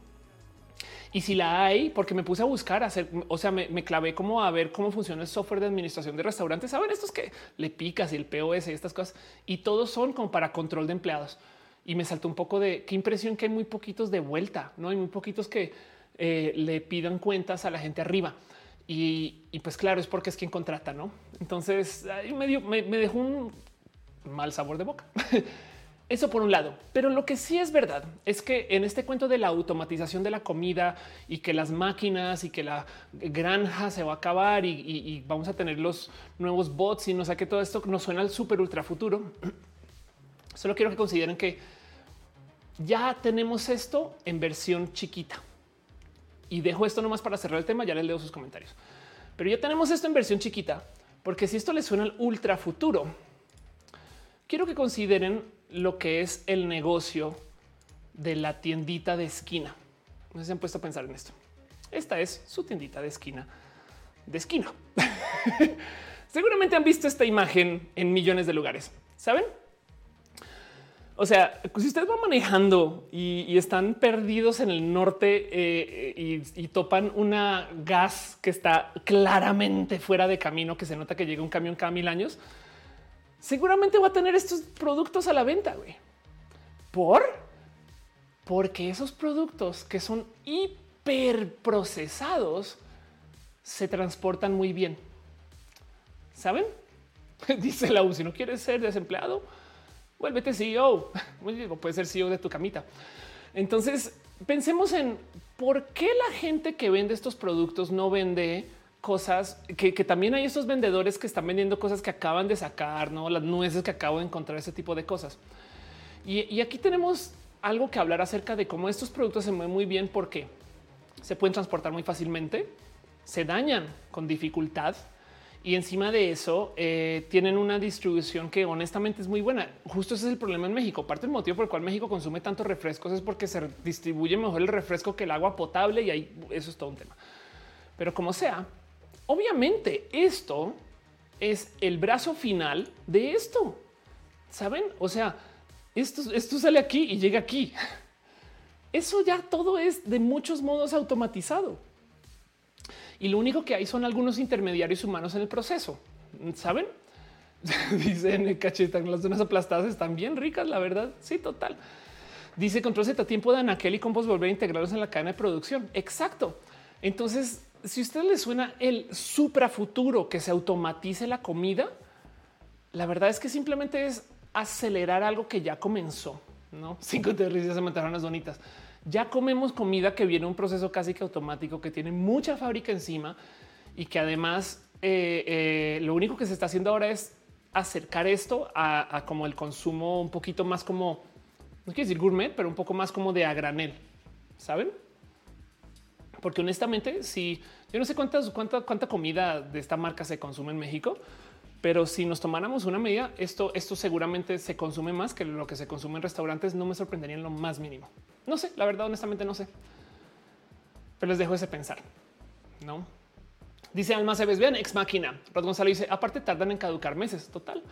Y si la hay, porque me puse a buscar hacer, o sea, me, clavé como a ver cómo funciona el software de administración de restaurantes. Saben estos que le picas y el POS y estas cosas y todos son como para control de empleados. Y me saltó un poco de qué impresión que hay muy poquitos de vuelta, no hay muy poquitos que eh, le pidan cuentas a la gente arriba. Y, pues claro, es porque es quien contrata, ¿no? Entonces me, me, dejó un mal sabor de boca. Eso por un lado, pero lo que sí es verdad es que en este cuento de la automatización de la comida y que las máquinas y que la granja se va a acabar y, vamos a tener los nuevos bots y no sé qué todo esto nos suena al súper ultra futuro. Solo quiero que consideren que ya tenemos esto en versión chiquita. Y dejo esto nomás para cerrar el tema, ya les leo sus comentarios. Pero ya tenemos esto en versión chiquita, porque si esto les suena al ultra futuro, quiero que consideren lo que es el negocio de la tiendita de esquina. No se han puesto a pensar en esto. Esta es su tiendita de esquina de esquina. Seguramente han visto esta imagen en millones de lugares. ¿Saben? O sea, si ustedes van manejando y, están perdidos en el norte eh, y, topan una gas que está claramente fuera de camino, que se nota que llega un camión cada mil años, seguramente va a tener estos productos a la venta. Güey. ¿Por? Porque esos productos que son hiperprocesados se transportan muy bien. ¿Saben? Dice la U, si no quieres ser desempleado, vuélvete CEO, puede ser CEO de tu camita. Entonces pensemos en por qué la gente que vende estos productos no vende cosas que, también hay estos vendedores que están vendiendo cosas que acaban de sacar, no las nueces que acabo de encontrar, ese tipo de cosas. Y, aquí tenemos algo que hablar acerca de cómo estos productos se mueven muy bien porque se pueden transportar muy fácilmente, se dañan con dificultad y encima de eso eh, tienen una distribución que honestamente es muy buena. Justo ese es el problema en México. Parte del motivo por el cual México consume tantos refrescos es porque se distribuye mejor el refresco que el agua potable y ahí eso es todo un tema. Pero como sea, obviamente esto es el brazo final de esto. Saben? O sea, esto, sale aquí y llega aquí. Eso ya todo es de muchos modos automatizado y lo único que hay son algunos intermediarios humanos en el proceso. Saben? Dicen cachetan las zonas aplastadas están bien ricas, la verdad. Sí, total. Dice control Z tiempo de Anaquel y Compos volver a integrarlos en la cadena de producción. Exacto. Entonces, si a usted le suena el supra futuro que se automatice la comida, la verdad es que simplemente es acelerar algo que ya comenzó. No cinco de se mataron las donitas ya comemos comida que viene un proceso casi que automático, que tiene mucha fábrica encima y que además eh, eh, lo único que se está haciendo ahora es acercar esto a, como el consumo un poquito más como, no quiero decir gourmet, pero un poco más como de a granel, ¿saben? Porque honestamente, si yo no sé cuántas, cuánta, cuánta comida de esta marca se consume en México, pero si nos tomáramos una medida, esto, esto seguramente se consume más que lo que se consume en restaurantes. No me sorprendería en lo más mínimo. No sé, la verdad, honestamente no sé. Pero les dejo ese pensar. No dice Alma ves vean ex máquina. Rod Gonzalo dice aparte tardan en caducar meses. Total.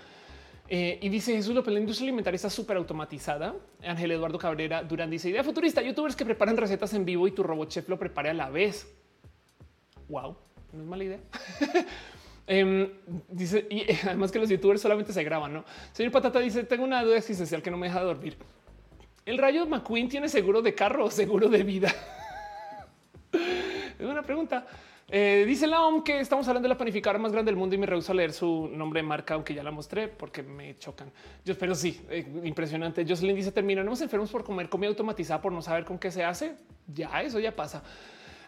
Eh, y dice Jesús López, la industria alimentaria está súper automatizada. Ángel Eduardo Cabrera Durán dice idea futurista, youtubers que preparan recetas en vivo y tu robot chef lo prepare a la vez. Wow, no es mala idea. Em, dice, y además que los youtubers solamente se graban, ¿no? Señor Patata dice, tengo una duda existencial que no me deja dormir. ¿El Rayo McQueen tiene seguro de carro o seguro de vida? es una pregunta. Eh, dice la OM que estamos hablando de la panificadora más grande del mundo y me rehuso a leer su nombre de marca, aunque ya la mostré porque me chocan. Yo, pero sí, eh, impresionante. Jocelyn dice: Terminamos enfermos por comer comida automatizada por no saber con qué se hace. Ya, eso ya pasa.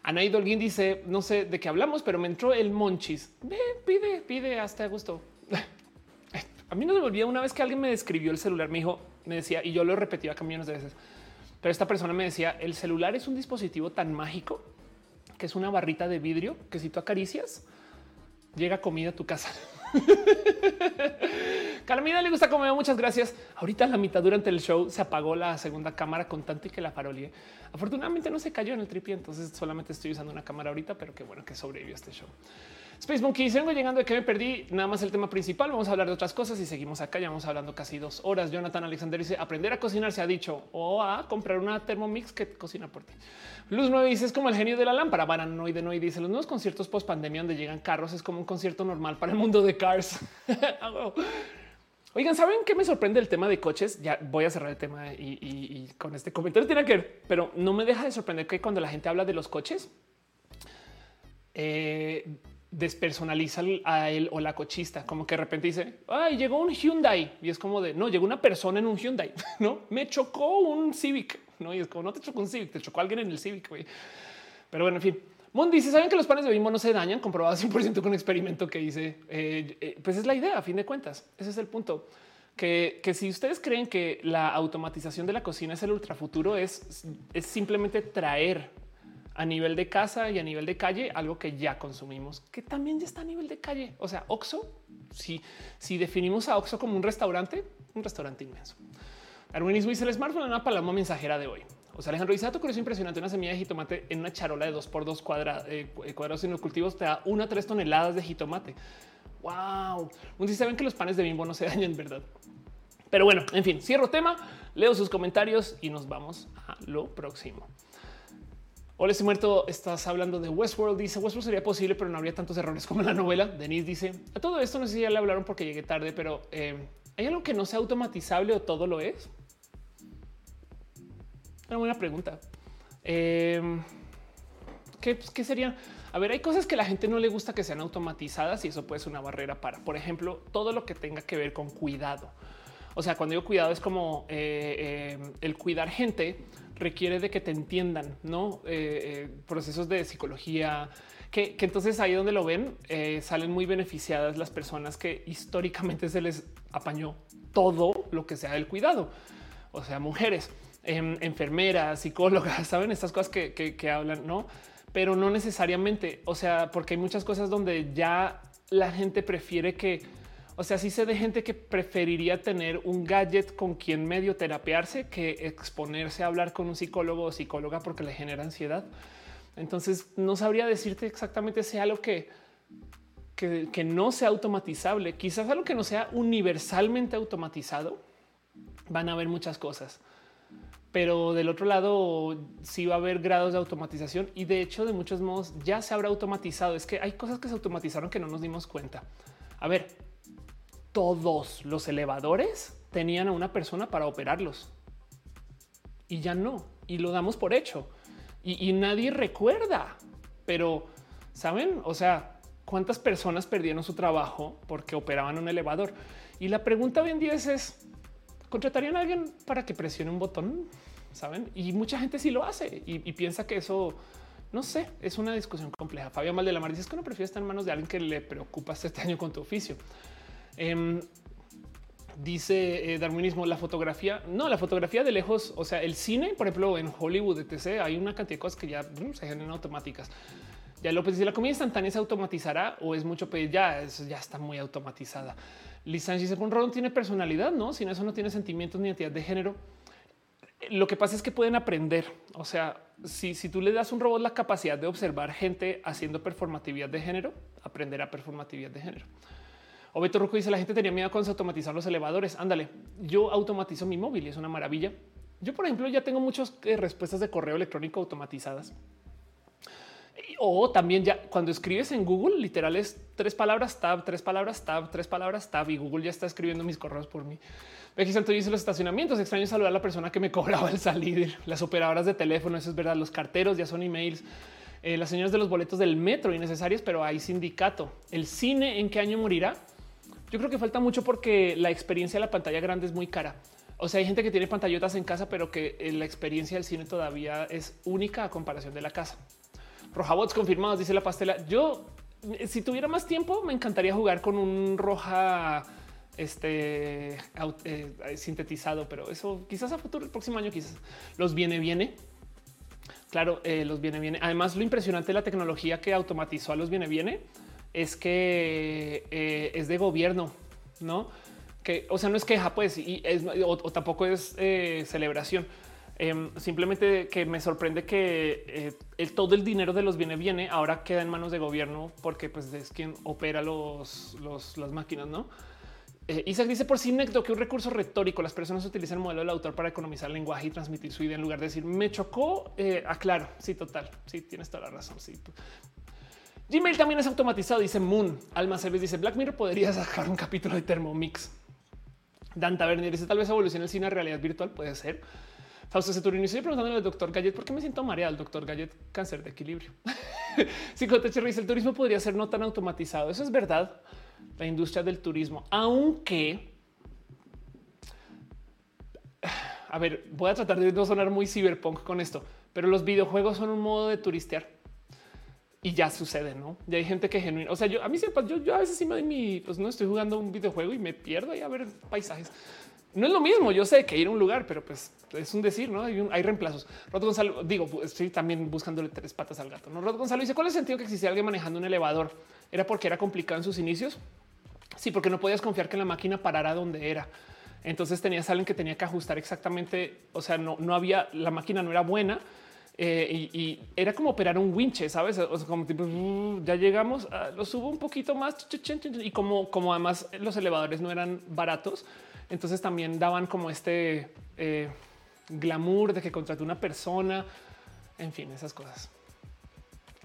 Anaí Dolguín dice: No sé de qué hablamos, pero me entró el monchis. Ve, pide, pide hasta gusto. a mí no me olvida una vez que alguien me describió el celular. Me dijo, me decía, y yo lo repetía camiones de veces, pero esta persona me decía: El celular es un dispositivo tan mágico que es una barrita de vidrio que si tú acaricias, llega comida a tu casa. Calamida le gusta comer. Muchas gracias. Ahorita la mitad durante el show se apagó la segunda cámara con tanto y que la farolié. Afortunadamente no se cayó en el tripié, entonces solamente estoy usando una cámara ahorita, pero qué bueno que sobrevivió este show. Space Monkey, vengo llegando de que me perdí nada más el tema principal. Vamos a hablar de otras cosas y seguimos acá. Ya vamos hablando casi dos horas. Jonathan Alexander dice aprender a cocinar se ha dicho o a comprar una Thermomix que cocina por ti. Luz 9 dice es como el genio de la lámpara. Baranoide no y dice los nuevos conciertos post pandemia donde llegan carros es como un concierto normal para el mundo de cars. Ah, Oigan, ¿saben qué me sorprende el tema de coches? Ya voy a cerrar el tema y, con este comentario tiene que ver, pero no me deja de sorprender que cuando la gente habla de los coches, eh, despersonaliza a él o la cochista, como que de repente dice, ay, llegó un Hyundai y es como de, no, llegó una persona en un Hyundai, no, me chocó un Civic, no, y es como, no te chocó un Civic, te chocó alguien en el Civic. Pero bueno, en fin. Mon dice, ¿saben que los panes de bimbo no se dañan? Comprobado 100% con un experimento que hice. Eh, eh, pues es la idea, a fin de cuentas. Ese es el punto. Que, que, si ustedes creen que la automatización de la cocina es el ultrafuturo, es, es simplemente traer a nivel de casa y a nivel de calle, algo que ya consumimos, que también ya está a nivel de calle. O sea, Oxo, si, si definimos a Oxo como un restaurante, un restaurante inmenso. Armonismo dice el smartphone una palabra mensajera de hoy. O sea, Alejandro dato es impresionante, una semilla de jitomate en una charola de dos por dos eh, cuadrados en los cultivos te da una a tres toneladas de jitomate. Wow. Un día saben que los panes de bimbo no se dañan, ¿verdad? Pero bueno, en fin, cierro tema, leo sus comentarios y nos vamos a lo próximo. Hola, estoy muerto. Estás hablando de Westworld. Dice Westworld sería posible, pero no habría tantos errores como en la novela. Denise dice a todo esto. No sé si ya le hablaron porque llegué tarde, pero eh, hay algo que no sea automatizable o todo lo es. Una buena pregunta. Eh, ¿qué, ¿Qué sería? A ver, hay cosas que la gente no le gusta que sean automatizadas y eso puede ser una barrera para, por ejemplo, todo lo que tenga que ver con cuidado. O sea, cuando digo cuidado es como eh, el cuidar gente requiere de que te entiendan, no eh, eh, procesos de psicología, que, entonces ahí donde lo ven eh, salen muy beneficiadas las personas que históricamente se les apañó todo lo que sea del cuidado, o sea, mujeres, em, enfermeras, psicólogas, saben estas cosas que, que hablan, no, pero no necesariamente. O sea, porque hay muchas cosas donde ya la gente prefiere que o sea, sí sé de gente que preferiría tener un gadget con quien medio terapearse que exponerse a hablar con un psicólogo o psicóloga porque le genera ansiedad. Entonces no sabría decirte exactamente si algo que, que, que no sea automatizable, quizás algo que no sea universalmente automatizado. Van a haber muchas cosas, pero del otro lado sí va a haber grados de automatización y de hecho de muchos modos ya se habrá automatizado. Es que hay cosas que se automatizaron que no nos dimos cuenta. A ver, todos los elevadores tenían a una persona para operarlos y ya no. Y lo damos por hecho y, nadie recuerda. Pero saben, o sea, cuántas personas perdieron su trabajo porque operaban un elevador. Y la pregunta hoy en día es, ¿contratarían a alguien para que presione un botón? Saben? Y mucha gente sí lo hace y, piensa que eso no sé, es una discusión compleja. Fabián Mar dice que no prefieres estar en manos de alguien que le preocupa este año con tu oficio. Em, dice eh, darwinismo, la fotografía, no, la fotografía de lejos, o sea, el cine, por ejemplo, en Hollywood, etc., hay una cantidad de cosas que ya se generan automáticas. Ya López dice, ¿la comida instantánea se automatizará o es mucho pedir? Ya, ya está muy automatizada. Liz dice, un robot tiene personalidad, ¿no? Sin eso no tiene sentimientos ni identidad de género. Lo que pasa es que pueden aprender. O sea, si, si tú le das a un robot la capacidad de observar gente haciendo performatividad de género, aprenderá performatividad de género. O Beto Rocco dice la gente tenía miedo cuando se automatizaron los elevadores. Ándale, yo automatizo mi móvil y es una maravilla. Yo, por ejemplo, ya tengo muchas eh, respuestas de correo electrónico automatizadas. O también ya cuando escribes en Google, literal es tres palabras tab, tres palabras tab, tres palabras tab y Google ya está escribiendo mis correos por mí. Becky Santo dice los estacionamientos. Extraño saludar a la persona que me cobraba el salir. Las operadoras de teléfono, eso es verdad. Los carteros ya son emails. Eh, las señoras de los boletos del metro innecesarios, pero hay sindicato. El cine, ¿en qué año morirá? Yo creo que falta mucho porque la experiencia de la pantalla grande es muy cara. O sea, hay gente que tiene pantallotas en casa, pero que eh, la experiencia del cine todavía es única a comparación de la casa. Rojabots confirmados, dice la pastela. Yo, eh, si tuviera más tiempo, me encantaría jugar con un roja este eh, sintetizado, pero eso quizás a futuro, el próximo año, quizás los viene, viene. Claro, los viene, viene. Además, lo impresionante de la tecnología que automatizó a los viene, viene es que eh, es de gobierno, no? Que, o sea, no es queja, pues, y o, tampoco es celebración. Em, simplemente que me sorprende que el, todo el dinero de los viene viene ahora queda en manos de gobierno porque pues es quien opera los, las máquinas, no? Eh, Isaac dice por sí que un recurso retórico. Las personas utilizan el modelo del autor para economizar el lenguaje y transmitir su idea en lugar de decir me chocó. Eh, aclaro. Sí, total. Sí, tienes toda la razón. Sí. Gmail también es automatizado. Dice Moon. Alma Service dice Black Mirror podría sacar un capítulo de Thermomix. Dan Tavernier dice tal vez evolucione el cine a realidad virtual. Puede ser. Fausto Ceturino estoy preguntándole al doctor Gallet por qué me siento mareado. Doctor Gallet, cáncer de equilibrio. Psicoteche dice el turismo podría ser no tan automatizado. Eso es verdad la industria del turismo, aunque a ver, voy a tratar de no sonar muy cyberpunk con esto, pero los videojuegos son un modo de turistear y ya sucede, no? Ya hay gente que genuino. O sea, yo a mí siempre, yo, yo a veces sí me mi, pues no estoy jugando un videojuego y me pierdo ahí a ver paisajes. No es lo mismo. Yo sé que ir a un lugar, pero pues es un decir, no hay, hay reemplazos. Rod Gonzalo, digo, estoy también buscándole tres patas al gato. No, Rod Gonzalo dice cuál es el sentido que existía alguien manejando un elevador. Era porque era complicado en sus inicios. Sí, porque no podías confiar que la máquina parara donde era. Entonces tenías alguien que tenía que ajustar exactamente. O sea, no, no había, la máquina no era buena. Eh, y, era como operar un winche, sabes? O sea, como tipo uh, ya llegamos, ah, lo subo un poquito más y como, como además los elevadores no eran baratos, entonces también daban como este eh, glamour de que contrató una persona, en fin, esas cosas.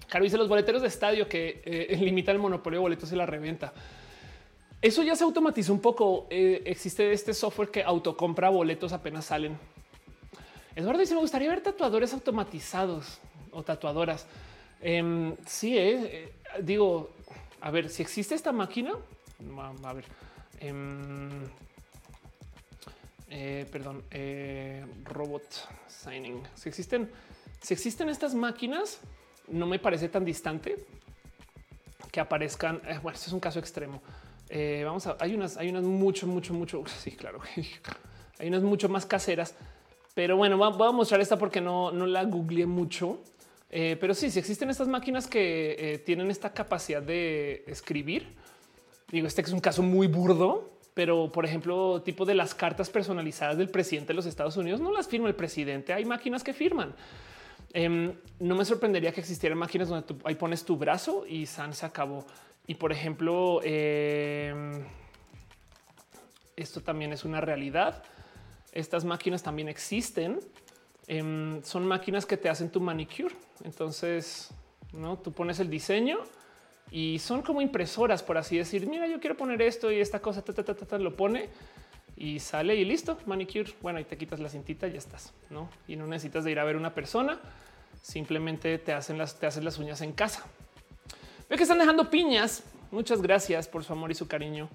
Claro, dice los boleteros de estadio que eh, limitan el monopolio de boletos y la reventa. Eso ya se automatizó un poco. Eh, existe este software que autocompra boletos apenas salen. Eduardo dice: Me gustaría ver tatuadores automatizados o tatuadoras. Em, sí, eh, eh, digo, a ver si existe esta máquina. A ver, em, perdón, robot signing. Si existen, si existen estas máquinas, no me parece tan distante que aparezcan. bueno, este es un caso extremo eh, vamos a, hay unas, hay unas mucho, mucho, mucho. Sí, claro. hay unas mucho más caseras, pero bueno, voy a mostrar esta porque no, no la googleé mucho. Eh, pero sí, si existen estas máquinas que eh, tienen esta capacidad de escribir, digo, este es un caso muy burdo, pero por ejemplo, tipo de las cartas personalizadas del presidente de los Estados Unidos no las firma el presidente. Hay máquinas que firman. Em, no me sorprendería que existieran máquinas donde tú, ahí pones tu brazo y San se acabó. Y por ejemplo, em, esto también es una realidad. Estas máquinas también existen. Em, son máquinas que te hacen tu manicure. Entonces, no tú pones el diseño y son como impresoras, por así decir. Mira, yo quiero poner esto y esta cosa, lo pone y sale y listo. Manicure. Bueno, y te quitas la cintita y ya estás, no? Y no necesitas de ir a ver una persona. Simplemente te hacen las, te hacen las uñas en casa. Veo que están dejando piñas. Muchas gracias por su amor y su cariño,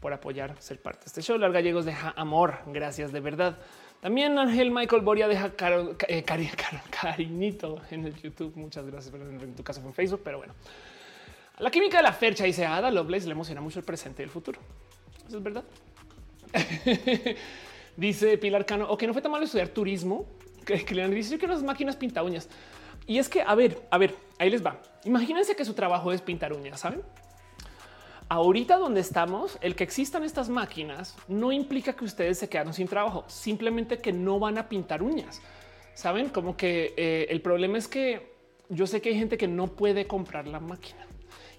por apoyar ser parte de este show. Las gallegos deja amor. Gracias de verdad. También Ángel Michael Boria deja caro, eh, cariñito en el YouTube. Muchas gracias. En tu caso fue en Facebook, pero bueno. La química de la fercha dice Ada Lovelace le emociona mucho el presente y el futuro. Eso es verdad. dice Pilar Cano, o que no fue tan malo estudiar turismo. Que, le dice que las máquinas pinta uñas. Y es que, a ver, a ver, ahí les va. Imagínense que su trabajo es pintar uñas, ¿saben? Ahorita donde estamos, el que existan estas máquinas no implica que ustedes se quedaron sin trabajo, simplemente que no van a pintar uñas. Saben como que eh, el problema es que yo sé que hay gente que no puede comprar la máquina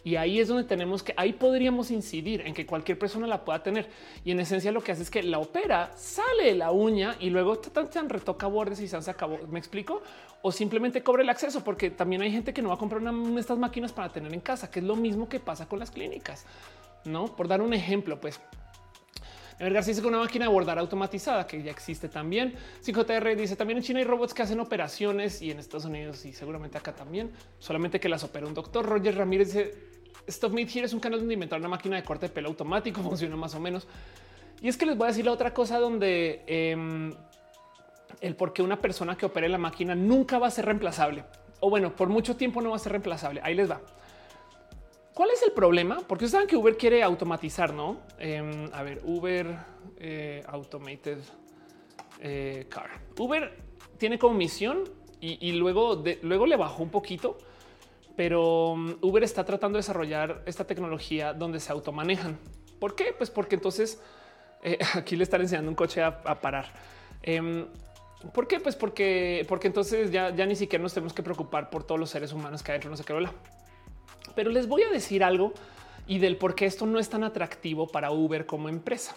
Y ahí es donde tenemos que, ahí podríamos incidir en que cualquier persona la pueda tener. Y en esencia lo que hace es que la opera, sale la uña y luego tan, retoca bordes y se acabó. ¿Me explico? O simplemente cobre el acceso, porque también hay gente que no va a comprar de estas máquinas para tener en casa, que es lo mismo que pasa con las clínicas. No por dar un ejemplo, pues Ever García dice que una máquina de bordar automatizada que ya existe también. 5TR dice también en China hay robots que hacen operaciones y en Estados Unidos y seguramente acá también, solamente que las opera un doctor. Roger Ramírez dice Stop Meat Here es un canal donde inventar una máquina de corte de pelo automático, funciona más o menos. Y es que les voy a decir la otra cosa donde em, el por qué una persona que opere la máquina nunca va a ser reemplazable. O bueno, por mucho tiempo no va a ser reemplazable. Ahí les va. ¿Cuál es el problema? Porque saben que Uber quiere automatizar, ¿no? Em, a ver, Uber eh, Automated eh, Car. Uber tiene como misión y, luego, luego le bajó un poquito, pero um, Uber está tratando de desarrollar esta tecnología donde se automanejan. ¿Por qué? Pues porque entonces eh, aquí le están enseñando un coche a, parar. Em, ¿Por qué? Pues porque, porque entonces ya, ya ni siquiera nos tenemos que preocupar por todos los seres humanos que adentro no se qué pero les voy a decir algo y del por qué esto no es tan atractivo para Uber como empresa.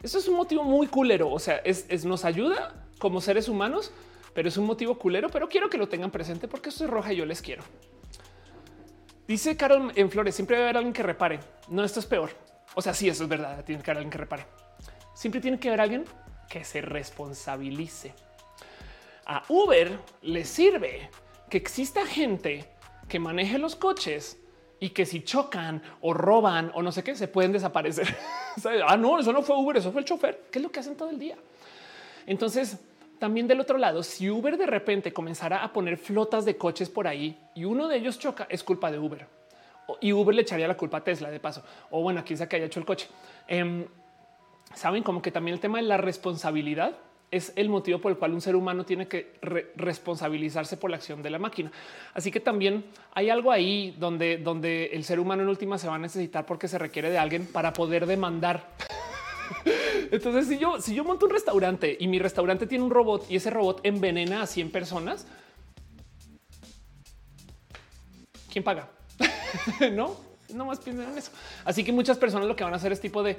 Esto es un motivo muy culero. O sea, es, nos ayuda como seres humanos, pero es un motivo culero. Pero quiero que lo tengan presente porque esto es roja y yo les quiero. Dice Carol en Flores: siempre debe haber alguien que repare. No, esto es peor. O sea, sí, eso es verdad. Tiene que haber alguien que repare. Siempre tiene que haber alguien que se responsabilice. A Uber le sirve que exista gente que maneje los coches y que si chocan o roban o no sé qué, se pueden desaparecer. ah, no, eso no fue Uber, eso fue el chofer, que es lo que hacen todo el día. Entonces, también del otro lado, si Uber de repente comenzara a poner flotas de coches por ahí y uno de ellos choca, es culpa de Uber. Y Uber le echaría la culpa a Tesla de paso. O bueno, quien sea que haya hecho el coche. Em, Saben como que también el tema de la responsabilidad es el motivo por el cual un ser humano tiene que responsabilizarse por la acción de la máquina. Así que también hay algo ahí donde, donde el ser humano en última se va a necesitar porque se requiere de alguien para poder demandar. Entonces, si yo, si yo monto un restaurante y mi restaurante tiene un robot y ese robot envenena a 100 personas, ¿quién paga? no, no más piensen en eso. Así que muchas personas lo que van a hacer es tipo de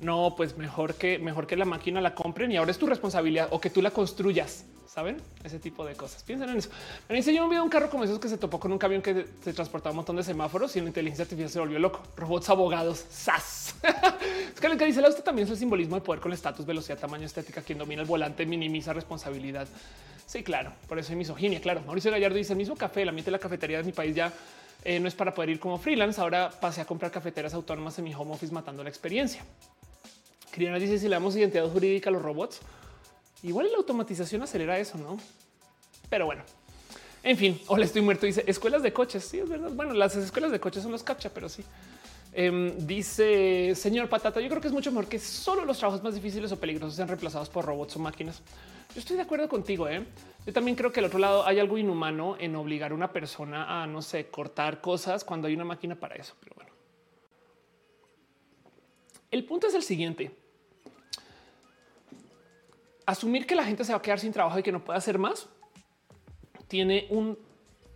no, pues mejor que mejor que la máquina la compren y ahora es tu responsabilidad o que tú la construyas. Saben ese tipo de cosas. Piensen en eso. Me dice yo me vi un carro como esos que se topó con un camión que se transportaba un montón de semáforos y la inteligencia artificial se volvió loco. Robots abogados. Sas. es que lo que dice la usted también es el simbolismo de poder con estatus, velocidad, tamaño, estética. Quien domina el volante minimiza responsabilidad. Sí, claro. Por eso hay misoginia. Claro. Mauricio Gallardo dice el mismo café, la mitad de la cafetería de mi país ya eh, no es para poder ir como freelance. Ahora pasé a comprar cafeteras autónomas en mi home office, matando la experiencia. Criana dice si le damos identidad jurídica a los robots, igual la automatización acelera eso, no? Pero bueno, en fin, hola, estoy muerto. Dice escuelas de coches. Sí, es verdad. Bueno, las escuelas de coches son los captcha, pero sí. Em, dice señor Patata, yo creo que es mucho mejor que solo los trabajos más difíciles o peligrosos sean reemplazados por robots o máquinas. Yo estoy de acuerdo contigo. ¿eh? Yo también creo que al otro lado hay algo inhumano en obligar a una persona a, no sé, cortar cosas cuando hay una máquina para eso. Pero bueno, el punto es el siguiente asumir que la gente se va a quedar sin trabajo y que no puede hacer más, tiene un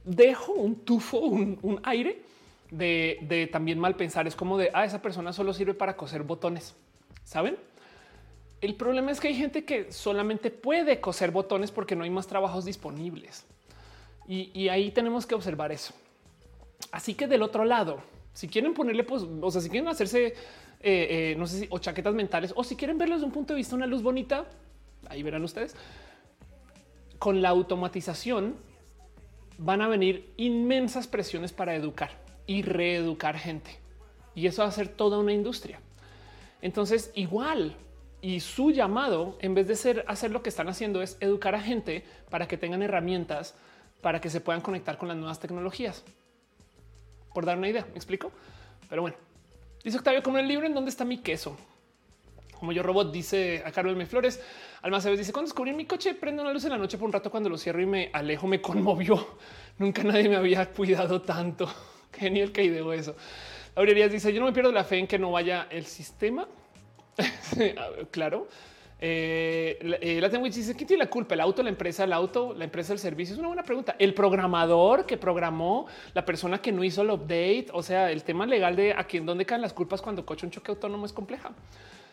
dejo, un tufo, un, aire de, también mal pensar. Es como de ah, esa persona solo sirve para coser botones. Saben? El problema es que hay gente que solamente puede coser botones porque no hay más trabajos disponibles. Y, ahí tenemos que observar eso. Así que del otro lado, si quieren ponerle, pues, o sea, si quieren hacerse, eh, eh, no sé si, o chaquetas mentales, o si quieren verlo desde un punto de vista, una luz bonita, ahí verán ustedes, con la automatización van a venir inmensas presiones para educar y reeducar gente. Y eso va a ser toda una industria. Entonces, igual, y su llamado, en vez de ser hacer lo que están haciendo, es educar a gente para que tengan herramientas para que se puedan conectar con las nuevas tecnologías. Por dar una idea, ¿me explico? Pero bueno, dice Octavio, como el libro en dónde está mi queso. Como yo robot, dice a M. Flores. Alma Sabes dice: Cuando descubrí mi coche, prende una luz en la noche por un rato. Cuando lo cierro y me alejo, me conmovió. Nunca nadie me había cuidado tanto. Genial que ideó eso. Aurelias dice: Yo no me pierdo la fe en que no vaya el sistema. claro. Eh, la, eh, dice quién tiene la culpa, el auto, la empresa, el auto, la empresa, el servicio. Es una buena pregunta. El programador que programó, la persona que no hizo el update. O sea, el tema legal de aquí en dónde caen las culpas cuando coche un choque autónomo es compleja.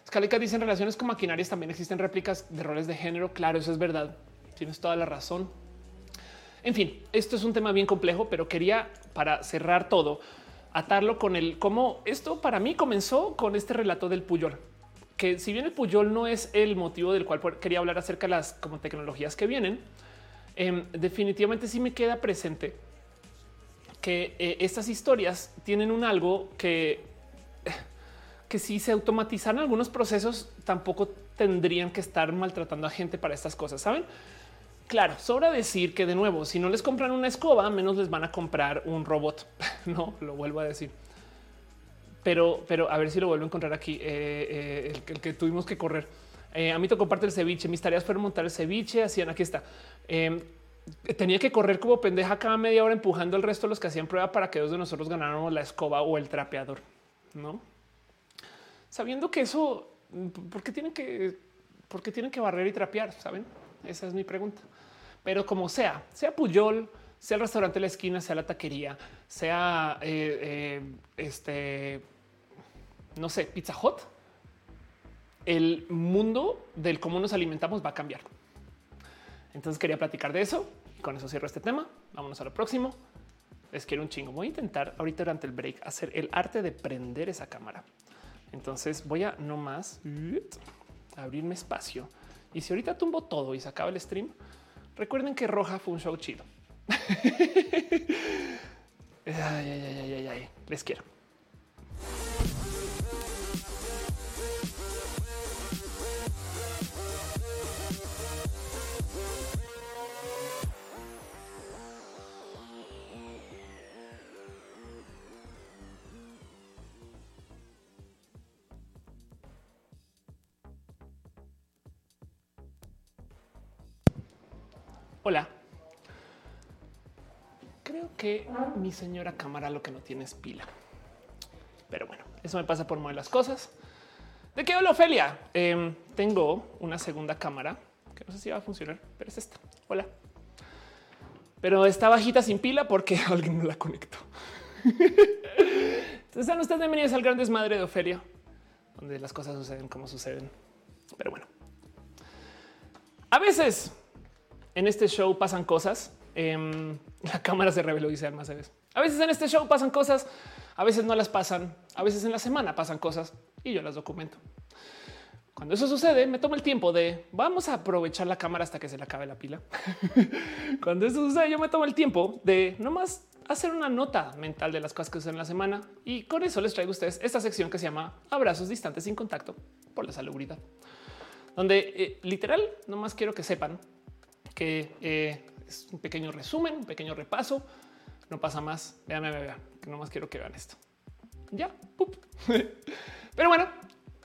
Scalica dice en relaciones con maquinarias también existen réplicas de roles de género. Claro, eso es verdad. Tienes toda la razón. En fin, esto es un tema bien complejo, pero quería para cerrar todo atarlo con el cómo esto para mí comenzó con este relato del Puyol que si bien el Puyol no es el motivo del cual quería hablar acerca de las como tecnologías que vienen, em, definitivamente sí me queda presente que eh, estas historias tienen un algo que, que si se automatizan algunos procesos, tampoco tendrían que estar maltratando a gente para estas cosas. Saben? Claro, sobra decir que de nuevo, si no les compran una escoba, menos les van a comprar un robot. no lo vuelvo a decir pero, pero a ver si lo vuelvo a encontrar aquí. Eh, eh, el, que tuvimos que correr. Eh, a mí tocó parte del ceviche. Mis tareas fueron montar el ceviche. Hacían aquí está. Em, tenía que correr como pendeja cada media hora empujando al resto de los que hacían prueba para que dos de nosotros ganáramos la escoba o el trapeador. No sabiendo que eso, ¿por qué tienen que, tienen que barrer y trapear? Saben, esa es mi pregunta. Pero como sea, sea Puyol, sea el restaurante de la esquina, sea la taquería, sea este no sé, Pizza Hut, el mundo del cómo nos alimentamos va a cambiar. Entonces quería platicar de eso y con eso cierro este tema. Vámonos a lo próximo. Les quiero un chingo. Voy a intentar ahorita durante el break hacer el arte de prender esa cámara. Entonces voy a nomás abrirme espacio. Y si ahorita tumbo todo y se acaba el stream, recuerden que Roja fue un show chido. Les quiero. Hola. Creo que mi señora cámara lo que no tiene es pila. Pero bueno, eso me pasa por mover las cosas. ¿De qué hablo, Ofelia? Em, tengo una segunda cámara que no sé si va a funcionar, pero es esta. Hola. Pero está bajita sin pila porque alguien no la conectó. Entonces, sean ustedes bienvenidos al gran desmadre de Ofelia, donde las cosas suceden como suceden. Pero bueno, a veces en este show pasan cosas. Em, la cámara se reveló, dice más veces. A veces en este show pasan cosas, a veces no las pasan, a veces en la semana pasan cosas y yo las documento. Cuando eso sucede, me tomo el tiempo de vamos a aprovechar la cámara hasta que se le acabe la pila. Cuando eso sucede, yo me tomo el tiempo de nomás hacer una nota mental de las cosas que suceden en la semana y con eso les traigo a ustedes esta sección que se llama abrazos distantes sin contacto por la salubridad, donde eh, literal nomás quiero que sepan que eh, es un pequeño resumen, un pequeño repaso. No pasa más. Vean, vean, que no más quiero que vean esto. Ya. Pero bueno,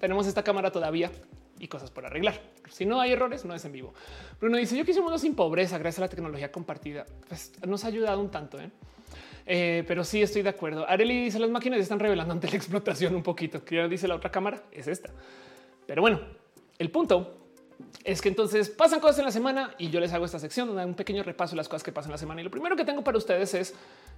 tenemos esta cámara todavía y cosas por arreglar. Si no hay errores, no es en vivo. Bruno dice: Yo quise un mundo sin pobreza gracias a la tecnología compartida. Pues nos ha ayudado un tanto. ¿eh? Eh, pero sí estoy de acuerdo. Areli dice: Las máquinas están revelando ante la explotación un poquito. Que dice la otra cámara es esta. Pero bueno, el punto es que entonces pasan cosas en la semana y yo les hago esta sección donde un pequeño repaso de las cosas que pasan en la semana. Y lo primero que tengo para ustedes es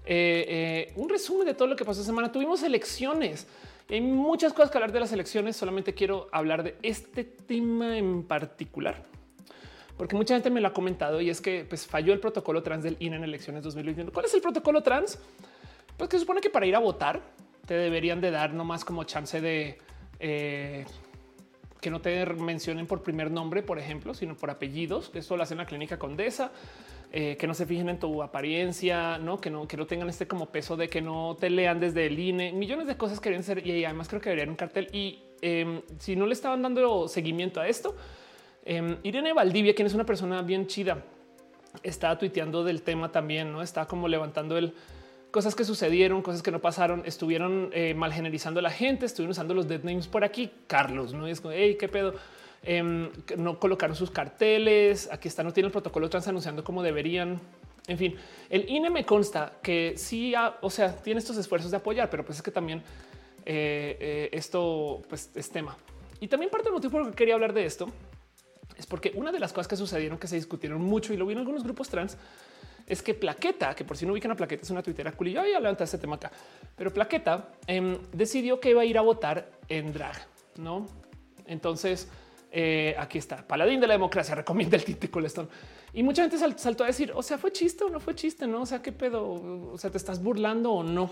eh, eh, un resumen de todo lo que pasó esta semana. Tuvimos elecciones. Hay muchas cosas que hablar de las elecciones. Solamente quiero hablar de este tema en particular, porque mucha gente me lo ha comentado y es que pues, falló el protocolo trans del INE en elecciones 2021. ¿Cuál es el protocolo trans? Pues que supone que para ir a votar te deberían de dar nomás como chance de eh, que no te mencionen por primer nombre, por ejemplo, sino por apellidos. Eso lo hacen en la clínica Condesa. Eh, que no se fijen en tu apariencia, no que no que no tengan este como peso de que no te lean desde el INE. Millones de cosas que deberían ser y además creo que deberían un cartel. Y em, si no le estaban dando seguimiento a esto, em, Irene Valdivia, quien es una persona bien chida, estaba tuiteando del tema también, no está como levantando el cosas que sucedieron, cosas que no pasaron, estuvieron eh, mal generalizando a la gente, estuvieron usando los dead names por aquí. Carlos, no es como, hey, qué pedo. Em, no colocaron sus carteles. Aquí está, no tiene el protocolo trans anunciando como deberían. En fin, el INE me consta que sí, o sea, tiene estos esfuerzos de apoyar, pero pues es que también eh, eh, esto pues, es tema. Y también parte del motivo por el que quería hablar de esto es porque una de las cosas que sucedieron que se discutieron mucho y lo vi en algunos grupos trans es que Plaqueta, que por si no ubican a Plaqueta, es una tuitera cool y yo ya levanta este tema acá, pero Plaqueta em, decidió que iba a ir a votar en drag, no? Entonces, eh, aquí está, paladín de la democracia, recomienda el Tite Colestón. Y mucha gente saltó a decir, o sea, fue chiste o no fue chiste, no? O sea, qué pedo, o sea, te estás burlando o no.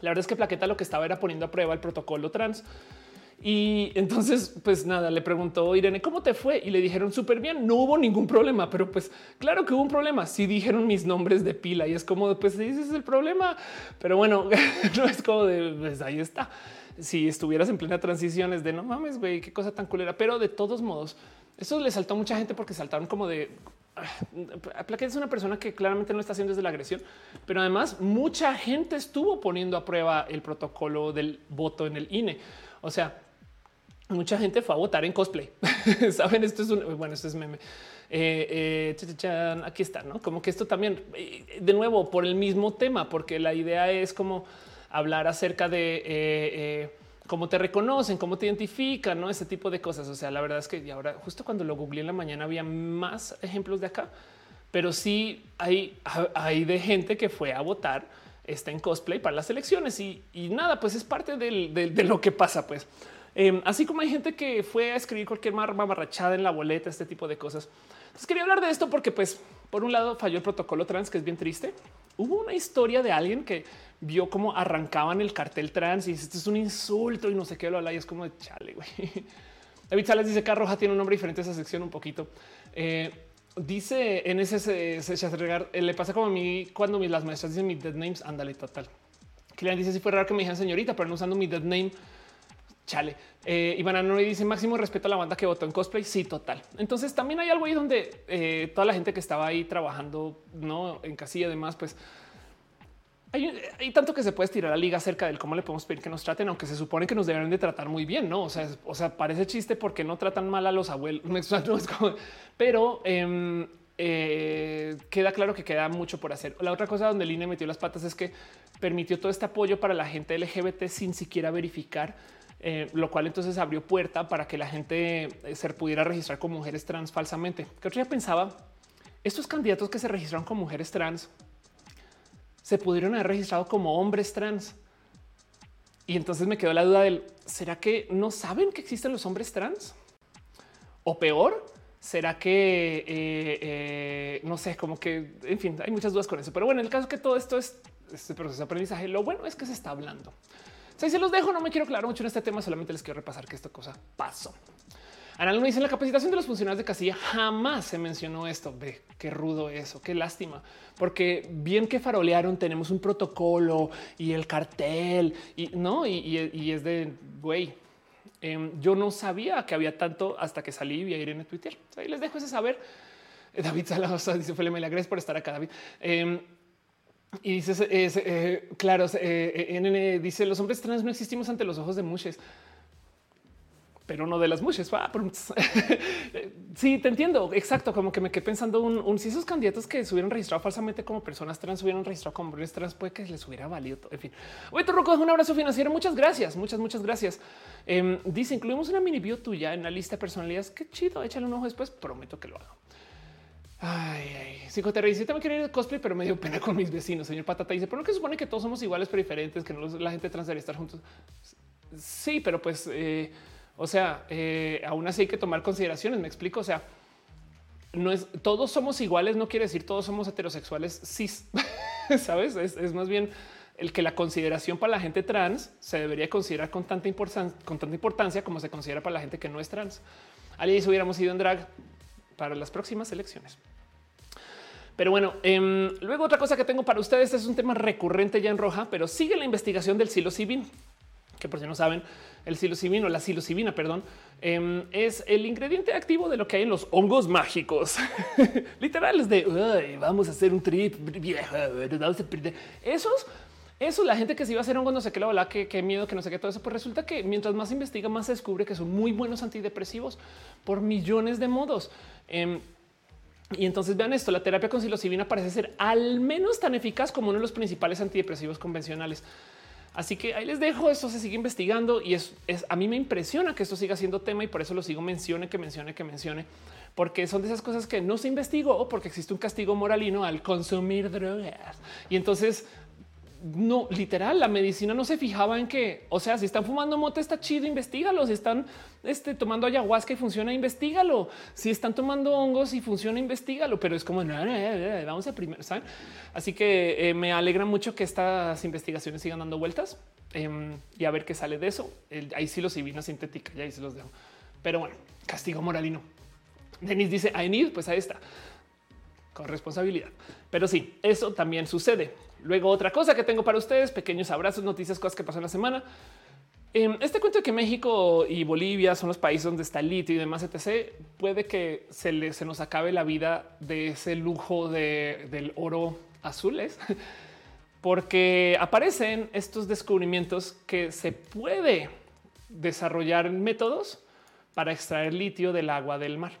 La verdad es que Plaqueta lo que estaba era poniendo a prueba el protocolo trans y entonces, pues nada, le preguntó Irene, ¿cómo te fue? Y le dijeron súper bien, no hubo ningún problema, pero pues claro que hubo un problema. Sí dijeron mis nombres de pila y es como, pues ese es el problema. Pero bueno, no es como de, pues ahí está. Si estuvieras en plena transición es de no mames, güey, qué cosa tan culera. Pero de todos modos, eso le saltó a mucha gente porque saltaron como de ah, Plaquet es una persona que claramente no está haciendo desde la agresión, pero además mucha gente estuvo poniendo a prueba el protocolo del voto en el INE. O sea, mucha gente fue a votar en cosplay. Saben, esto es un bueno, esto es meme. Eh, eh, aquí está, no como que esto también eh, de nuevo por el mismo tema, porque la idea es como hablar acerca de cómo te reconocen, cómo te identifican, no ese tipo de cosas. O sea, la verdad es que ahora, justo cuando lo googleé en la mañana, había más ejemplos de acá, pero sí hay, hay de gente que fue a votar está en cosplay para las elecciones y, nada, pues es parte de lo que pasa, pues. Em, así como hay gente que fue a escribir cualquier mamarrachada en la boleta, este tipo de cosas. Entonces quería hablar de esto porque, pues, por un lado falló el protocolo trans, que es bien triste. Hubo una historia de alguien que vio cómo arrancaban el cartel trans y dice esto es un insulto y no sé qué lo habla y es como de chale, güey. David Salas dice que Roja tiene un nombre diferente a esa sección un poquito. Eh, dice en ese eh, le pasa como a mí cuando las maestras dicen mi dead names, ándale total. Kilian dice si fue raro que me dijeran señorita, pero no usando mi dead name Chale. Eh, Iván no dice máximo respeto a la banda que votó en cosplay. Sí, total. Entonces también hay algo ahí donde eh, toda la gente que estaba ahí trabajando no en casilla, además, pues hay, tanto que se puede estirar la liga acerca del cómo le podemos pedir que nos traten, aunque se supone que nos deben de tratar muy bien, no? O sea, o sea, parece chiste porque no tratan mal a los abuelos, pero em, eh, queda claro que queda mucho por hacer. La otra cosa donde el INE metió las patas es que permitió todo este apoyo para la gente LGBT sin siquiera verificar eh, lo cual entonces abrió puerta para que la gente eh, se pudiera registrar como mujeres trans falsamente. Que otro día pensaba, estos candidatos que se registraron como mujeres trans se pudieron haber registrado como hombres trans. Y entonces me quedó la duda del, ¿será que no saben que existen los hombres trans? O peor, ¿será que, eh, no sé, como que, en fin, hay muchas dudas con eso. Pero bueno, en el caso que todo esto es este proceso de aprendizaje, lo bueno es que se está hablando. Si se los dejo, no me quiero aclarar mucho en este tema, solamente les quiero repasar que esta cosa pasó. Ana dice en la capacitación de los funcionarios de casilla jamás se mencionó esto. Ve qué rudo eso, qué lástima, porque bien que farolearon, tenemos un protocolo y el cartel y no, y, es de güey. Em, yo no sabía que había tanto hasta que salí y vi a Irene Twitter. Ahí les dejo ese saber. David Salaza dice Fue gracias por estar acá, David. Em, y dice, eh, claro, eh, eh, dice los hombres trans no existimos ante los ojos de muchos, pero no de las muchas. sí, te entiendo. Exacto. Como que me quedé pensando un, si esos candidatos que se hubieran registrado falsamente como personas trans hubieran registrado como hombres trans, puede que les hubiera valido. En fin, oye, Roco, un abrazo financiero. Muchas gracias. Muchas, muchas gracias. Em, dice, incluimos una mini bio tuya en la lista de personalidades. Qué chido. Échale un ojo después. Prometo que lo hago. Ay, ay, psicoterapia. también quería ir de cosplay, pero me dio pena con mis vecinos. Señor Patata dice, pero no que supone que todos somos iguales, pero diferentes, que no la gente trans debería estar juntos. Sí, pero pues, eh, o sea, eh, aún así hay que tomar consideraciones. Me explico. O sea, no es todos somos iguales, no quiere decir todos somos heterosexuales cis. Sabes? Es, más bien el que la consideración para la gente trans se debería considerar con tanta importancia, con tanta importancia como se considera para la gente que no es trans. Alguien hubiéramos ido en drag para las próximas elecciones. Pero bueno, em, luego otra cosa que tengo para ustedes este es un tema recurrente ya en roja, pero sigue la investigación del psilocibin, que por si no saben, el psilocibin o la psilocibina, perdón, em, es el ingrediente activo de lo que hay en los hongos mágicos. Literales de vamos a hacer un trip vieja, esos eso, la gente que se iba a hacer hongos, no sé qué, la verdad, que qué miedo, que no sé qué, todo eso, pues resulta que mientras más investiga, más se descubre que son muy buenos antidepresivos por millones de modos. Em, y entonces vean esto, la terapia con psilocibina parece ser al menos tan eficaz como uno de los principales antidepresivos convencionales. Así que ahí les dejo. Esto se sigue investigando y es, a mí me impresiona que esto siga siendo tema y por eso lo sigo mencione, que mencione, que mencione, porque son de esas cosas que no se investigó porque existe un castigo moralino al consumir drogas. Y entonces no, literal, la medicina no se fijaba en que, o sea, si están fumando moto está chido, investigalo. Si están este, tomando ayahuasca y funciona, investigalo. Si están tomando hongos y funciona, investigalo. Pero es como, no, no, vamos a primero, ¿saben? Así que eh, me alegra mucho que estas investigaciones sigan dando vueltas em, y a ver qué sale de eso. ahí sí los divina sintética, ya ahí se los dejo. Pero bueno, castigo moralino. Denis dice, a Enid, pues ahí está con responsabilidad. Pero sí, eso también sucede. Luego otra cosa que tengo para ustedes, pequeños abrazos, noticias, cosas que pasan la semana. Em, este cuento de que México y Bolivia son los países donde está el litio y demás, etc. Puede que se, le, se nos acabe la vida de ese lujo de, del oro azules, porque aparecen estos descubrimientos que se puede desarrollar métodos para extraer litio del agua del mar.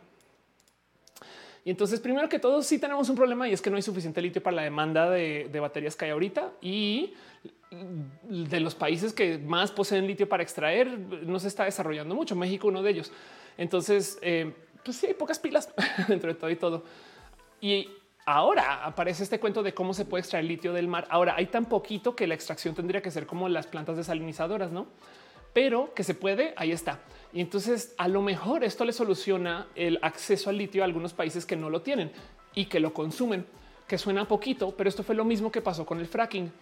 Y entonces, primero que todo, sí tenemos un problema y es que no hay suficiente litio para la demanda de, baterías que hay ahorita y de los países que más poseen litio para extraer no se está desarrollando mucho. México, uno de ellos. Entonces, eh, pues sí hay pocas pilas dentro de todo y todo. Y ahora aparece este cuento de cómo se puede extraer litio del mar. Ahora hay tan poquito que la extracción tendría que ser como las plantas desalinizadoras, no? Pero que se puede, ahí está. Y entonces a lo mejor esto le soluciona el acceso al litio a algunos países que no lo tienen y que lo consumen, que suena poquito, pero esto fue lo mismo que pasó con el fracking.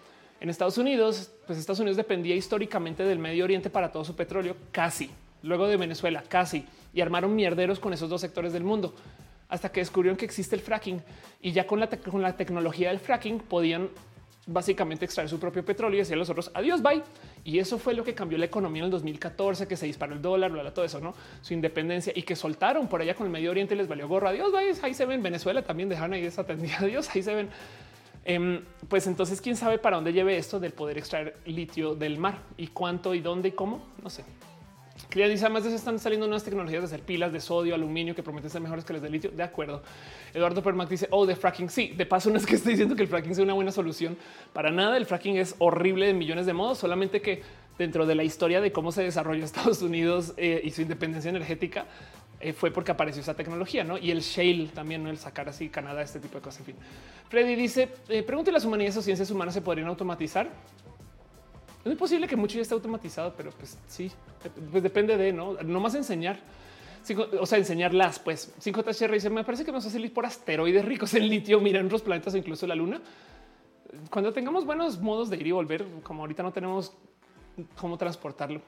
En Estados Unidos, pues Estados Unidos dependía históricamente del Medio Oriente para todo su petróleo, casi. Luego de Venezuela, casi. Y armaron mierderos con esos dos sectores del mundo hasta que descubrieron que existe el fracking y ya con la, con la tecnología del fracking podían básicamente extraer su propio petróleo y decir a los otros adiós, bye. Y eso fue lo que cambió la economía en el 2014, que se disparó el dólar, todo eso, no su independencia y que soltaron por allá con el Medio Oriente les valió gorro. Adiós, bye. Ahí se ven Venezuela también dejaron ahí desatendida. Adiós, ahí se ven. Em, pues entonces, quién sabe para dónde lleve esto del poder extraer litio del mar y cuánto y dónde y cómo, no sé. Cría dice además de eso están saliendo nuevas tecnologías de hacer pilas de sodio, aluminio que prometen ser mejores que las de litio. De acuerdo. Eduardo Permac dice, oh, de fracking. Sí, de paso no es que esté diciendo que el fracking sea una buena solución para nada. El fracking es horrible de millones de modos, solamente que dentro de la historia de cómo se desarrolló Estados Unidos eh, y su independencia energética eh, fue porque apareció esa tecnología, ¿no? Y el shale también, ¿no? El sacar así Canadá, este tipo de cosas, en fin. Freddy dice, eh, pregúntale a las humanidades o ciencias humanas se podrían automatizar. Es muy posible que mucho ya esté automatizado, pero pues sí, pues depende de no, no más enseñar. o sea, enseñarlas, pues 5 THR dice: Me parece que nos hace ir por asteroides ricos en litio. Mira otros planetas, incluso la luna. Cuando tengamos buenos modos de ir y volver, como ahorita no tenemos cómo transportarlo.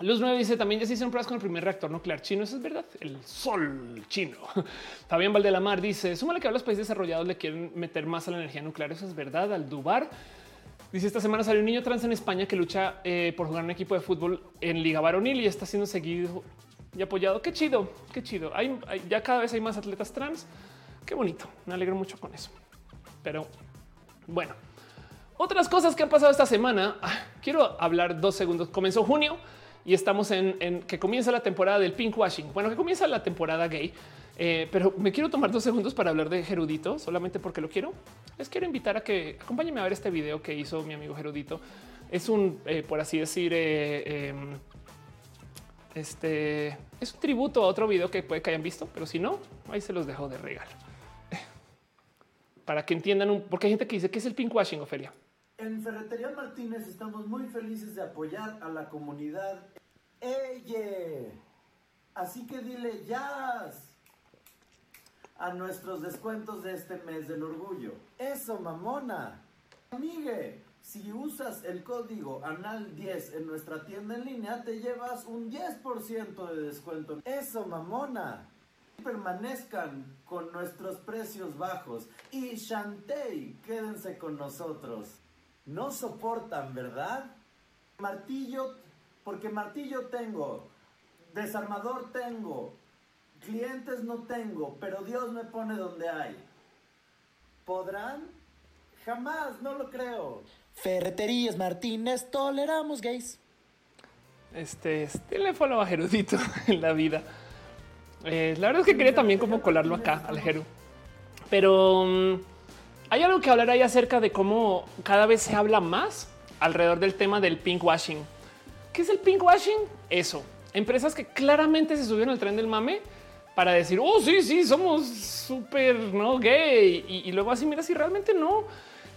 Luz 9 dice también ya se hicieron pruebas con el primer reactor nuclear chino. Eso es verdad. El sol chino. Fabián Valdelamar dice: Súmale que a los países desarrollados le quieren meter más a la energía nuclear. Eso es verdad. Al Dubar Dice esta semana salió un niño trans en España que lucha eh, por jugar un equipo de fútbol en Liga Varonil y está siendo seguido y apoyado. Qué chido, qué chido. Hay, ya cada vez hay más atletas trans. Qué bonito. Me alegro mucho con eso. Pero bueno, otras cosas que han pasado esta semana. Ah, quiero hablar dos segundos. Comenzó junio y estamos en, que comienza la temporada del pink washing. Bueno, que comienza la temporada gay. Eh, pero me quiero tomar dos segundos para hablar de Gerudito, solamente porque lo quiero. Les quiero invitar a que acompáñenme a ver este video que hizo mi amigo Gerudito. Es un, eh, por así decir, eh, em, este es un tributo a otro video que puede que hayan visto, pero si no, ahí se los dejo de regalo para que entiendan, porque hay gente que dice que es el pinkwashing, Ofelia. En Ferretería Martínez estamos muy felices de apoyar a la comunidad. ¡Eye! Así que dile ya a nuestros descuentos de este mes del orgullo. Eso, mamona. Amigue, si usas el código ANAL10 en nuestra tienda en línea, te llevas un 10% de descuento. Eso, mamona. Permanezcan con nuestros precios bajos. Y Shantay, quédense con nosotros. No soportan, ¿verdad? Martillo, porque martillo tengo, desarmador tengo, Clientes no tengo, pero Dios me pone donde hay. ¿Podrán? Jamás, no lo creo. Ferreterías Martínez, toleramos gays. Este, este follow a Gerudito en la vida. Eh, la verdad es que quería también como colarlo acá al Jeru. Pero mm, hay algo que hablar ahí acerca de cómo cada vez se habla más alrededor del tema del pinkwashing. ¿Qué es el pinkwashing? Eso. Empresas que claramente se subieron al tren del mame para decir, oh, sí, sí, somos súper no gay. Y, y, luego así, mira, si realmente no.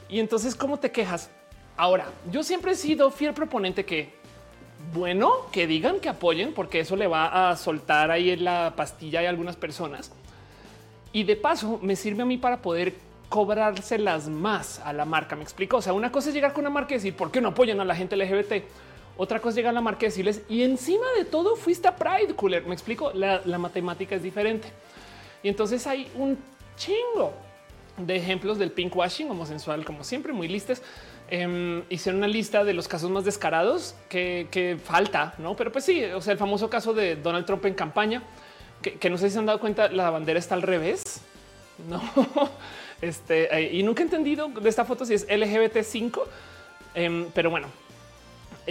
Y entonces, ¿cómo te quejas? Ahora, yo siempre he sido fiel proponente que, bueno, que digan que apoyen, porque eso le va a soltar ahí en la pastilla a algunas personas. Y de paso, me sirve a mí para poder cobrárselas más a la marca. Me explico. O sea, una cosa es llegar con una marca y decir por qué no apoyan a la gente LGBT. Otra cosa es llegar a la marca y decirles y encima de todo fuiste a Pride cooler. Me explico. La, la matemática es diferente. Y entonces hay un chingo de ejemplos del pinkwashing homosexual, como siempre, muy listas. Eh, hicieron una lista de los casos más descarados que, que, falta, no? Pero pues sí, o sea, el famoso caso de Donald Trump en campaña, que, que no sé si se han dado cuenta, la bandera está al revés. No, este y nunca he entendido de esta foto si es LGBT 5, eh, pero bueno,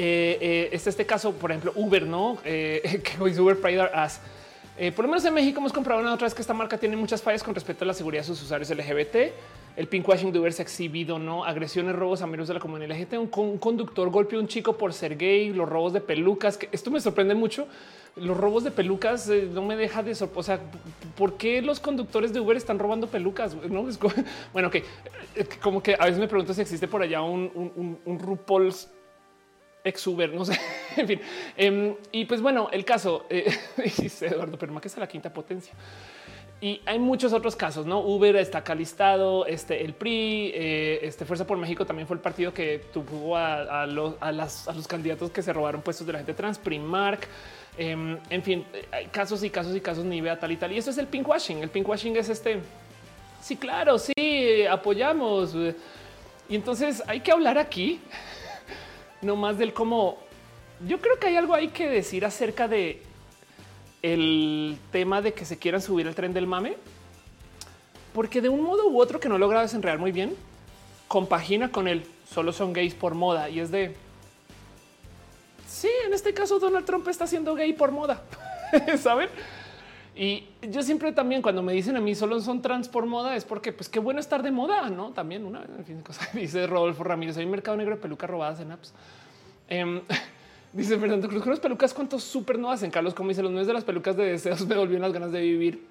eh, eh, este, caso, por ejemplo, Uber, no eh, que hoy Uber Pride As. Eh, por lo menos en México hemos comprado una otra vez que esta marca tiene muchas fallas con respecto a la seguridad de sus usuarios LGBT. El pinkwashing de Uber se ha exhibido, no agresiones, robos a miembros de la comunidad LGBT. Un, un, conductor golpeó a un chico por ser gay, los robos de pelucas. Esto me sorprende mucho. Los robos de pelucas no me deja de sorprender. O sea, ¿por qué los conductores de Uber están robando pelucas? No es bueno, que como que a veces me pregunto si existe por allá un, un, un RuPaul's ex Uber, no sé, en fin. Eh, y pues bueno, el caso, eh, dice Eduardo Perma, que es la quinta potencia. Y hay muchos otros casos, ¿no? Uber está acá listado, este, el PRI, eh, este Fuerza por México también fue el partido que tuvo a, a, los, a, las, a los candidatos que se robaron puestos de la gente trans, Primark, eh, en fin, hay casos y casos y casos, ni vea tal y tal. Y eso es el pinkwashing. El pinkwashing es este, sí, claro, sí, apoyamos. Y entonces hay que hablar aquí no más del cómo yo creo que hay algo ahí que decir acerca de el tema de que se quieran subir el tren del mame, porque de un modo u otro que no logra desenredar muy bien, compagina con el solo son gays por moda y es de sí, en este caso Donald Trump está siendo gay por moda, saben? Y yo siempre también cuando me dicen a mí solo son trans por moda es porque pues qué bueno estar de moda, no? También una vez, en fin, cosa dice Rodolfo Ramírez, hay mercado negro de pelucas robadas en apps. Eh, dice Fernando Cruz, con las pelucas, ¿cuántos súper no hacen? Carlos, como dice, los nueve de las pelucas de deseos me volvieron las ganas de vivir.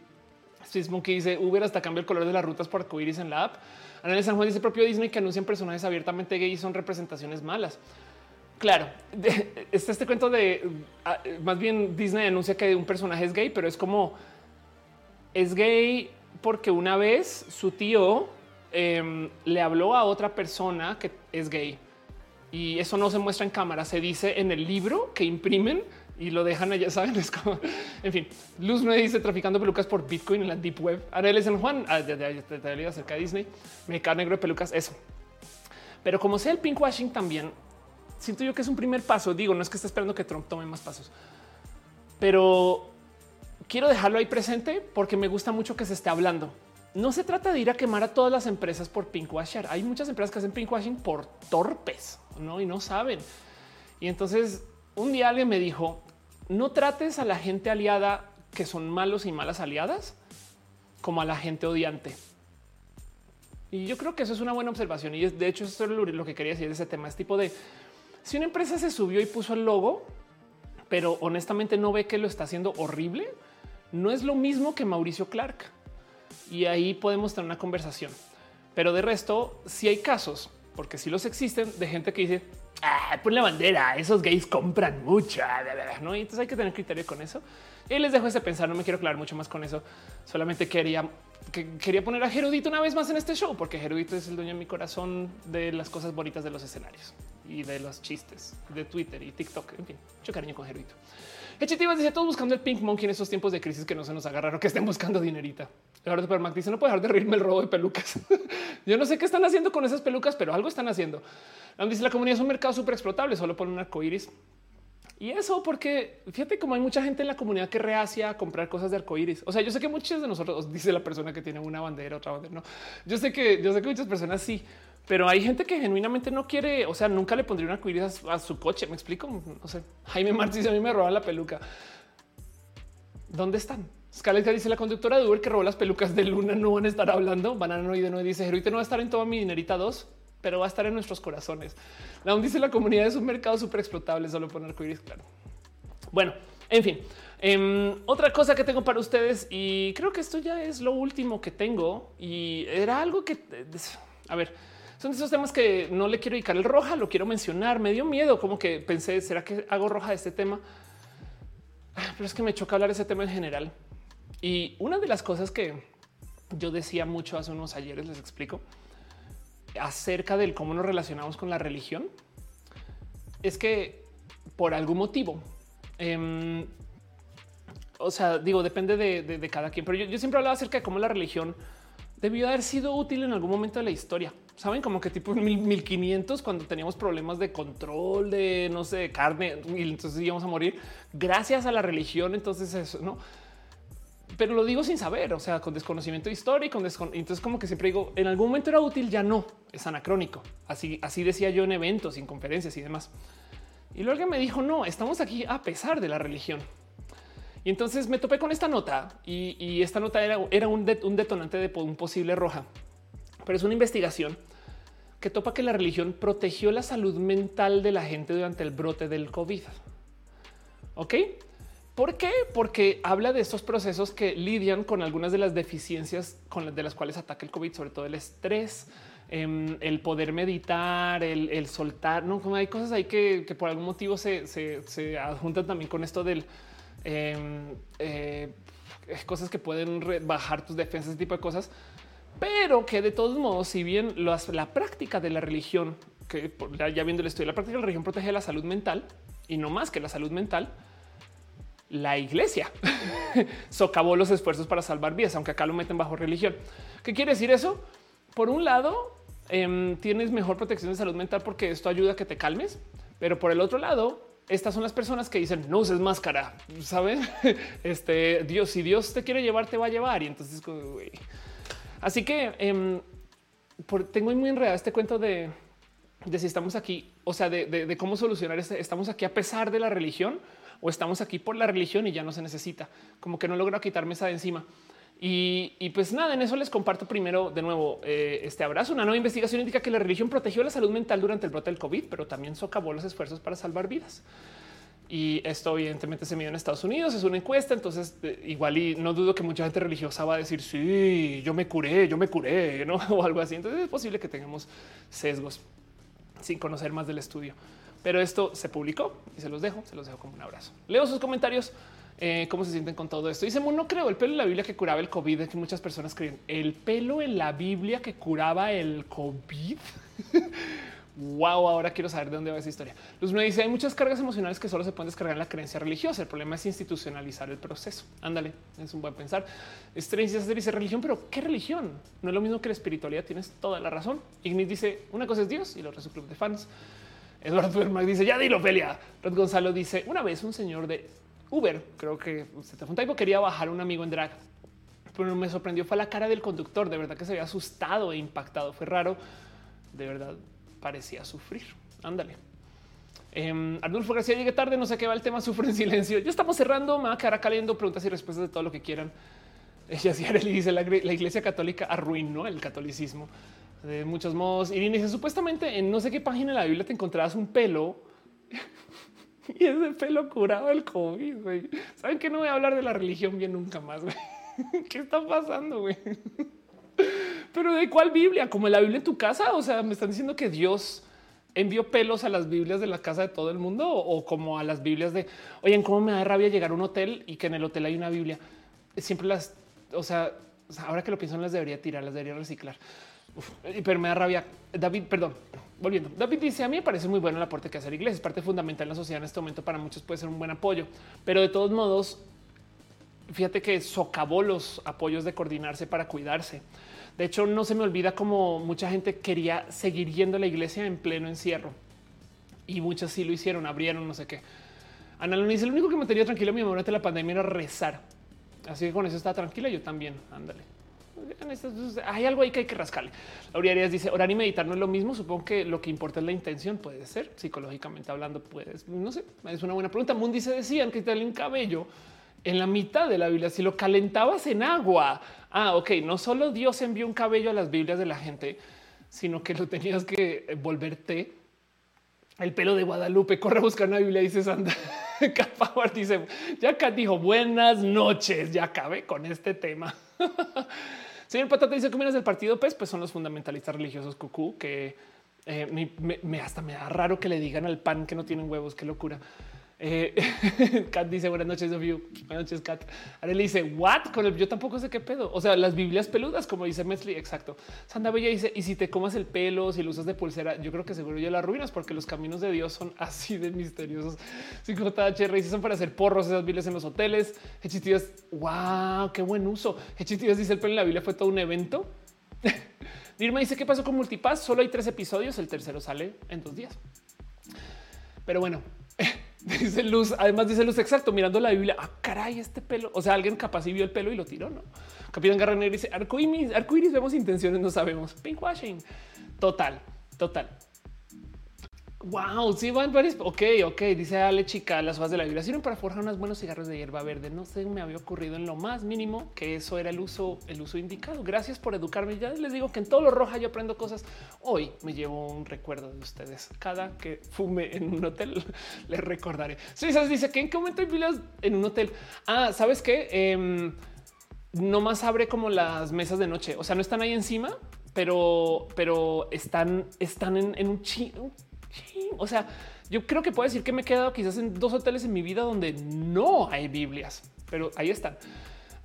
Swiss Monkey dice Uber hasta cambia el color de las rutas por arcoíris en la app. Ana San Juan dice propio Disney que anuncian personajes abiertamente gay y son representaciones malas. Claro, está este cuento de más bien Disney anuncia que un personaje es gay, pero es como es gay porque una vez su tío eh, le habló a otra persona que es gay y eso no se muestra en cámara, se dice en el libro que imprimen y lo dejan allá, saben, es como, en fin, Luz me dice traficando pelucas por Bitcoin en la Deep Web. Areles en Juan, ah, de, acerca de Disney, mercado negro de pelucas, eso. Pero como sea el pinkwashing también, siento yo que es un primer paso. Digo, no es que esté esperando que Trump tome más pasos, pero quiero dejarlo ahí presente porque me gusta mucho que se esté hablando. No se trata de ir a quemar a todas las empresas por pinkwashing. Hay muchas empresas que hacen pinkwashing por torpes ¿no? y no saben. Y entonces un día alguien me dijo, no trates a la gente aliada que son malos y malas aliadas como a la gente odiante. Y yo creo que eso es una buena observación. Y de hecho, eso es lo que quería decir de ese tema. Es tipo de si una empresa se subió y puso el logo, pero honestamente no ve que lo está haciendo horrible, no es lo mismo que Mauricio Clark. Y ahí podemos tener una conversación. Pero de resto, si hay casos, porque si los existen, de gente que dice, ah, pon la bandera, esos gays compran mucho, ¿no? Y entonces hay que tener criterio con eso. Y les dejo ese pensar, no me quiero aclarar mucho más con eso. Solamente quería, que, quería poner a Gerudito una vez más en este show, porque Gerudito es el dueño de mi corazón de las cosas bonitas de los escenarios y de los chistes de Twitter y TikTok. En fin, mucho cariño con Gerudito. Hechitivas dice todos buscando el Pink Monkey en esos tiempos de crisis que no se nos agarraron, que estén buscando dinerita. Ahora Super Mac dice no puedo dejar de reírme el robo de pelucas. Yo no sé qué están haciendo con esas pelucas, pero algo están haciendo. Dice la comunidad es un mercado súper explotable, solo por un arco iris. Y eso porque fíjate como hay mucha gente en la comunidad que rehacia a comprar cosas de arcoíris. O sea, yo sé que muchos de nosotros dice la persona que tiene una bandera, otra bandera. No, yo sé que yo sé que muchas personas sí, pero hay gente que genuinamente no quiere. O sea, nunca le pondría un arcoíris a, su coche. Me explico. No sé. Jaime Martínez a mí me roban la peluca. ¿Dónde están? Scarlett dice la conductora de Uber que robó las pelucas de Luna. No van a estar hablando. Banana y de no dice Jeruite no va a estar en toda mi dinerita dos. pero va a estar en nuestros corazones. Aún dice la comunidad es un mercado súper explotable, solo poner arcoíris, claro. Bueno, en fin. Em, otra cosa que tengo para ustedes y creo que esto ya es lo último que tengo y era algo que, a ver, son esos temas que no le quiero dedicar el roja, lo quiero mencionar. Me dio miedo, como que pensé, ¿será que hago roja de este tema? Ah, pero es que me choca hablar ese tema en general. Y una de las cosas que yo decía mucho hace unos ayeres, les explico, acerca del cómo nos relacionamos con la religión, es que por algún motivo, em, o sea, digo, depende de, cada quien, pero yo, siempre hablaba acerca de cómo la religión debió haber sido útil en algún momento de la historia. Saben como que tipo en 1500 cuando teníamos problemas de control de no sé, carne y entonces íbamos a morir gracias a la religión. Entonces eso no, pero lo digo sin saber, o sea, con desconocimiento histórico. entonces, como que siempre digo en algún momento era útil, ya no es anacrónico. Así, así decía yo en eventos, en conferencias y demás. Y luego alguien me dijo, no, estamos aquí a pesar de la religión. Y entonces me topé con esta nota y, esta nota era, era un detonante de un posible roja, pero es una investigación que topa que la religión protegió la salud mental de la gente durante el brote del COVID. Ok, ¿por qué? Porque habla de estos procesos que lidian con algunas de las deficiencias con las de las cuales ataca el COVID, sobre todo el estrés, em, el poder meditar, el, soltar. No, como hay cosas ahí que, por algún motivo se, se, adjuntan también con esto del em, eh, cosas que pueden bajar tus defensas, ese tipo de cosas pero que de todos modos, si bien la práctica de la religión, que ya viendo el estudio, la práctica de la religión protege la salud mental y no más que la salud mental, la iglesia socavó los esfuerzos para salvar vidas, aunque acá lo meten bajo religión. ¿Qué quiere decir eso? Por un lado, em, tienes mejor protección de salud mental porque esto ayuda a que te calmes, pero por el otro lado, estas son las personas que dicen no uses máscara, saben? Este Dios, si Dios te quiere llevar, te va a llevar. Y entonces, Así que em, tengo muy enredado este cuento de, si estamos aquí, o sea, de, cómo solucionar este. Estamos aquí a pesar de la religión o estamos aquí por la religión y ya no se necesita. Como que no logro quitarme esa de encima. Y, pues nada, en eso les comparto primero de nuevo eh, este abrazo. Una nueva investigación indica que la religión protegió la salud mental durante el brote del COVID, pero también socavó los esfuerzos para salvar vidas. Y esto evidentemente se mide en Estados Unidos, es una encuesta, entonces eh, igual y no dudo que mucha gente religiosa va a decir, sí, yo me curé, yo me curé, ¿no? o algo así. Entonces es posible que tengamos sesgos sin conocer más del estudio. Pero esto se publicó y se los dejo, se los dejo como un abrazo. Leo sus comentarios. Eh, cómo se sienten con todo esto. Dice, no creo el pelo en la Biblia que curaba el COVID, que muchas personas creen el pelo en la Biblia que curaba el COVID. Wow, ahora quiero saber de dónde va esa historia. Luz me dice: hay muchas cargas emocionales que solo se pueden descargar en la creencia religiosa. El problema es institucionalizar el proceso. Ándale, es un buen pensar. Estrellas dice religión, pero ¿qué religión? No es lo mismo que la espiritualidad. Tienes toda la razón. Ignis dice: una cosa es Dios y lo su club de fans. Eduardo Bermac dice: ya dilo, Felia. Red Gonzalo dice: una vez un señor de Uber, creo que se te fue un tipo, quería bajar un amigo en drag, pero me sorprendió. Fue la cara del conductor. De verdad que se había asustado e impactado. Fue raro. De verdad, parecía sufrir. Ándale. Eh, Arnulfo García llegue tarde, no sé qué va el tema, sufre en silencio. Ya estamos cerrando, me va a quedar caliendo preguntas y respuestas de todo lo que quieran. Ella dice la, la, iglesia católica arruinó el catolicismo de muchos modos. Y dice supuestamente en no sé qué página de la Biblia te encontrabas un pelo y ese pelo curaba el COVID. Saben que no voy a hablar de la religión bien nunca más. ¿Qué está pasando? Güey? Pero de cuál Biblia? Como la Biblia en tu casa. O sea, me están diciendo que Dios envió pelos a las Biblias de la casa de todo el mundo o, como a las Biblias de oye, cómo me da rabia llegar a un hotel y que en el hotel hay una Biblia. Siempre las, o sea, ahora que lo pienso, las debería tirar, las debería reciclar. pero me da rabia. David, perdón, volviendo. David dice: A mí me parece muy bueno el aporte que hace la iglesia. Es parte fundamental en la sociedad en este momento. Para muchos puede ser un buen apoyo, pero de todos modos, fíjate que socavó los apoyos de coordinarse para cuidarse. De hecho, no se me olvida como mucha gente quería seguir yendo a la iglesia en pleno encierro y muchas sí lo hicieron, abrieron, no sé qué. Ana dice: Lo único que me tenía tranquilo mi durante la pandemia era rezar. Así que con eso está tranquila. Yo también. Ándale. Hay algo ahí que hay que rascarle. Laura Arias dice orar y meditar no es lo mismo. Supongo que lo que importa es la intención. Puede ser psicológicamente hablando. Puedes, no sé. Es una buena pregunta. Mundi se decían que darle un cabello en la mitad de la Biblia. Si lo calentabas en agua, Ah, ok. No solo Dios envió un cabello a las Biblias de la gente, sino que lo tenías que volverte el pelo de Guadalupe. Corre a buscar una Biblia, dice Sandra. Cat Power dice, ya Cat dijo buenas noches, ya acabé con este tema. Señor Patata dice, ¿cómo del partido? Pues, pues son los fundamentalistas religiosos cucú que eh, me, hasta me da raro que le digan al pan que no tienen huevos. Qué locura. Eh, Kat dice buenas noches, of you. Buenas noches, Kat. Le dice what con el yo tampoco sé qué pedo. O sea, las Biblias peludas, como dice Mesli. Exacto. Sandra Bella dice y si te comas el pelo, si lo usas de pulsera, yo creo que seguro ya la arruinas porque los caminos de Dios son así de misteriosos. Si JHR son para hacer porros esas Biblias en los hoteles. Hechitivas, wow, qué buen uso. Hechitivas dice el pelo en la Biblia fue todo un evento. Dirma dice qué pasó con Multipass. Solo hay tres episodios. El tercero sale en dos días. Pero bueno, Dice Luz, además dice Luz, exacto, mirando la Biblia. Ah, caray, este pelo. O sea, alguien capaz y vio el pelo y lo tiró, ¿no? Capitán Garraner dice arcoiris, arcoiris, vemos intenciones, no sabemos. Pinkwashing. Total, total. Wow, sí van varios. Ok, ok. Dice Ale chica, las hojas de la Biblia sirven para forjar unos buenos cigarros de hierba verde. No sé, me había ocurrido en lo más mínimo que eso era el uso, el uso indicado. Gracias por educarme. Ya les digo que en todo lo roja yo aprendo cosas. Hoy me llevo un recuerdo de ustedes. Cada que fume en un hotel les recordaré. Sabes, dice que en qué momento hay Biblias en un hotel. Ah, sabes qué? Eh, no más abre como las mesas de noche. O sea, no están ahí encima, pero, pero están, están en, un chingo o sea, yo creo que puedo decir que me he quedado quizás en dos hoteles en mi vida donde no hay Biblias, pero ahí están.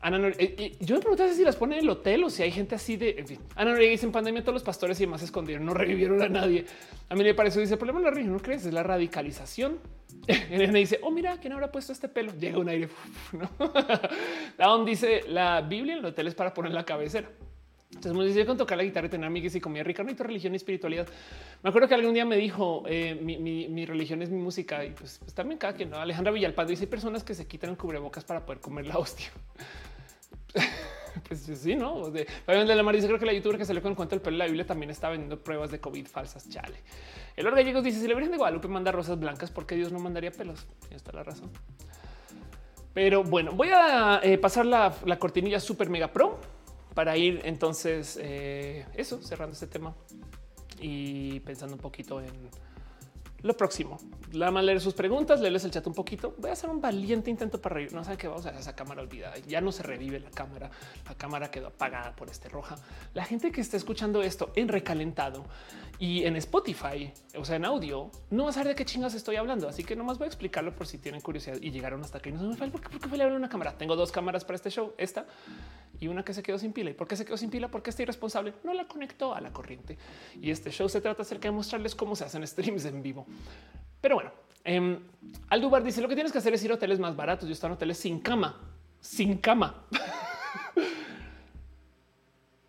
Ana eh, eh, yo me pregunté si las ponen en el hotel o si hay gente así de. En fin, Ana Noriega dice en pandemia todos los pastores y demás escondieron, no revivieron a nadie. A mí me pareció, dice el problema de la religión, no crees, es la radicalización. me dice, oh, mira, ¿quién habrá puesto este pelo? Llega un aire. ¿no? dice la Biblia en el hotel es para poner la cabecera. Entonces me decía con tocar la guitarra y tener amigos y comida rica, no hay tu religión y espiritualidad. Me acuerdo que algún día me dijo eh, mi, religión es mi música y pues, pues también cada quien, ¿no? Alejandra Villalpando dice hay personas que se quitan el cubrebocas para poder comer la hostia. pues sí, no. De, de la Mar dice creo que la youtuber que salió con el cuento del pelo de la Biblia también está vendiendo pruebas de COVID falsas. Chale. El Gallegos dice si la Virgen de Guadalupe manda rosas blancas, ¿por qué Dios no mandaría pelos? Y está la razón. Pero bueno, voy a eh, pasar la, la cortinilla super mega pro para ir entonces eh, eso, cerrando este tema y pensando un poquito en lo próximo. La más leer sus preguntas, leerles el chat un poquito. Voy a hacer un valiente intento para reír. No saben qué vamos a hacer esa cámara olvidada. Ya no se revive la cámara. La cámara quedó apagada por este roja. La gente que está escuchando esto en recalentado y en Spotify, o sea, en audio, no va a saber de qué chingas estoy hablando. Así que nomás voy a explicarlo por si tienen curiosidad y llegaron hasta aquí. No se me fue, ¿por qué, fue a una cámara? Tengo dos cámaras para este show, esta y una que se quedó sin pila. ¿Y por qué se quedó sin pila? Porque este irresponsable no la conectó a la corriente. Y este show se trata acerca de mostrarles cómo se hacen streams en vivo. Pero bueno, eh, Aldubar dice lo que tienes que hacer es ir a hoteles más baratos. Yo estoy en hoteles sin cama, sin cama.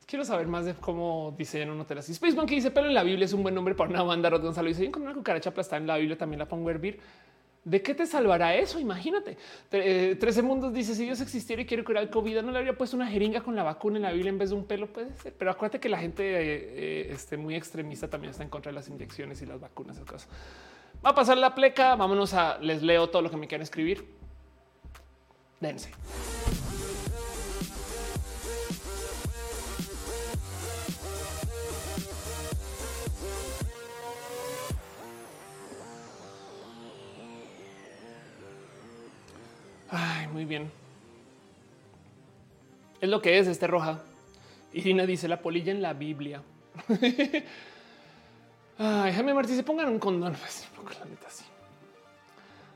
Quiero saber más de cómo dice en un hotel así. Space Monkey dice, pero en la Biblia es un buen nombre para una banda. Rod Gonzalo dice, con una cucaracha aplastada en la Biblia también la pongo a hervir. ¿De qué te salvará eso? Imagínate. Eh, Trece Mundos dice, si Dios existiera y quiere curar el COVID, ¿no le habría puesto una jeringa con la vacuna en la Biblia en vez de un pelo? Puede ser. Pero acuérdate que la gente eh, eh, este, muy extremista también está en contra de las inyecciones y las vacunas. Cosas. Va a pasar la pleca. Vámonos a... Les leo todo lo que me quieran escribir. Dense. Ay, muy bien. Es lo que es este roja. Irina dice la polilla en la Biblia. Ay, Jaime Martí, se pongan un condón. Pues, la neta, sí.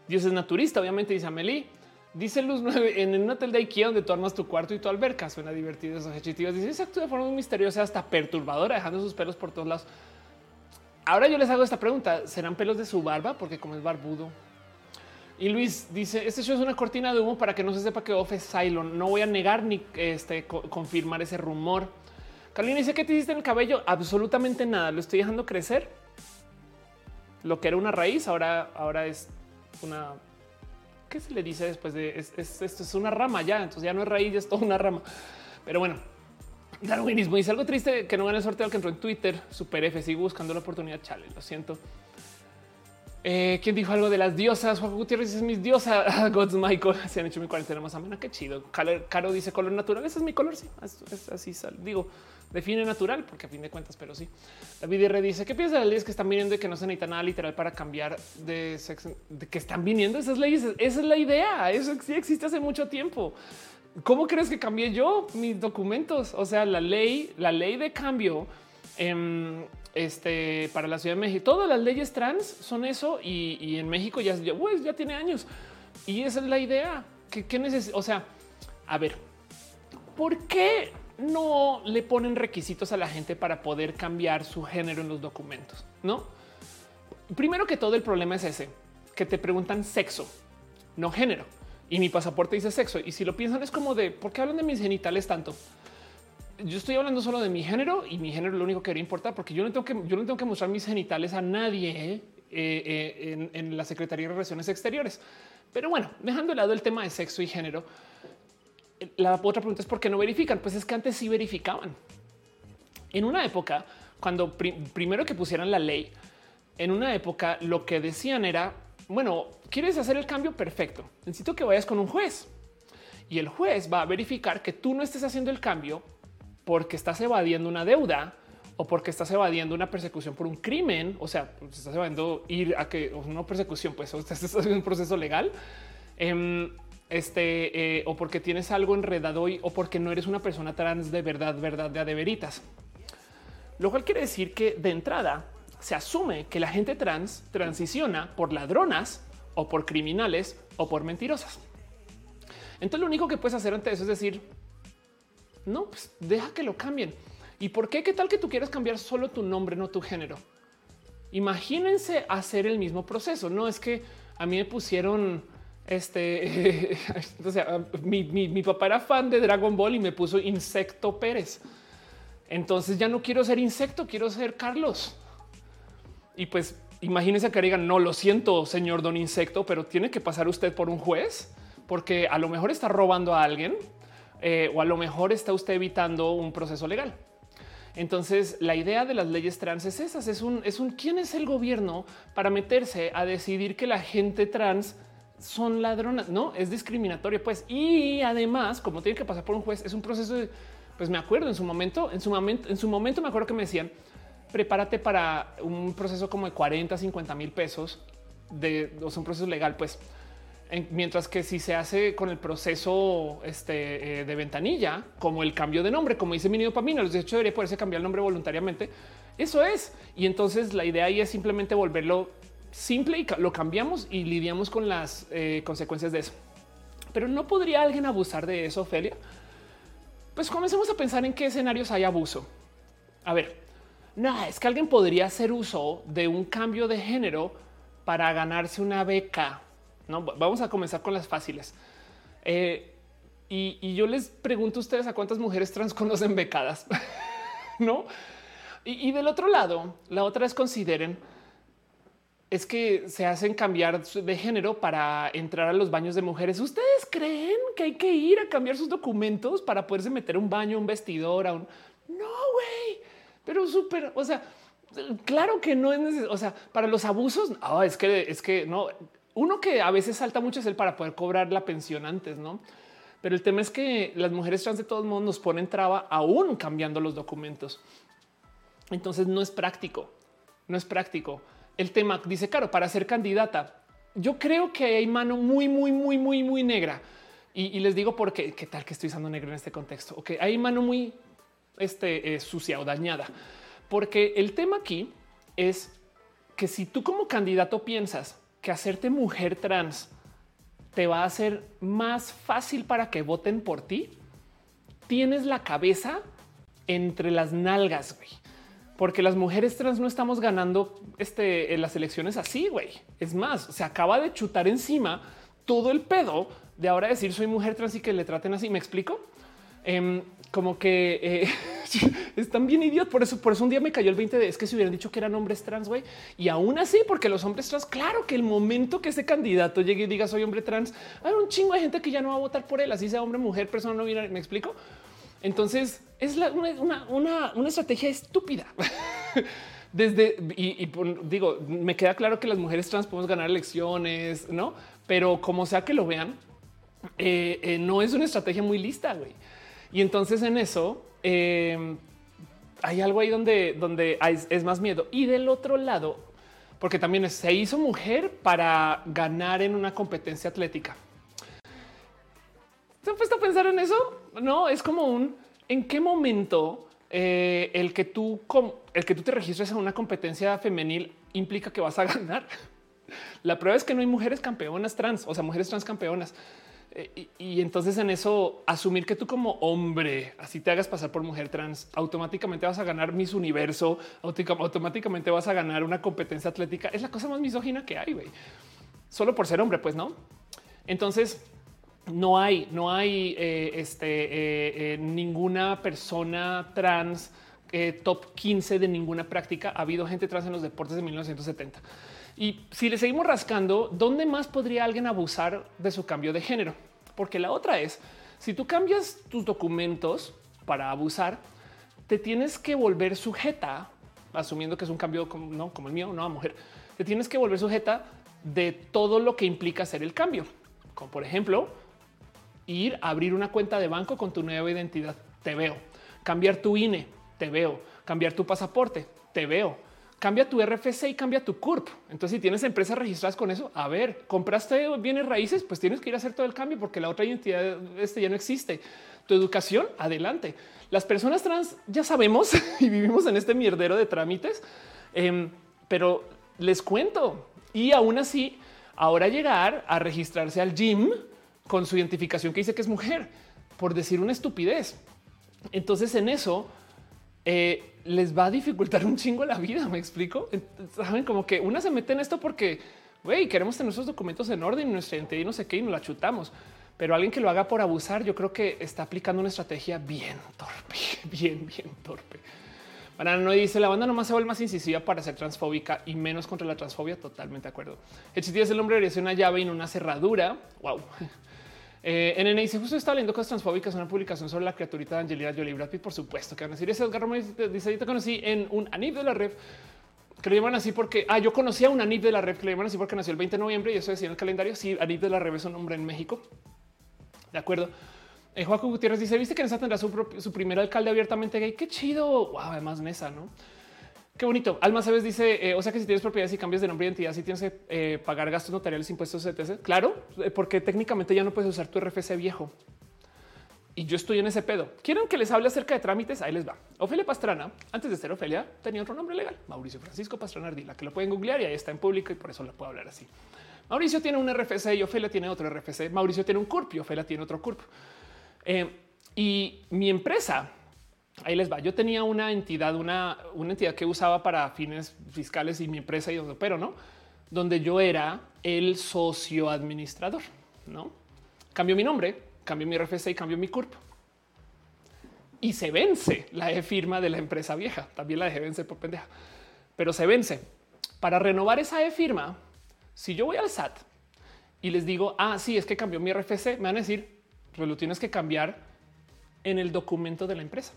Dios es naturista, obviamente, dice Amelie. Dice Luz 9 en un hotel de Ikea donde tú armas tu cuarto y tu alberca. Suena divertido. Esos ejecutivos dice exacto de forma muy misteriosa, hasta perturbadora, dejando sus pelos por todos lados. Ahora yo les hago esta pregunta: ¿serán pelos de su barba? Porque como es barbudo, y Luis dice: Este show es una cortina de humo para que no se sepa que Off es Cylon. No voy a negar ni este, confirmar ese rumor. Carolina dice: ¿Qué te hiciste en el cabello? Absolutamente nada. Lo estoy dejando crecer. Lo que era una raíz, ahora, ahora es una. ¿Qué se le dice después de esto? Es, es, una rama ya. Entonces ya no es raíz, es toda una rama. Pero bueno, Darwinismo dice algo triste que no gane el sorteo que entró en Twitter. Super F. Sigo buscando la oportunidad. Chale, lo siento. Eh, ¿Quién dijo algo de las diosas? Juan Gutiérrez es mis diosas. Gods Michael se han hecho mi cuarentena más amena. Qué chido. Caro, dice color natural. Ese es mi color. Sí, es, así. Digo, define natural porque a fin de cuentas, pero sí. David R dice qué piensas de las leyes que están viniendo y que no se necesita nada literal para cambiar de sexo, de que están viniendo esas leyes. Esa es la idea. Eso sí existe hace mucho tiempo. ¿Cómo crees que cambié yo mis documentos? O sea, la ley, la ley de cambio em, este, para la Ciudad de México. Todas las leyes trans son eso y, en México ya, ya, pues, ya, tiene años. Y esa es la idea. que qué O sea, a ver, ¿por qué no le ponen requisitos a la gente para poder cambiar su género en los documentos? No. Primero que todo, el problema es ese, que te preguntan sexo, no género. Y mi pasaporte dice sexo. Y si lo piensan es como de, ¿por qué hablan de mis genitales tanto? Yo estoy hablando solo de mi género y mi género lo único que debería importar porque yo no tengo que, yo no tengo que mostrar mis genitales a nadie eh, eh, en, la Secretaría de Relaciones Exteriores. Pero bueno, dejando de lado el tema de sexo y género, la otra pregunta es por qué no verifican. Pues es que antes sí verificaban. En una época, cuando primero que pusieran la ley, en una época lo que decían era, bueno, ¿quieres hacer el cambio? Perfecto. Necesito que vayas con un juez. Y el juez va a verificar que tú no estés haciendo el cambio porque estás evadiendo una deuda o porque estás evadiendo una persecución por un crimen, o sea, pues, estás evadiendo ir a que una persecución, pues estás haciendo un proceso legal, em, este, eh, o porque tienes algo enredado hoy, o porque no eres una persona trans de verdad, verdad, de adeveritas. Lo cual quiere decir que de entrada se asume que la gente trans transiciona por ladronas o por criminales o por mentirosas. Entonces lo único que puedes hacer ante eso es decir, no, pues deja que lo cambien. ¿Y por qué? ¿Qué tal que tú quieras cambiar solo tu nombre, no tu género? Imagínense hacer el mismo proceso. No es que a mí me pusieron este, o sea, mi, mi, papá era fan de Dragon Ball y me puso Insecto Pérez. Entonces ya no quiero ser insecto, quiero ser Carlos. Y pues imagínense que digan, no, lo siento, señor don insecto, pero tiene que pasar usted por un juez porque a lo mejor está robando a alguien eh, o a lo mejor está usted evitando un proceso legal. Entonces, la idea de las leyes trans es esas, es un, es un quién es el gobierno para meterse a decidir que la gente trans son ladronas, no es discriminatorio, pues. Y además, como tiene que pasar por un juez, es un proceso pues me acuerdo en su momento, en su momento, en su momento me acuerdo que me decían, prepárate para un proceso como de 40, 50 mil pesos de o un proceso legal, pues mientras que si se hace con el proceso este, eh, de ventanilla, como el cambio de nombre, como dice Minio Pamino, de hecho debería poderse cambiar el nombre voluntariamente. Eso es. Y entonces la idea ahí es simplemente volverlo simple y lo cambiamos y lidiamos con las eh, consecuencias de eso. Pero no podría alguien abusar de eso, Ophelia. Pues comencemos a pensar en qué escenarios hay abuso. A ver, no es que alguien podría hacer uso de un cambio de género para ganarse una beca no, vamos a comenzar con las fáciles. Eh, y, yo les pregunto a ustedes a cuántas mujeres trans conocen becadas, no? Y, del otro lado, la otra es consideren es que se hacen cambiar de género para entrar a los baños de mujeres. ¿Ustedes creen que hay que ir a cambiar sus documentos para poderse meter un baño, un vestidor, a un... No, güey, pero súper, o sea, claro que no es necesario. O sea, para los abusos, no, es que es que no uno que a veces salta mucho es el para poder cobrar la pensión antes, no? Pero el tema es que las mujeres trans de todos modos nos ponen traba aún cambiando los documentos. Entonces no es práctico, no es práctico. El tema dice, claro, para ser candidata, yo creo que hay mano muy, muy, muy, muy, muy negra. Y, les digo porque qué tal que estoy usando negro en este contexto. Ok, hay mano muy este, eh, sucia o dañada, porque el tema aquí es que si tú como candidato piensas que hacerte mujer trans te va a hacer más fácil para que voten por ti, tienes la cabeza entre las nalgas, güey. Porque las mujeres trans no estamos ganando este, en las elecciones así, güey. Es más, se acaba de chutar encima todo el pedo de ahora decir soy mujer trans y que le traten así. ¿Me explico? Em, como que eh, están bien idiotas. Por eso, por eso un día me cayó el 20 de es que si hubieran dicho que eran hombres trans, güey. Y aún así, porque los hombres trans, claro que el momento que ese candidato llegue y diga soy hombre trans, hay un chingo de gente que ya no va a votar por él, así sea hombre, mujer, persona no viene. Me explico. Entonces es una, una, una, estrategia estúpida. desde y, digo, me queda claro que las mujeres trans podemos ganar elecciones, no? Pero como sea que lo vean, eh, eh, no es una estrategia muy lista. güey. Y entonces en eso em, hay algo ahí donde, donde es más miedo. Y del otro lado, porque también se hizo mujer para ganar en una competencia atlética. ¿Se han puesto a pensar en eso? No, es como un en qué momento eh, el que tú el que tú te registres en una competencia femenil implica que vas a ganar. La prueba es que no hay mujeres campeonas trans, o sea, mujeres trans campeonas. Eh, y, entonces en eso asumir que tú como hombre así te hagas pasar por mujer trans, automáticamente vas a ganar Miss Universo, automáticamente vas a ganar una competencia atlética. Es la cosa más misógina que hay. Solo por ser hombre, pues no. Entonces no hay, no hay eh, este, ninguna persona trans eh, top 15 de ninguna práctica. Ha habido gente trans en los deportes de 1970. Y si le seguimos rascando, ¿dónde más podría alguien abusar de su cambio de género? Porque la otra es, si tú cambias tus documentos para abusar, te tienes que volver sujeta, asumiendo que es un cambio como, no, como el mío, no a mujer, te tienes que volver sujeta de todo lo que implica hacer el cambio. Como por ejemplo, ir a abrir una cuenta de banco con tu nueva identidad. Te veo. Cambiar tu INE te veo. Cambiar tu pasaporte, te veo. Cambia tu RFC y cambia tu CURP. Entonces, si tienes empresas registradas con eso, a ver, compraste bienes raíces, pues tienes que ir a hacer todo el cambio porque la otra identidad este ya no existe. Tu educación, adelante. Las personas trans ya sabemos y vivimos en este mierdero de trámites, em, pero les cuento. Y aún así, ahora llegar a registrarse al gym con su identificación que dice que es mujer, por decir una estupidez. Entonces, en eso, eh, les va a dificultar un chingo la vida. Me explico. Saben como que una se mete en esto porque güey, queremos tener nuestros documentos en orden, nuestra identidad y no sé qué, y nos la chutamos. Pero alguien que lo haga por abusar, yo creo que está aplicando una estrategia bien torpe, bien, bien torpe. No dice la banda nomás se vuelve más incisiva para ser transfóbica y menos contra la transfobia. Totalmente de acuerdo. Chiste es el hombre debería ser una llave y no una cerradura. Wow. Eh, en dice justo está leyendo cosas transfóbicas, una publicación sobre la criaturita de Angelina Jolie Brad Pitt, por supuesto que van a decir ese Edgar dice yo te conocí en un anip de la red que lo llaman así porque ah, yo conocí a un anip de la red que le llaman así porque nació el 20 de noviembre y eso decía en el calendario. Sí, anip de la red es un nombre en México. De acuerdo. Eh, Joaquín Gutiérrez dice: Viste que Nesa tendrá su, su primer alcalde abiertamente gay. Qué chido. Además, Nesa, no? Qué bonito. Alma Sabes dice, eh, o sea que si tienes propiedades y cambias de nombre y identidad, si tienes que eh, pagar gastos notariales, impuestos, etc. Claro, eh, porque técnicamente ya no puedes usar tu RFC viejo. Y yo estoy en ese pedo. ¿Quieren que les hable acerca de trámites? Ahí les va. Ofelia Pastrana, antes de ser Ofelia, tenía otro nombre legal. Mauricio Francisco Pastrana Ardila, que lo pueden googlear y ahí está en público y por eso lo puedo hablar así. Mauricio tiene un RFC y Ofelia tiene otro RFC. Mauricio tiene un CURP y Ofelia tiene otro CURP. y mi empresa Ahí les va. Yo tenía una entidad, una, entidad que usaba para fines fiscales y mi empresa y donde opero, no? Donde yo era el socio administrador, no? Cambio mi nombre, cambio mi RFC y cambio mi CURP. Y se vence la e firma de la empresa vieja. También la dejé vencer por pendeja, pero se vence. Para renovar esa e firma, si yo voy al SAT y les digo, ah, sí, es que cambió mi RFC, me van a decir, pues lo tienes que cambiar en el documento de la empresa.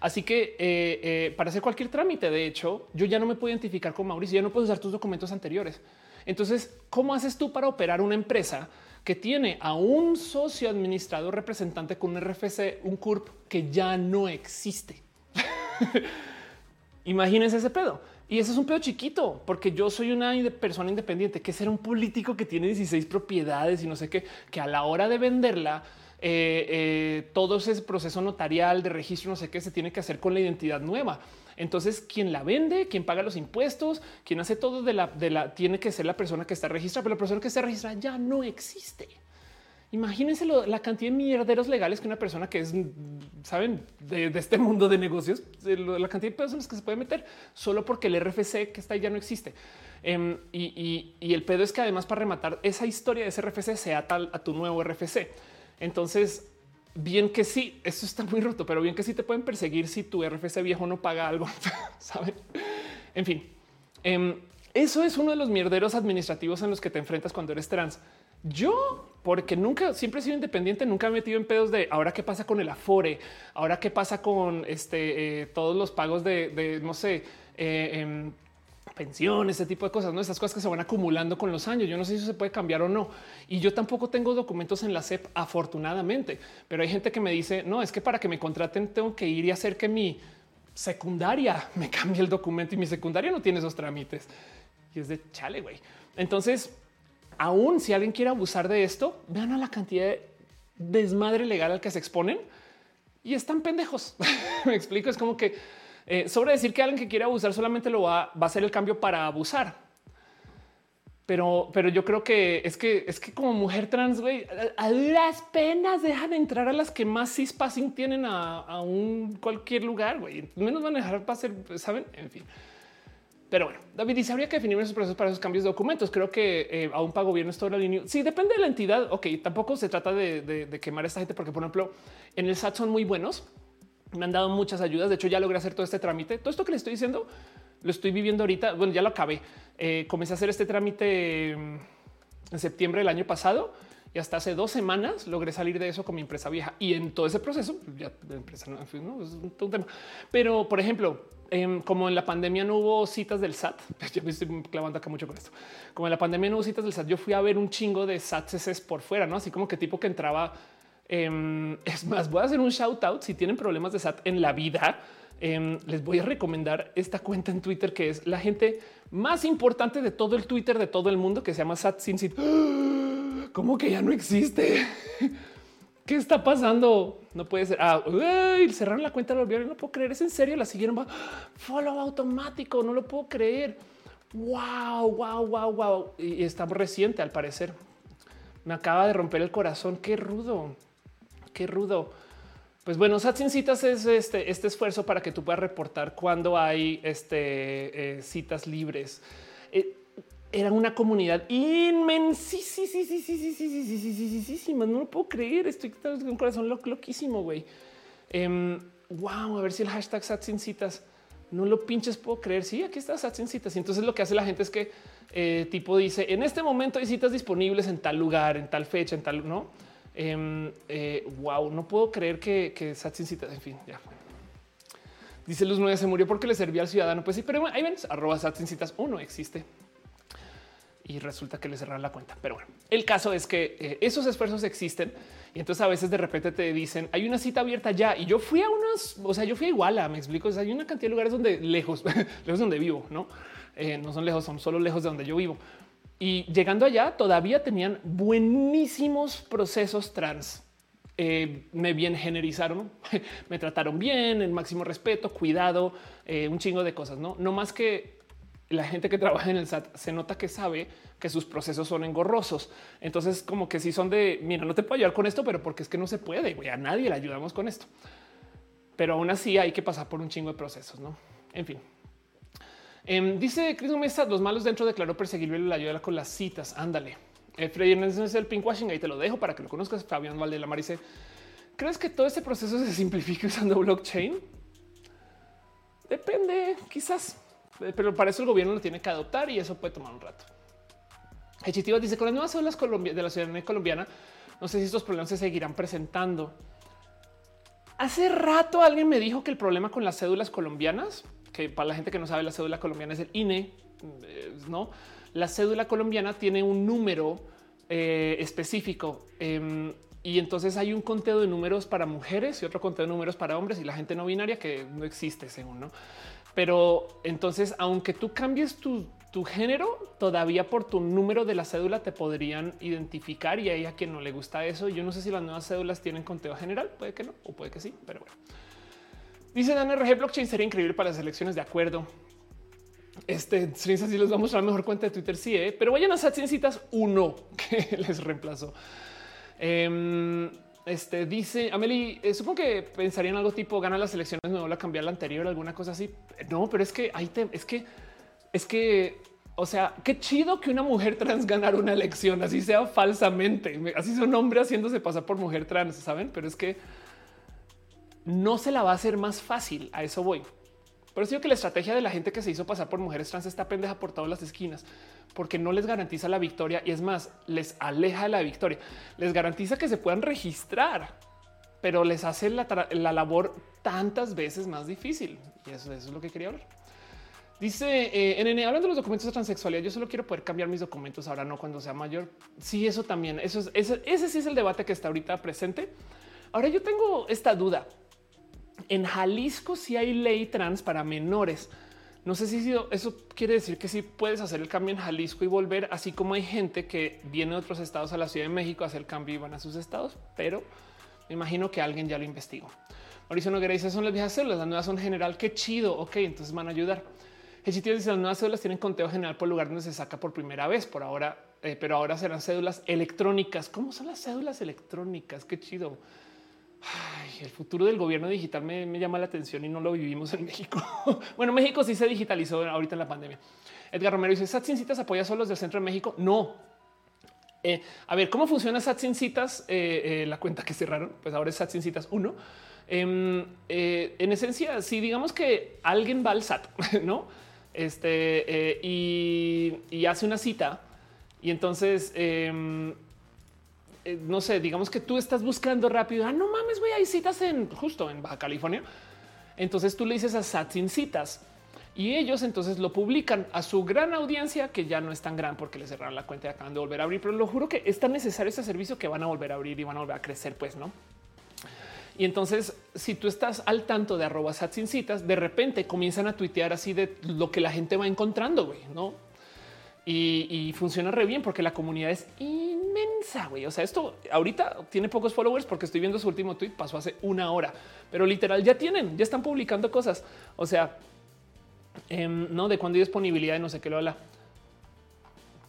Así que eh, eh, para hacer cualquier trámite, de hecho, yo ya no me puedo identificar con Mauricio, ya no puedo usar tus documentos anteriores. Entonces, ¿cómo haces tú para operar una empresa que tiene a un socio administrador representante con un RFC, un CURP que ya no existe? Imagínense ese pedo. Y eso es un pedo chiquito, porque yo soy una persona independiente, que ser un político que tiene 16 propiedades y no sé qué, que a la hora de venderla eh, eh, todo ese proceso notarial de registro, no sé qué, se tiene que hacer con la identidad nueva. Entonces, quien la vende, quien paga los impuestos, quien hace todo de la, de la, tiene que ser la persona que está registrada, pero la persona que está registrada ya no existe. Imagínense la cantidad de mierderos legales que una persona que es, saben, de, este mundo de negocios, la cantidad de personas que se puede meter solo porque el RFC que está ahí ya no existe. Em, y, y, el pedo es que además para rematar esa historia de ese RFC sea tal a tu nuevo RFC. Entonces, bien que sí, esto está muy roto, pero bien que sí te pueden perseguir si tu RFC viejo no paga algo, saben? En fin, em, eso es uno de los mierderos administrativos en los que te enfrentas cuando eres trans. Yo porque nunca, siempre he sido independiente, nunca me he metido en pedos de ahora qué pasa con el Afore, ahora qué pasa con este, eh, todos los pagos de, no sé, eh, em, pensión, ese tipo de cosas, no esas cosas que se van acumulando con los años. Yo no sé si se puede cambiar o no. Y yo tampoco tengo documentos en la SEP, afortunadamente, pero hay gente que me dice no, es que para que me contraten tengo que ir y hacer que mi secundaria me cambie el documento y mi secundaria no tiene esos trámites y es de chale, güey. Entonces, aún si alguien quiere abusar de esto, vean a la cantidad de desmadre legal al que se exponen y están pendejos. me explico. Es como que eh, sobre decir que alguien que quiere abusar solamente lo va, a hacer el cambio para abusar. Pero, pero yo creo que es que es que como mujer trans, güey, a, las penas dejan de entrar a las que más cispassing tienen a, un cualquier lugar, güey. Menos van a dejar para hacer, saben, en fin. Pero bueno, David dice habría que definir esos procesos para esos cambios de documentos. Creo que eh, aún pago bien esto de la línea. Sí, depende de la entidad. Ok, tampoco se trata de, quemar a esta gente, porque por ejemplo, en el SAT son muy buenos me han dado muchas ayudas. De hecho, ya logré hacer todo este trámite. Todo esto que le estoy diciendo lo estoy viviendo ahorita. Bueno, ya lo acabé. Eh, comencé a hacer este trámite mm, en septiembre del año pasado y hasta hace dos semanas logré salir de eso con mi empresa vieja. Y en todo ese proceso, ya la empresa no, es un tema. Pero, por ejemplo, em, como en la pandemia no hubo citas del SAT, yo me estoy clavando acá mucho con esto. Como en la pandemia no hubo citas del SAT, yo fui a ver un chingo de SATs por fuera, no así como que tipo que entraba Em, es más, voy a hacer un shout out. Si tienen problemas de SAT en la vida, em, les voy a recomendar esta cuenta en Twitter que es la gente más importante de todo el Twitter de todo el mundo que se llama SAT Sin ¿Cómo que ya no existe? ¿Qué está pasando? No puede ser. Ah, cerraron la cuenta, lo olvidaron. No puedo creer. Es en serio. La siguieron. Follow automático. No lo puedo creer. Wow, wow, wow, wow. Y está reciente al parecer. Me acaba de romper el corazón. Qué rudo qué rudo. Pues bueno, SAT citas es este, este esfuerzo para que tú puedas reportar cuando hay este, citas libres. era una comunidad inmensísima. No lo puedo creer. Estoy con un corazón loquísimo, güey. wow, a ver si el hashtag SAT citas no lo pinches, puedo creer. Sí, aquí está SAT citas. Y entonces lo que hace la gente es que tipo dice en este momento hay citas disponibles en tal lugar, en tal fecha, en tal, no? Em, eh, wow, no puedo creer que, que Satsin en fin, ya. Dice Luz Nueva se murió porque le servía al ciudadano. Pues sí, pero ahí ven, arroba Satsin citas uno existe y resulta que le cerraron la cuenta. Pero bueno, el caso es que eh, esos esfuerzos existen y entonces a veces de repente te dicen hay una cita abierta ya y yo fui a unos, o sea, yo fui a Iguala, me explico. hay una cantidad de lugares donde lejos, lejos donde vivo, no, eh, no son lejos, son solo lejos de donde yo vivo. Y llegando allá todavía tenían buenísimos procesos trans. Eh, me bien generizaron, me trataron bien, el máximo respeto, cuidado, eh, un chingo de cosas. No, no más que la gente que trabaja en el SAT se nota que sabe que sus procesos son engorrosos. Entonces, como que si son de mira, no te puedo ayudar con esto, pero porque es que no se puede. a nadie le ayudamos con esto. Pero aún así hay que pasar por un chingo de procesos. No, en fin, Em, dice Chris Mesa, los malos dentro declaró perseguirle la ayuda con las citas. Ándale. Eh, Freddy es el pinkwashing. Ahí te lo dejo para que lo conozcas. Fabián Valdelamar dice: ¿Crees que todo ese proceso se simplifica usando blockchain? Depende, quizás, eh, pero para eso el gobierno lo tiene que adoptar y eso puede tomar un rato. Hechitivas dice: Con las nuevas olas de la ciudadanía colombiana, no sé si estos problemas se seguirán presentando. Hace rato alguien me dijo que el problema con las cédulas colombianas que para la gente que no sabe, la cédula colombiana es el INE, no? La cédula colombiana tiene un número eh, específico em, y entonces hay un conteo de números para mujeres y otro conteo de números para hombres y la gente no binaria que no existe según, ¿no? Pero entonces, aunque tú cambies tu, tu género, todavía por tu número de la cédula te podrían identificar y hay a quien no le gusta eso. Yo no sé si las nuevas cédulas tienen conteo general, puede que no, o puede que sí, pero bueno. Dice Dan RG blockchain sería increíble para las elecciones de acuerdo. Este si les vamos a la mejor cuenta de Twitter. Sí, ¿eh? pero vayan a citas uno que les reemplazó. Em, este dice Amelie, eh, supongo que pensarían algo tipo gana las elecciones, no la cambiar la anterior, alguna cosa así. No, pero es que ahí te, es que es que, o sea, qué chido que una mujer trans ganara una elección, así sea falsamente, así sea un hombre haciéndose pasar por mujer trans, saben? Pero es que no se la va a hacer más fácil. A eso voy. Por eso digo que la estrategia de la gente que se hizo pasar por mujeres trans está pendeja por todas las esquinas, porque no les garantiza la victoria y es más, les aleja de la victoria. Les garantiza que se puedan registrar, pero les hace la, la labor tantas veces más difícil. Y eso, es lo que quería hablar. Dice eh, NN, hablando de los documentos de transexualidad, yo solo quiero poder cambiar mis documentos ahora, no cuando sea mayor. Sí, eso también, eso es, ese sí es el debate que está ahorita presente. Ahora yo tengo esta duda. En Jalisco sí hay ley trans para menores. No sé si eso quiere decir que sí puedes hacer el cambio en Jalisco y volver, así como hay gente que viene de otros estados a la Ciudad de México a hacer el cambio y van a sus estados, pero me imagino que alguien ya lo investigó. Mauricio Noguera dice son las viejas células, las nuevas son general. Qué chido. Ok, entonces van a ayudar. El sitio dice las nuevas cédulas tienen conteo general por lugar donde se saca por primera vez por ahora, eh, pero ahora serán cédulas electrónicas. ¿Cómo son las cédulas electrónicas? Qué chido. El futuro del gobierno digital me, llama la atención y no lo vivimos en México. bueno, México sí se digitalizó ahorita en la pandemia. Edgar Romero dice SAT sin citas apoya solo los del centro de México. No. Eh, a ver cómo funciona SAT sin citas. Eh, la cuenta que cerraron, pues ahora es SAT sin citas uno. Em, en esencia, si digamos que alguien va al SAT, no? Este y, hace una cita y entonces em, eh, no sé, digamos que tú estás buscando rápido. Ah, no mames, güey, hay citas en justo en Baja California. Entonces tú le dices a SAT sin citas y ellos entonces lo publican a su gran audiencia que ya no es tan gran porque le cerraron la cuenta y acaban de volver a abrir. Pero lo juro que es tan necesario ese servicio que van a volver a abrir y van a volver a crecer, pues no. Y entonces, si tú estás al tanto de arroba SAT sin citas, de repente comienzan a tuitear así de lo que la gente va encontrando, güey, no? Y, funciona re bien porque la comunidad es inmensa, güey. O sea, esto ahorita tiene pocos followers porque estoy viendo su último tweet, pasó hace una hora, pero literal ya tienen, ya están publicando cosas. O sea, em, no de cuando hay disponibilidad de no sé qué lo habla.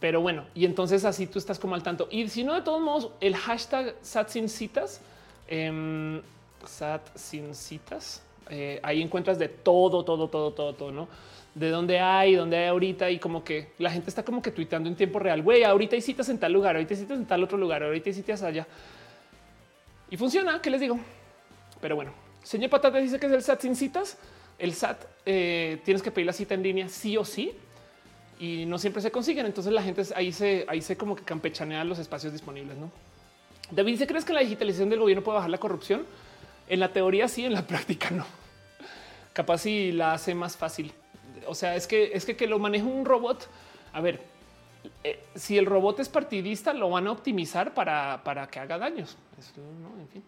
Pero bueno, y entonces así tú estás como al tanto. Y si no, de todos modos, el hashtag SAT sin citas, em, SAT sin citas, eh, ahí encuentras de todo, todo, todo, todo, todo, no? De dónde hay, dónde hay ahorita y como que la gente está como que tuiteando en tiempo real. Güey, ahorita hay citas en tal lugar, ahorita hay citas en tal otro lugar, ahorita hay citas allá. Y funciona, ¿qué les digo? Pero bueno, señor Patata dice que es el SAT sin citas. El SAT eh, tienes que pedir la cita en línea sí o sí y no siempre se consiguen. Entonces la gente ahí se, ahí se como que campechanea los espacios disponibles. No David dice: ¿Crees que la digitalización del gobierno puede bajar la corrupción? En la teoría sí, en la práctica no. Capaz si la hace más fácil. O sea, es que es que, que lo maneja un robot. A ver, eh, si el robot es partidista, lo van a optimizar para, para que haga daños. ¿no? En fin.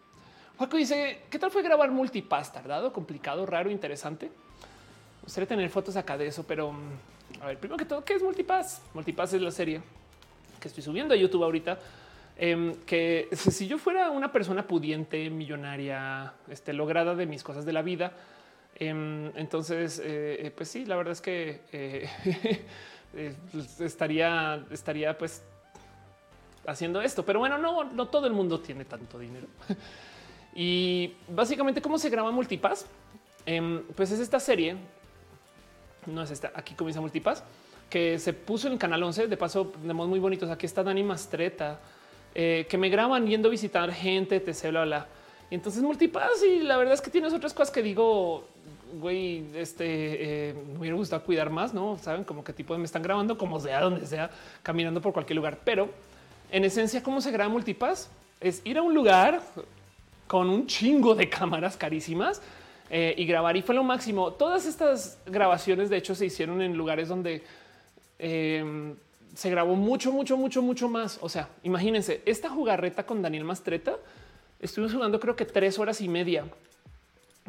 Juaco dice: ¿Qué tal fue grabar multipass? Tardado, complicado, raro, interesante. Me gustaría tener fotos acá de eso, pero mm, a ver, primero que todo, ¿qué es multipass? Multipass es la serie que estoy subiendo a YouTube ahorita. Em, que si yo fuera una persona pudiente, millonaria, este, lograda de mis cosas de la vida, entonces, eh, eh, pues sí, la verdad es que eh, estaría, estaría pues haciendo esto. Pero bueno, no, no todo el mundo tiene tanto dinero. y básicamente, ¿cómo se graba Multipass? Em, pues es esta serie. No es esta. Aquí comienza Multipass, que se puso en canal 11. De paso, modos muy bonitos. Aquí está Dani Mastreta, que me graban yendo a visitar gente, te bla, bla. Entonces multipass y la verdad es que tienes otras cosas que digo, güey, este eh, me hubiera gustado cuidar más, no saben como qué tipo de me están grabando, como sea, donde sea, caminando por cualquier lugar. Pero en esencia, cómo se graba multipass es ir a un lugar con un chingo de cámaras carísimas eh, y grabar. Y fue lo máximo. Todas estas grabaciones, de hecho, se hicieron en lugares donde em, se grabó mucho, mucho, mucho, mucho más. O sea, imagínense esta jugarreta con Daniel Mastreta. Estuvimos jugando creo que tres horas y media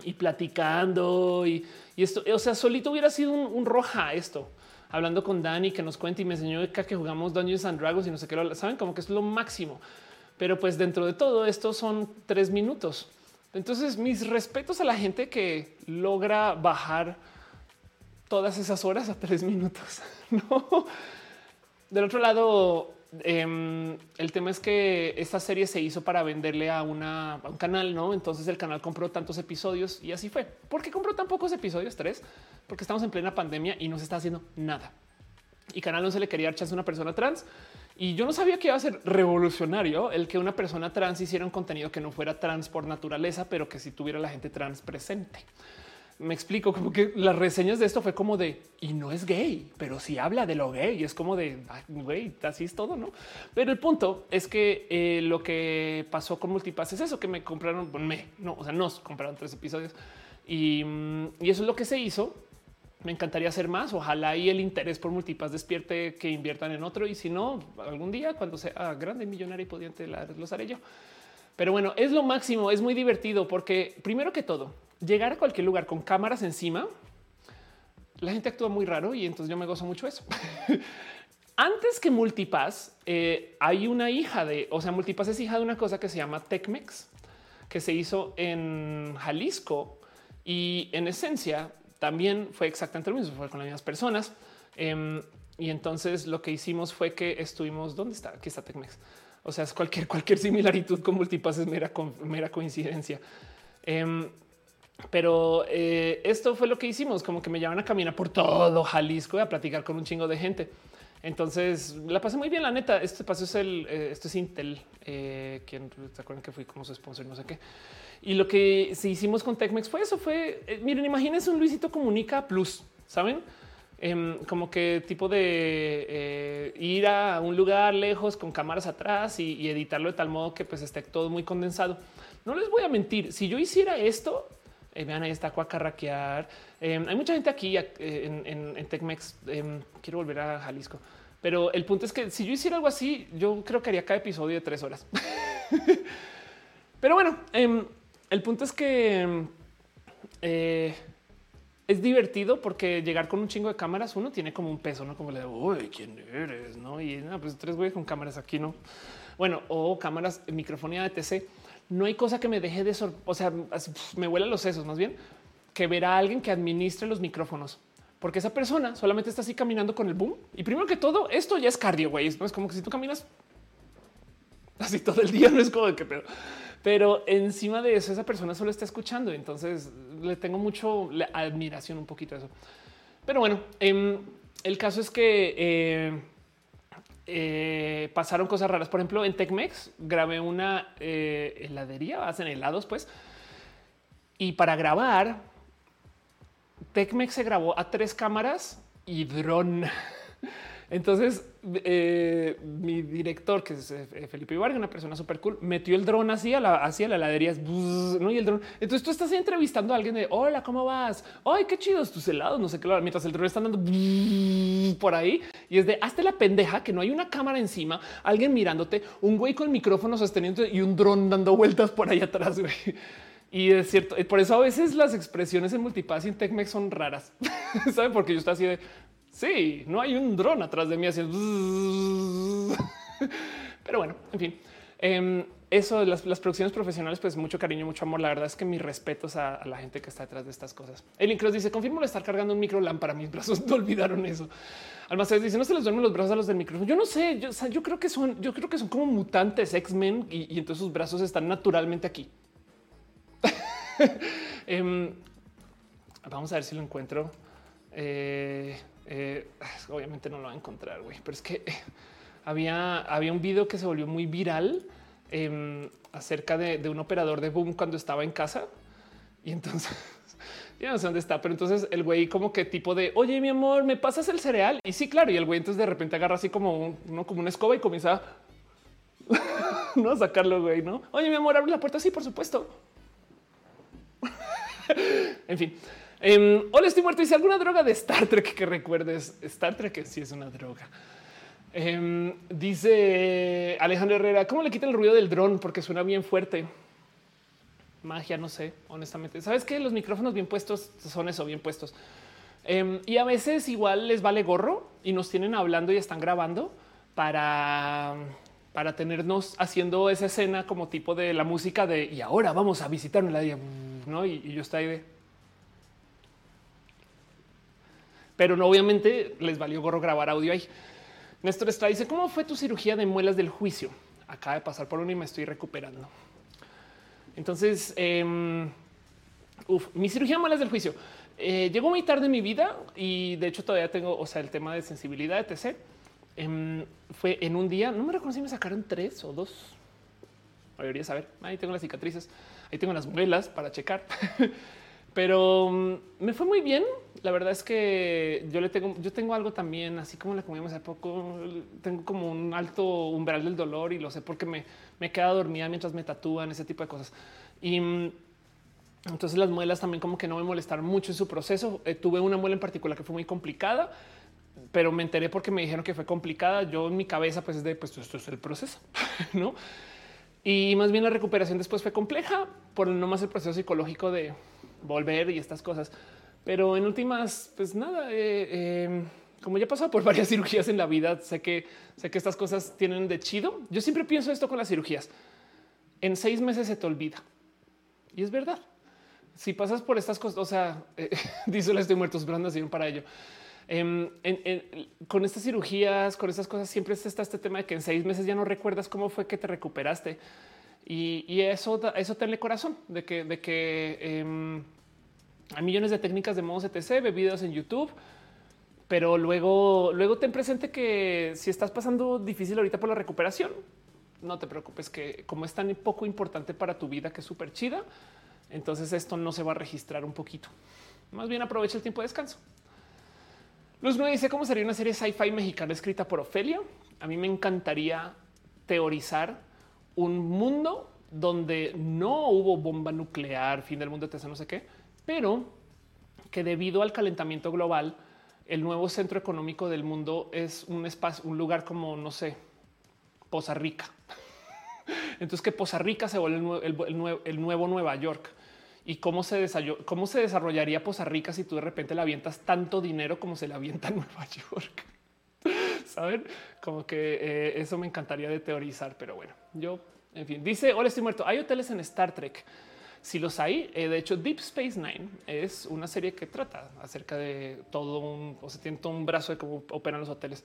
y platicando y, esto, o sea, solito hubiera sido un, roja esto. Hablando con Dani que nos cuenta y me enseñó que jugamos Dungeons and Dragons y no sé qué, saben como que es lo máximo. Pero pues dentro de todo esto son tres minutos. Entonces mis respetos a la gente que logra bajar todas esas horas a tres minutos. No. Del otro lado, Em, el tema es que esta serie se hizo para venderle a, una, un canal, no? Entonces el canal compró tantos episodios y así fue. ¿Por qué compró tan pocos episodios? Tres, porque estamos en plena pandemia y no se está haciendo nada. Y Canal no se le quería echarse a una persona trans. Y yo no sabía que iba a ser revolucionario el que una persona trans hiciera un contenido que no fuera trans por naturaleza, pero que si tuviera la gente trans presente. Me explico como que las reseñas de esto fue como de y no es gay, pero sí habla de lo gay es como de güey, así es todo, no? Pero el punto es que eh, lo que pasó con Multipass es eso que me compraron, me no, o sea, nos compraron tres episodios y, mm, y eso es lo que se hizo. Me encantaría hacer más. Ojalá y el interés por Multipass despierte que inviertan en otro. Y si no, algún día cuando sea grande, millonario y pudiente, los haré yo. Pero bueno, es lo máximo. Es muy divertido porque primero que todo, llegar a cualquier lugar con cámaras encima, la gente actúa muy raro y entonces yo me gozo mucho eso. Antes que Multipass, eh, hay una hija de, o sea, Multipass es hija de una cosa que se llama Tecmex, que se hizo en Jalisco y en esencia también fue exactamente lo mismo, fue con las mismas personas. Em, y entonces lo que hicimos fue que estuvimos, ¿dónde está? Aquí está Tecmex. O sea, es cualquier, cualquier similaritud con Multipass es mera, mera coincidencia. Em, pero eh, esto fue lo que hicimos, como que me llevan a caminar por todo Jalisco y a platicar con un chingo de gente. Entonces la pasé muy bien, la neta. Este paso es el, eh, esto es Intel, eh, quien se acuerdan que fui como su sponsor, no sé qué. Y lo que sí hicimos con Tecmex fue eso, fue, eh, miren, imagínense un Luisito Comunica Plus, ¿saben? Em, como que tipo de ir a un lugar lejos con cámaras atrás y, editarlo de tal modo que pues esté todo muy condensado. No les voy a mentir, si yo hiciera esto, eh, vean, ahí está Cuacarraquear. Eh, hay mucha gente aquí eh, en, en, Tecmex. Em, quiero volver a Jalisco. Pero el punto es que si yo hiciera algo así, yo creo que haría cada episodio de tres horas. Pero bueno, em, el punto es que em, es divertido porque llegar con un chingo de cámaras, uno tiene como un peso, no como le uy, quién eres, no? Y no, pues tres güeyes con cámaras aquí, no? Bueno, o cámaras, microfonía de TC no hay cosa que me deje de, o sea, me huela los sesos más bien que ver a alguien que administre los micrófonos, porque esa persona solamente está así caminando con el boom. Y primero que todo, esto ya es cardio, güey. No es como que si tú caminas así todo el día, no es como de que. Pero encima de eso, esa persona solo está escuchando. Entonces le tengo mucho admiración un poquito a eso. Pero bueno, em, el caso es que eh, eh, pasaron cosas raras. Por ejemplo, en Tecmex grabé una eh, heladería, hacen helados, pues. Y para grabar, Tecmex se grabó a tres cámaras y dron. Entonces, eh, mi director, que es eh, Felipe Ibarga, una persona súper cool, metió el dron así a la, hacia la heladería, ¿no? Y el dron. Entonces tú estás entrevistando a alguien de hola, ¿cómo vas? Ay, qué chidos tus helados, no sé qué. Mientras el dron está andando por ahí y es de hazte la pendeja que no hay una cámara encima, alguien mirándote, un güey con micrófono sosteniendo y un dron dando vueltas por ahí atrás. Y es cierto, por eso a veces las expresiones en multipass y en TechMex son raras. ¿Saben? Porque yo estoy así de Sí, no hay un dron atrás de mí haciendo. Pero bueno, en fin. Em, eso de las, producciones profesionales, pues mucho cariño, mucho amor. La verdad es que mis respetos a, la gente que está detrás de estas cosas. El Incross dice: Confirmo estar cargando un micro lámpara. Mis brazos no olvidaron eso. Almacén dice: No se les duermen los brazos a los del micrófono. Yo no sé. Yo, yo creo que son, yo creo que son como mutantes X-Men y, entonces sus brazos están naturalmente aquí. Em, vamos a ver si lo encuentro. Eh, eh, obviamente no lo va a encontrar, güey, pero es que eh, había, había un video que se volvió muy viral em, acerca de, un operador de boom cuando estaba en casa y entonces ya no sé dónde está, pero entonces el güey como que tipo de oye mi amor, me pasas el cereal y sí, claro, y el güey entonces de repente agarra así como uno como una escoba y comienza no a sacarlo, güey, no? Oye mi amor, abre la puerta, sí, por supuesto. en fin. Eh, Hola, estoy muerto. Dice alguna droga de Star Trek que recuerdes. Star Trek sí es una droga. Em, dice Alejandro Herrera, ¿cómo le quitan el ruido del dron? Porque suena bien fuerte. Magia, no sé, honestamente. ¿Sabes que Los micrófonos bien puestos son eso, bien puestos. Em, y a veces igual les vale gorro y nos tienen hablando y están grabando para, para tenernos haciendo esa escena como tipo de la música de y ahora vamos a visitar ¿no? Y, y yo estoy de pero no obviamente les valió gorro grabar audio ahí. Néstor está dice cómo fue tu cirugía de muelas del juicio. Acaba de pasar por uno y me estoy recuperando. Entonces, em, mi cirugía de muelas del juicio eh, llegó muy tarde en mi vida y de hecho todavía tengo, o sea, el tema de sensibilidad, etc. Em, fue en un día, no me recuerdo si me sacaron tres o dos. Debería saber. Ahí tengo las cicatrices, ahí tengo las muelas para checar. Pero mm, me fue muy bien. La verdad es que yo le tengo, yo tengo algo también, así como la comimos hace poco, tengo como un alto umbral del dolor y lo sé porque me, me queda dormida mientras me tatúan, ese tipo de cosas. Y mm, entonces las muelas también como que no me molestaron mucho en su proceso. Eh, tuve una muela en particular que fue muy complicada, pero me enteré porque me dijeron que fue complicada. Yo en mi cabeza pues es de pues esto es el proceso, ¿no? Y más bien la recuperación después fue compleja por no más el proceso psicológico de volver y estas cosas. Pero en últimas, pues nada, eh, eh, como ya he pasado por varias cirugías en la vida, sé que sé que estas cosas tienen de chido. Yo siempre pienso esto con las cirugías. En seis meses se te olvida. Y es verdad. Si pasas por estas cosas, o sea, eh, dice estoy muerto, esperando para ello. Em, con estas cirugías, con estas cosas, siempre está este tema de que en seis meses ya no recuerdas cómo fue que te recuperaste. Y, eso, eso tenle corazón de que, em, hay millones de técnicas de modos etc, ve videos en YouTube, pero luego, luego ten presente que si estás pasando difícil ahorita por la recuperación, no te preocupes que como es tan poco importante para tu vida que es súper chida, entonces esto no se va a registrar un poquito. Más bien aprovecha el tiempo de descanso. Luz me dice cómo sería una serie sci-fi mexicana escrita por Ofelia. A mí me encantaría teorizar un mundo donde no hubo bomba nuclear, fin del mundo, etc. No sé qué, pero que debido al calentamiento global, el nuevo centro económico del mundo es un espacio, un lugar como, no sé, Poza Rica. Entonces que Poza Rica se vuelve el nuevo Nueva York y cómo se, cómo se desarrollaría Poza Rica si tú de repente le avientas tanto dinero como se le avienta en Nueva York. Saben como que eh, eso me encantaría de teorizar, pero bueno, yo en fin, dice hola, estoy muerto. Hay hoteles en Star Trek. Si los hay, eh, de hecho, Deep Space Nine es una serie que trata acerca de todo un, o sea, tiene todo un brazo de cómo operan los hoteles.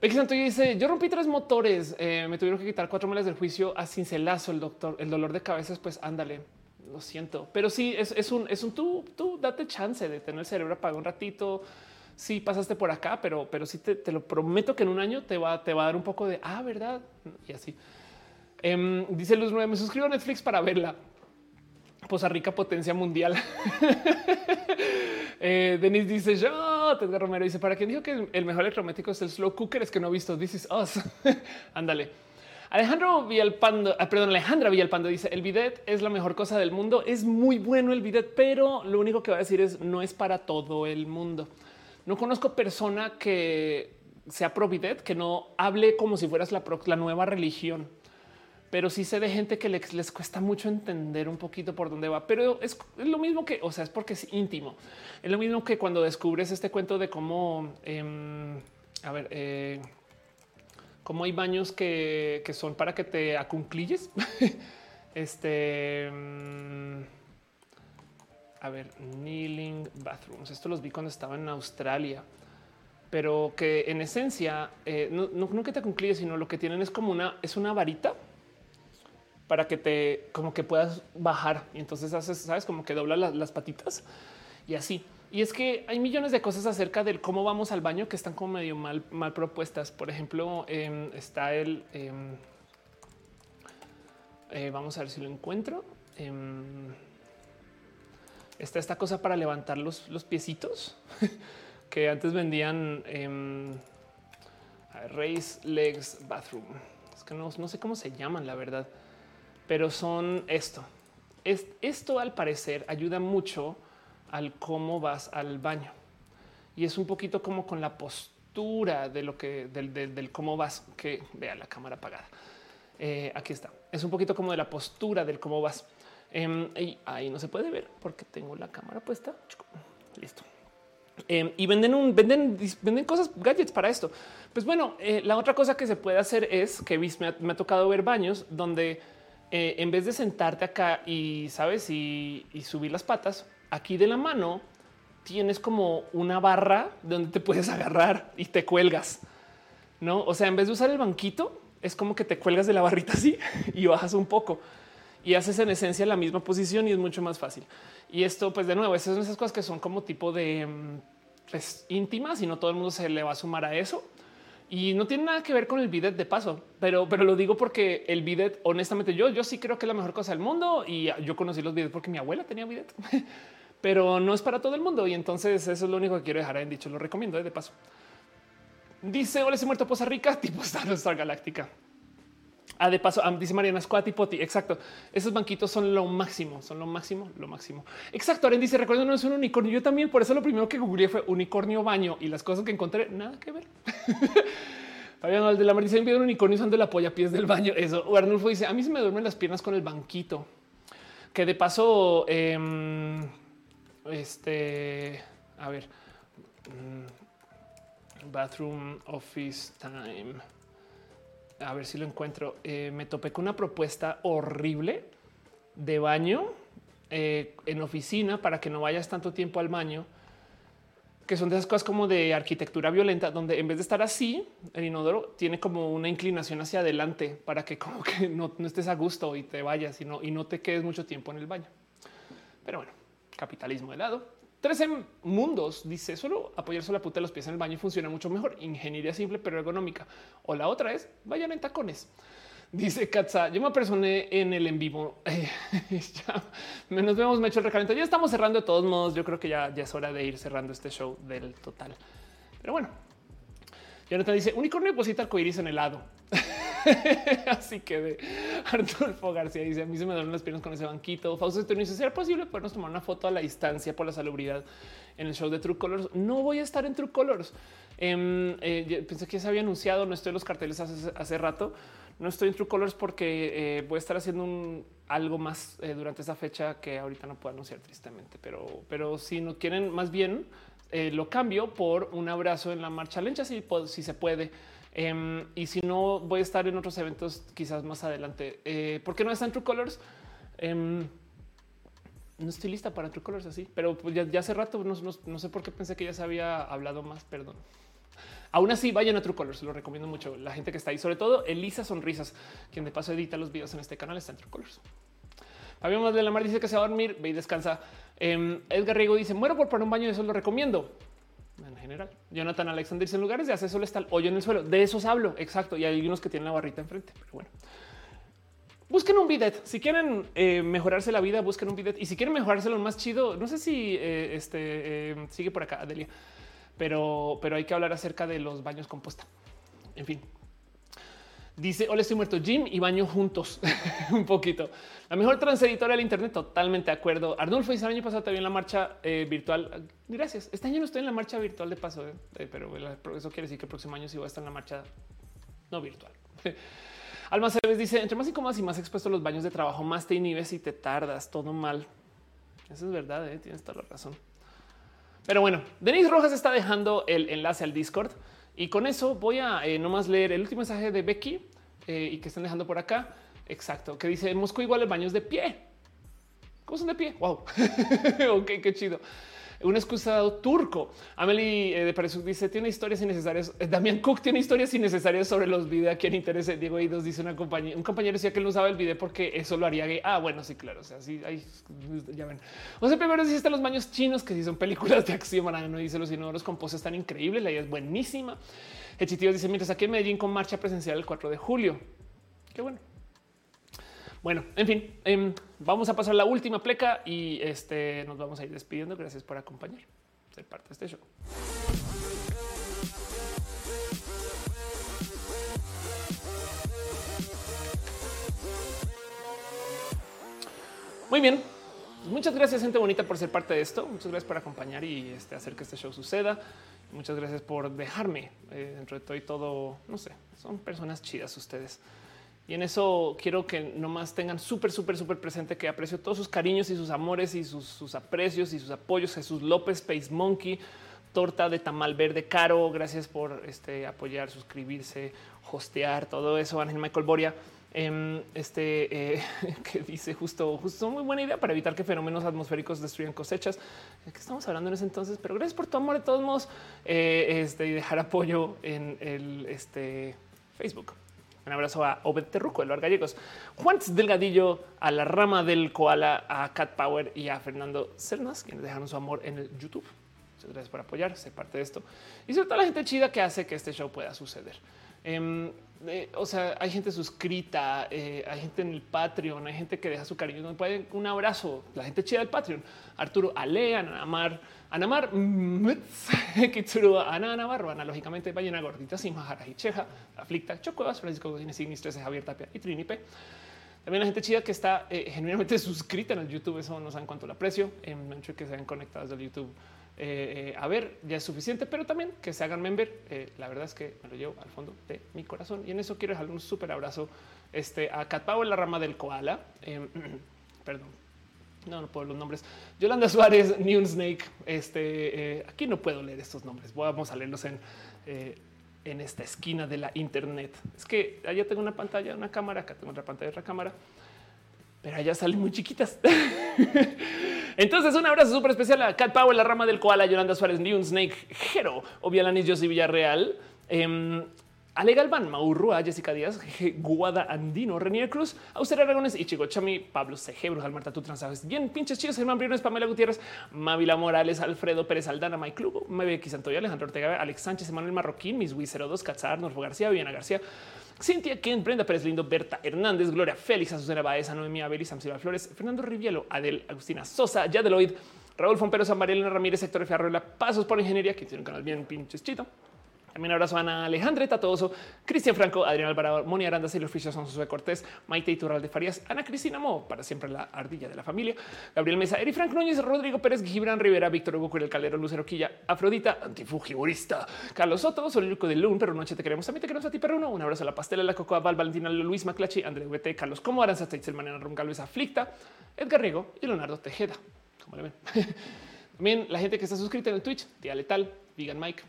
Becky Santo dice: Yo rompí tres motores, eh, me tuvieron que quitar cuatro meses del juicio a cincelazo. El doctor, el dolor de cabeza, pues ándale lo siento, pero sí es, un, es un tú, tú date chance de tener el cerebro apagado un ratito. Sí, pasaste por acá, pero, pero sí te, lo prometo que en un año te va, te va a dar un poco de ah, verdad. Y así em, dice Luz 9. Me suscribo a Netflix para verla. Poza Rica potencia mundial. eh, Denis dice yo, Tedgar Romero dice para quien dijo que el mejor electrométrico es el slow cooker, es que no he visto This is us. Ándale. Alejandro Villalpando, ah, perdón, Alejandra Villalpando dice el bidet es la mejor cosa del mundo. Es muy bueno el bidet, pero lo único que va a decir es no es para todo el mundo. No conozco persona que sea pro bidet que no hable como si fueras la, nueva religión. Pero sí sé de gente que les, les, cuesta mucho entender un poquito por dónde va. Pero es, lo mismo que, o sea, es porque es íntimo. Es lo mismo que cuando descubres este cuento de cómo, em, a ver, eh, como hay baños que, son para que te acunclilles. este. Mm, a ver, kneeling bathrooms. Esto los vi cuando estaba en Australia, pero que en esencia eh, no, no, que te acunclilles, sino lo que tienen es como una, es una varita para que te como que puedas bajar y entonces haces, sabes, como que dobla las patitas y así. Y es que hay millones de cosas acerca del cómo vamos al baño que están como medio mal, mal propuestas. Por ejemplo, em, está el em, eh, vamos a ver si lo encuentro. Em, está esta cosa para levantar los, los piecitos que antes vendían race legs bathroom. Es que no, no, sé cómo se llaman, la verdad, pero son esto. Es, esto al parecer ayuda mucho al cómo vas al baño. Y es un poquito como con la postura de lo que del, cómo vas, que vea la cámara apagada. Eh, aquí está. Es un poquito como de la postura del cómo vas. Em, y ahí no se puede ver porque tengo la cámara puesta. Listo. Em, y venden un venden, venden cosas, gadgets para esto. Pues bueno, eh, la otra cosa que se puede hacer es que me ha, me ha tocado ver baños donde eh, en vez de sentarte acá y sabes y subir las patas, aquí de la mano tienes como una barra donde te puedes agarrar y te cuelgas. No, o sea, en vez de usar el banquito, es como que te cuelgas de la barrita así y bajas un poco y haces en esencia la misma posición y es mucho más fácil. Y esto, pues de nuevo, esas son esas cosas que son como tipo de mm, pues, íntimas y no todo el mundo se le va a sumar a eso. Y no tiene nada que ver con el bidet de paso, pero, pero lo digo porque el bidet, honestamente, yo, yo sí creo que es la mejor cosa del mundo y yo conocí los bidets porque mi abuela tenía bidet. pero no es para todo el mundo. Y entonces eso es lo único que quiero dejar en dicho. Lo recomiendo eh, de paso. Dice Hola, se muerto Poza Rica, tipo Star, Star Galáctica. Ah, de paso, ah, dice Mariana Squati Poti. Exacto. Esos banquitos son lo máximo, son lo máximo, lo máximo. Exacto. Aren dice: Recuerdo, no es un unicornio. Yo también, por eso lo primero que googleé fue unicornio baño y las cosas que encontré, nada que ver. Fabián de la dice: un unicornio usando la polla pies del baño. Eso. Arnulfo dice: A mí se me duermen las piernas con el banquito. Que de paso, eh, este, a ver, mm, bathroom office time. A ver si lo encuentro. Eh, me topé con una propuesta horrible de baño eh, en oficina para que no vayas tanto tiempo al baño, que son de esas cosas como de arquitectura violenta, donde en vez de estar así, el inodoro tiene como una inclinación hacia adelante para que como que no, estés a gusto y te vayas y no, y no te quedes mucho tiempo en el baño. Pero bueno, capitalismo de lado. 13 mundos dice solo apoyarse la puta de los pies en el baño funciona mucho mejor. Ingeniería simple pero ergonómica. O la otra es vayan en tacones. Dice Katza, yo me apersoné en el en vivo. nos vemos, me hecho el recalentado. Ya estamos cerrando de todos modos. Yo creo que ya, ya es hora de ir cerrando este show del total. Pero bueno, Jonathan dice unicornio deposita arcoiris en helado. Así que de Arturo García dice a mí se me duelen las piernas con ese banquito. Fausto dice ¿será posible podernos tomar una foto a la distancia por la salubridad en el show de True Colors? No voy a estar en True Colors. Em, eh, pensé que se había anunciado, no estoy en los carteles hace, rato. No estoy en True Colors porque eh, voy a estar haciendo algo más eh, durante esa fecha que ahorita no puedo anunciar tristemente, pero, pero si no quieren más bien lo cambio por un abrazo en la marcha lencha si, si se puede Em, y si no, voy a estar en otros eventos quizás más adelante. Eh, ¿Por qué no está en True Colors? Em, no estoy lista para True Colors así, pero pues ya, hace rato no, sé por qué pensé que ya se había hablado más. Perdón. Aún así, vayan a True Colors, lo recomiendo mucho. La gente que está ahí, sobre todo Elisa Sonrisas, quien de paso edita los videos en este canal, está en True Colors. Habíamos de la Mar dice que se va a dormir, ve y descansa. Em, Edgar Riego dice: Muero por poner un baño, eso lo recomiendo en general. Jonathan Alexander dice en lugares de hacer solo está el hoyo en el suelo. De esos hablo. Exacto. Y hay unos que tienen la barrita enfrente. Pero bueno, busquen un bidet. Si quieren eh, mejorarse la vida, busquen un bidet. Y si quieren mejorárselo más chido, no sé si eh, este eh, sigue por acá, Adelia, pero, pero hay que hablar acerca de los baños composta. En fin, Dice, hola, estoy muerto, Jim y baño juntos un poquito. La mejor transeditora del Internet, totalmente de acuerdo. Arnulfo dice, el año pasado también la marcha eh, virtual. Gracias. Este año no estoy en la marcha virtual de paso, eh, eh, pero eso quiere decir que el próximo año sí voy a estar en la marcha no virtual. Alma Cebes dice, entre más incómodas y más expuestos los baños de trabajo, más te inhibes y te tardas, todo mal. Eso es verdad, tienes toda la razón. Pero bueno, Denise Rojas está dejando el enlace al Discord. Y con eso voy a eh, nomás leer el último mensaje de Becky eh, y que están dejando por acá. Exacto, que dice en Moscú igual el baños de pie. ¿Cómo son de pie? Wow. ok, qué chido un excusado turco. Amelie eh, de Paresu dice tiene historias innecesarias. Eh, Damián Cook tiene historias innecesarias sobre los videos a quien interese. Diego Eidos dice una compañía, un compañero decía que él no usaba el video porque eso lo haría gay. Ah, bueno, sí, claro. O sea, sí, ahí ya ven. Sea, primero dice los baños chinos que sí son películas de acción. no dice los inodoros con poses tan increíbles. La idea es buenísima. El chitio dice mientras aquí en Medellín con marcha presencial el 4 de julio. Qué bueno. Bueno, en fin, em, vamos a pasar la última pleca y este nos vamos a ir despidiendo. Gracias por acompañar, ser parte de este show. Muy bien. Muchas gracias, gente bonita, por ser parte de esto. Muchas gracias por acompañar y este, hacer que este show suceda. Muchas gracias por dejarme eh, dentro de todo y todo. No sé, son personas chidas ustedes. Y en eso quiero que nomás tengan súper, súper, súper presente que aprecio todos sus cariños y sus amores y sus, aprecios y sus apoyos. Jesús López, Space Monkey, torta de tamal verde caro. Gracias por este, apoyar, suscribirse, hostear, todo eso. Ángel Michael Boria. Em, este eh, que dice justo, justo muy buena idea para evitar que fenómenos atmosféricos destruyan cosechas. que estamos hablando en ese entonces? Pero gracias por tu amor de todos modos eh, este, y dejar apoyo en el este, Facebook. Un abrazo a Obed Terruco, de Gallegos, Juan Delgadillo, a la rama del koala, a Cat Power y a Fernando Cernas, quienes dejaron su amor en el YouTube. Muchas gracias por apoyar, ser parte de esto y sobre todo la gente chida que hace que este show pueda suceder. Em, eh, o sea, hay gente suscrita, eh, hay gente en el Patreon, hay gente que deja su cariño. Un abrazo. La gente chida del Patreon. Arturo Ale, Anamar, Anamar, Kitsuru, Ana Navarro, analógicamente, Ballena Gordita, Simha, y Cheja, Aflicta, Chocuevas, Francisco Godínez, Ignis 13, Javier Tapia y Trinipe. También la gente chida que está eh, genuinamente suscrita en el YouTube, eso no saben cuánto lo aprecio. En hecho que se ven conectados del YouTube eh, a ver, ya es suficiente, pero también que se hagan member. Eh, la verdad es que me lo llevo al fondo de mi corazón y en eso quiero dejarle un súper abrazo este, a Catpau en la rama del koala. Em, perdón, no, no puedo los nombres. Yolanda Suárez, New Snake. Este eh, aquí no puedo leer estos nombres. Vamos a leerlos en, en esta esquina de la Internet. Es que allá tengo una pantalla, una cámara, acá tengo otra pantalla, otra cámara, pero allá salen muy chiquitas. Entonces, un abrazo súper especial a Cat Powell, la rama del koala, Yolanda Suárez, New Snake, Jero, Obialanis, Josi Villarreal. Eh, Ale Galván, Maurrua, Jessica Díaz, Guada Andino, Renier Cruz, Auster Aragones, Ichigo Chami, Pablo Ceje, Brujal Marta, tú transabes bien, pinches chidos, Germán Briones, Pamela Gutiérrez, Mavila Morales, Alfredo Pérez Aldana, Mike Lugo, MBX Santoya, Alejandro Ortega, Alex Sánchez, Emanuel Marroquín, Miss 02, Cazar, Norfo García, Viviana García, Cintia Ken, Brenda Pérez Lindo, Berta Hernández, Gloria Félix, Azucena Baeza, Noemí Abel, Sam Silva Flores, Fernando Rivielo, Adel Agustina Sosa, Yadeloid, Raúl Fompero, San Ramírez, Sector Ferrola, Pasos por Ingeniería, que tiene un canal bien pinches chito. También abrazo a Ana Alejandra Tatoso, Cristian Franco, Adrián Alvarado, Moni Aranda, Silvio Fischer, Son Josué Cortés, Maite Iturral de Farías, Ana Cristina Mo, para siempre la ardilla de la familia, Gabriel Mesa, Eri Frank Núñez, Rodrigo Pérez, Gibran Rivera, Víctor Hugo El Calero, Lucero Quilla, Afrodita, Antifugigurista, Carlos Soto, Soliluco de Lun, pero noche te queremos, también te queremos a ti, perruno, un abrazo a la pastela, la cocoa, Val, Valentina, Luis Maclachi, André VT, Carlos Como, Aranza, Teitzel, Manera, Rum, Galvez, Aflicta, Edgar Riego y Leonardo Tejeda. Como le ven. También la gente que está suscrita en Twitch, Tía Letal, Vegan Mike,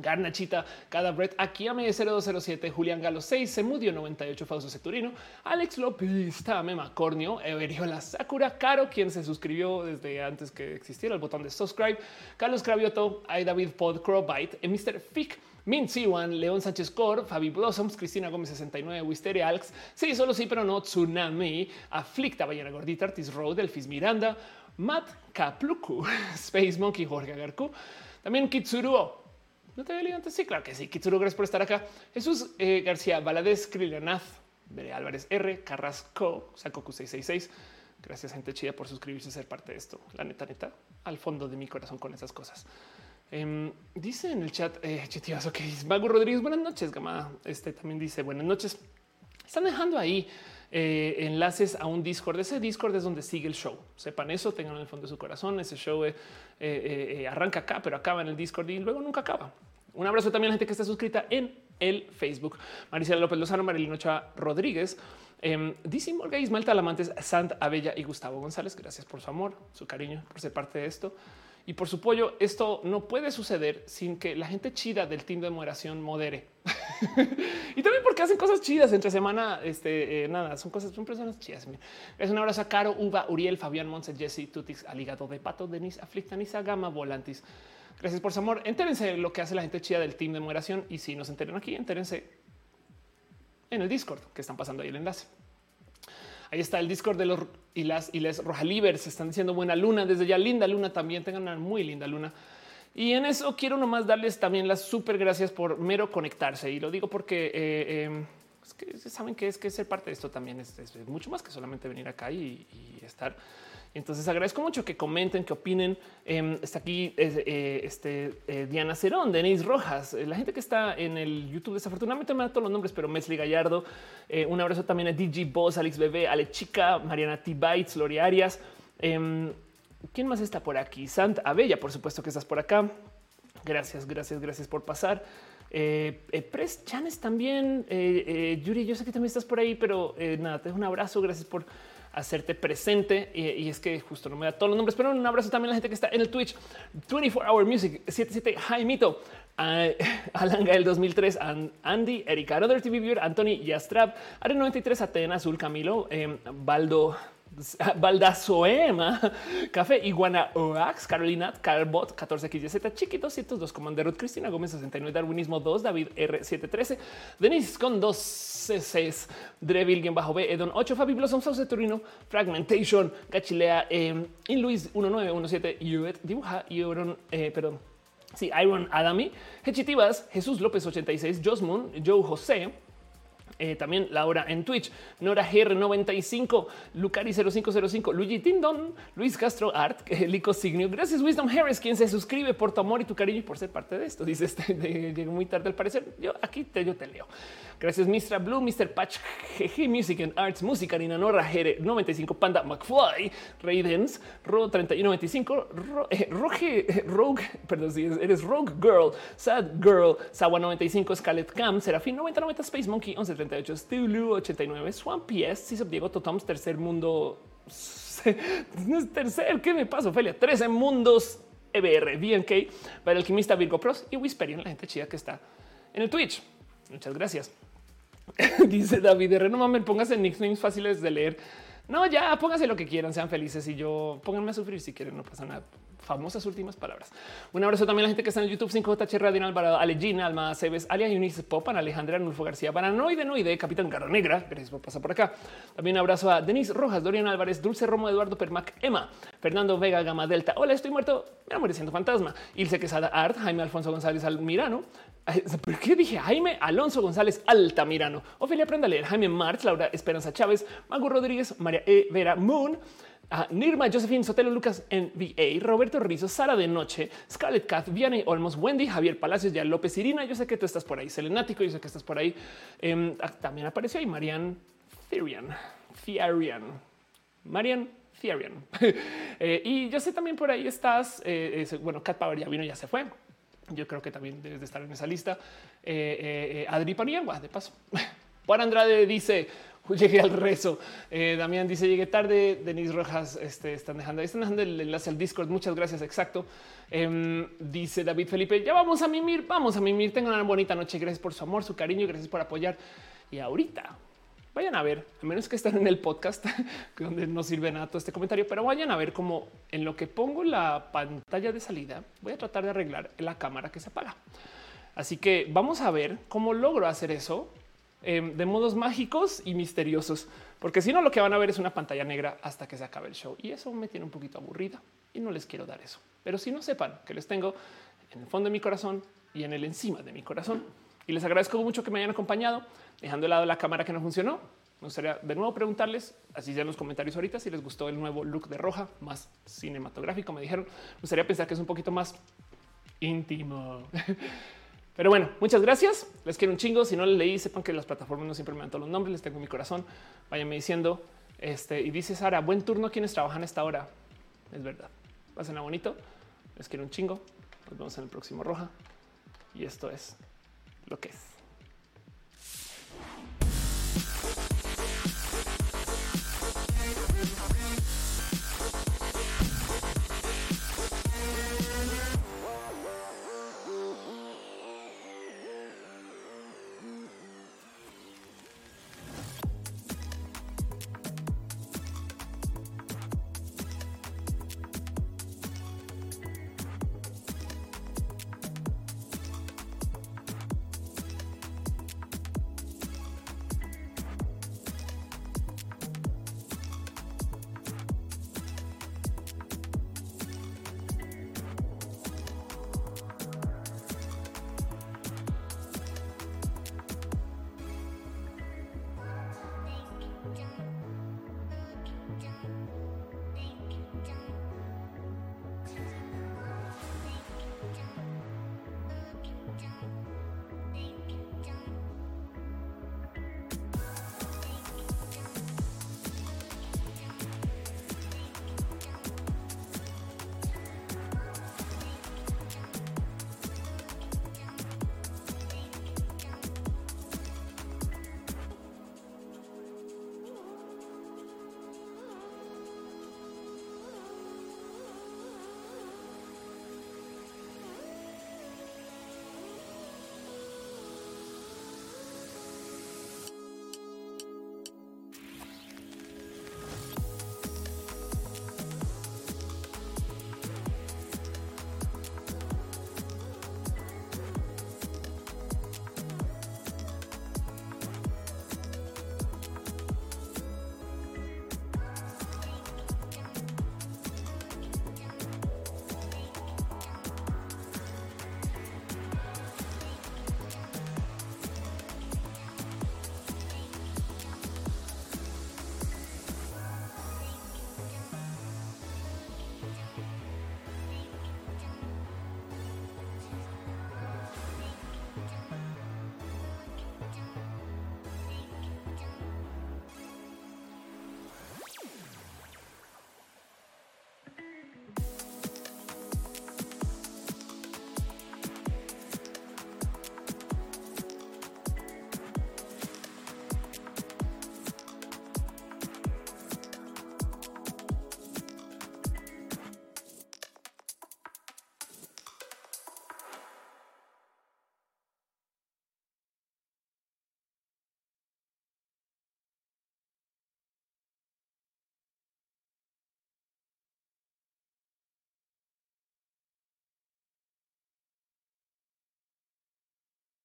Garnachita, cada Brett, Akiame 0207, Julián Galo 6, Semudio 98, Fausto Secturino, Alex López, Tame Macornio, Everiola Sakura, Caro, quien se suscribió desde antes que existiera el botón de subscribe, Carlos Cravioto, I David Pod, Crowbite, Mr. Fick, Min Siwan, León Sánchez Cor, Fabi Blossoms, Cristina Gómez 69, Wisteria Alex, sí, solo sí, pero no, Tsunami, Aflicta, Ballena Gordita, Artis Road, Elfis Miranda, Matt Kapluku, Space Monkey, Jorge Agarcu, también Kitsuruo, no te había leído antes. Sí, claro que sí. Kitsuru, gracias por estar acá. Jesús eh, García Valadez, Krillanath, Bere Álvarez R, Carrasco, Sakoku 666. Gracias, gente chida, por suscribirse y ser parte de esto. La neta, neta, al fondo de mi corazón con esas cosas. Eh, dice en el chat, eh, que Mago Rodríguez. Buenas noches, Gama. Este también dice buenas noches. Están dejando ahí eh, enlaces a un Discord. Ese Discord es donde sigue el show. Sepan eso, tengan en el fondo de su corazón. Ese show eh, arranca acá, pero acaba en el Discord y luego nunca acaba. Un abrazo también a la gente que está suscrita en el Facebook. Maricela López Lozano, Marilino Chá Rodríguez, eh, Dice Morga, Ismael Talamantes, Sant Abella y Gustavo González. Gracias por su amor, su cariño, por ser parte de esto y por su pollo. Esto no puede suceder sin que la gente chida del team de moderación modere. y también porque hacen cosas chidas entre semana. Este eh, nada, son cosas, son personas chidas. Es un abrazo a Caro, Uva, Uriel, Fabián Monse, Jesse, Tutis, Aligado de Pato, Denis, Aflicta, Nisa, Gama, Volantis. Gracias por su amor. Entérense lo que hace la gente chida del team de moderación. Y si nos enteren aquí, entérense en el Discord que están pasando ahí el enlace. Ahí está el Discord de los y las y les están diciendo buena luna desde ya linda luna también tengan una muy linda luna. Y en eso quiero nomás darles también las súper gracias por mero conectarse. Y lo digo porque eh, em, es que saben que es que ser parte de esto también es, mucho más que solamente venir acá y estar. Entonces agradezco mucho que comenten, que opinen. Em, está aquí eh, este, eh, Diana Cerón, Denise Rojas, eh, la gente que está en el YouTube. Desafortunadamente me da todos los nombres, pero Mesli Gallardo. un abrazo también a DJ Boss, Alex Bebé, Ale Chica, Mariana T. Bites, Lori Arias. Em, ¿Quién más está por aquí? Sant Abella, por supuesto que estás por acá. Gracias, gracias, gracias por pasar. Eh, Pres Chanes también. Yuri, yo sé que también estás por ahí, pero nada, te dejo un abrazo. Gracias por hacerte presente. Y, es que justo no me da todos los nombres, pero un abrazo también a la gente que está en el Twitch 24 Hour Music 77 Jaimito. Alan Gael 2003, Andy, Erika, Another TV Viewer, Anthony Yastrab, Are 93, Atena Azul, Camilo, eh, Baldo Baldazoema, Café Iguana Oax, Carolina, Carbot 14XYZ, Chiquito 102, Commander Cristina Gómez 69, Darwinismo 2, David R713, Denise con 2 CCs, Drevil, bajo B, Edon 8, Fabi Blossom, Sauce Turino, Fragmentation, Gachilea, eh, Luis 1917, Yuet, Dibuja, Euron, eh, perdón. Sí, Iron Adami, Hechitivas, Jesús López 86, Josmund, Joe José, eh, también Laura en Twitch, Nora GR95, Lucari 0505, Luigi Tindon, Luis Castro Art, Lico Signio. Gracias, Wisdom Harris, quien se suscribe por tu amor y tu cariño y por ser parte de esto. Dice este, llegó muy tarde al parecer. Yo aquí te, yo te leo. Gracias, Mr. Blue, Mr. Patch, GG Music and Arts, Música, Nina Nora, Jere 95, Panda, McFly, Raidens, Ro 3195, Ro, eh, Roge, eh, Rogue, perdón, si eres Rogue Girl, Sad Girl, Sawa 95, Scarlet Cam, Serafín 9090, Space Monkey 1138, Stulu 89, Swamp PS, Cisop Diego Totoms, Tercer Mundo, tercer, ¿qué me pasa, Ophelia? 13 Mundos EBR, BNK, para el alquimista Virgo Pros y Whisperian, la gente chida que está en el Twitch. Muchas gracias. Dice David R. No mames, póngase nicknames fáciles de leer. No, ya pónganse lo que quieran, sean felices y yo pónganme a sufrir si quieren, no pasa nada. Famosas últimas palabras. Un abrazo también a la gente que está en YouTube 5JH Radio Alvarado, Alejina, Alma Cebes, Alia Eunice Popan, Alejandra Nulfo García, Paranoide Noide, Capitán Garra Negra. Gracias por pasar por acá. También un abrazo a Denise Rojas, Dorian Álvarez, Dulce Romo, Eduardo Permac, Emma, Fernando Vega, Gama Delta. Hola, estoy muerto. Me muere siendo fantasma. Ilse Quesada Art, Jaime Alfonso González Almirano, ¿Por qué dije Jaime Alonso González Altamirano? Ofelia Aprenda a leer Jaime Marx, Laura Esperanza Chávez, Mago Rodríguez, María E. Vera Moon, Nirma, Josephine Sotelo, Lucas NVA, Roberto Rizzo, Sara de Noche, Scarlett Kath, Vianney Olmos, Wendy, Javier Palacios, ya López Irina. Yo sé que tú estás por ahí, Selenático, yo sé que estás por ahí. Em, también apareció ahí Marian Therian, Thiarian, Marian Thiarian. Eh, y yo sé también por ahí estás. Eh, bueno, Cat Power ya vino, ya se fue. Yo creo que también debes de estar en esa lista. Eh Adri Paniagua, de paso. Juan Andrade dice: Llegué al rezo. Eh, Damián dice: Llegué tarde. Denis Rojas este, están dejando, están dejando el enlace al Discord. Muchas gracias. Exacto. Em, dice David Felipe: Ya vamos a mimir, vamos a mimir. Tengan una bonita noche. Gracias por su amor, su cariño. Gracias por apoyar. Y ahorita vayan a ver, a menos que estén en el podcast, donde no sirve nada todo este comentario, pero vayan a ver cómo en lo que pongo la pantalla de salida, voy a tratar de arreglar la cámara que se apaga. Así que vamos a ver cómo logro hacer eso em, de modos mágicos y misteriosos, porque si no lo que van a ver es una pantalla negra hasta que se acabe el show y eso me tiene un poquito aburrida y no les quiero dar eso. Pero si no sepan que les tengo en el fondo de mi corazón y en el encima de mi corazón y les agradezco mucho que me hayan acompañado dejando de lado la cámara que no funcionó. Me gustaría de nuevo preguntarles, así ya en los comentarios ahorita, si les gustó el nuevo look de roja, más cinematográfico. Me dijeron, me gustaría pensar que es un poquito más íntimo. Pero bueno, muchas gracias. Les quiero un chingo. Si no les leí, sepan que las plataformas no siempre me dan todos los nombres. Les tengo mi corazón. Váyanme diciendo. Este y dice Sara, buen turno quienes trabajan esta hora. Es verdad. Pásenla bonito. Les quiero un chingo. Nos vemos en el próximo Roja. Y esto es lo que es.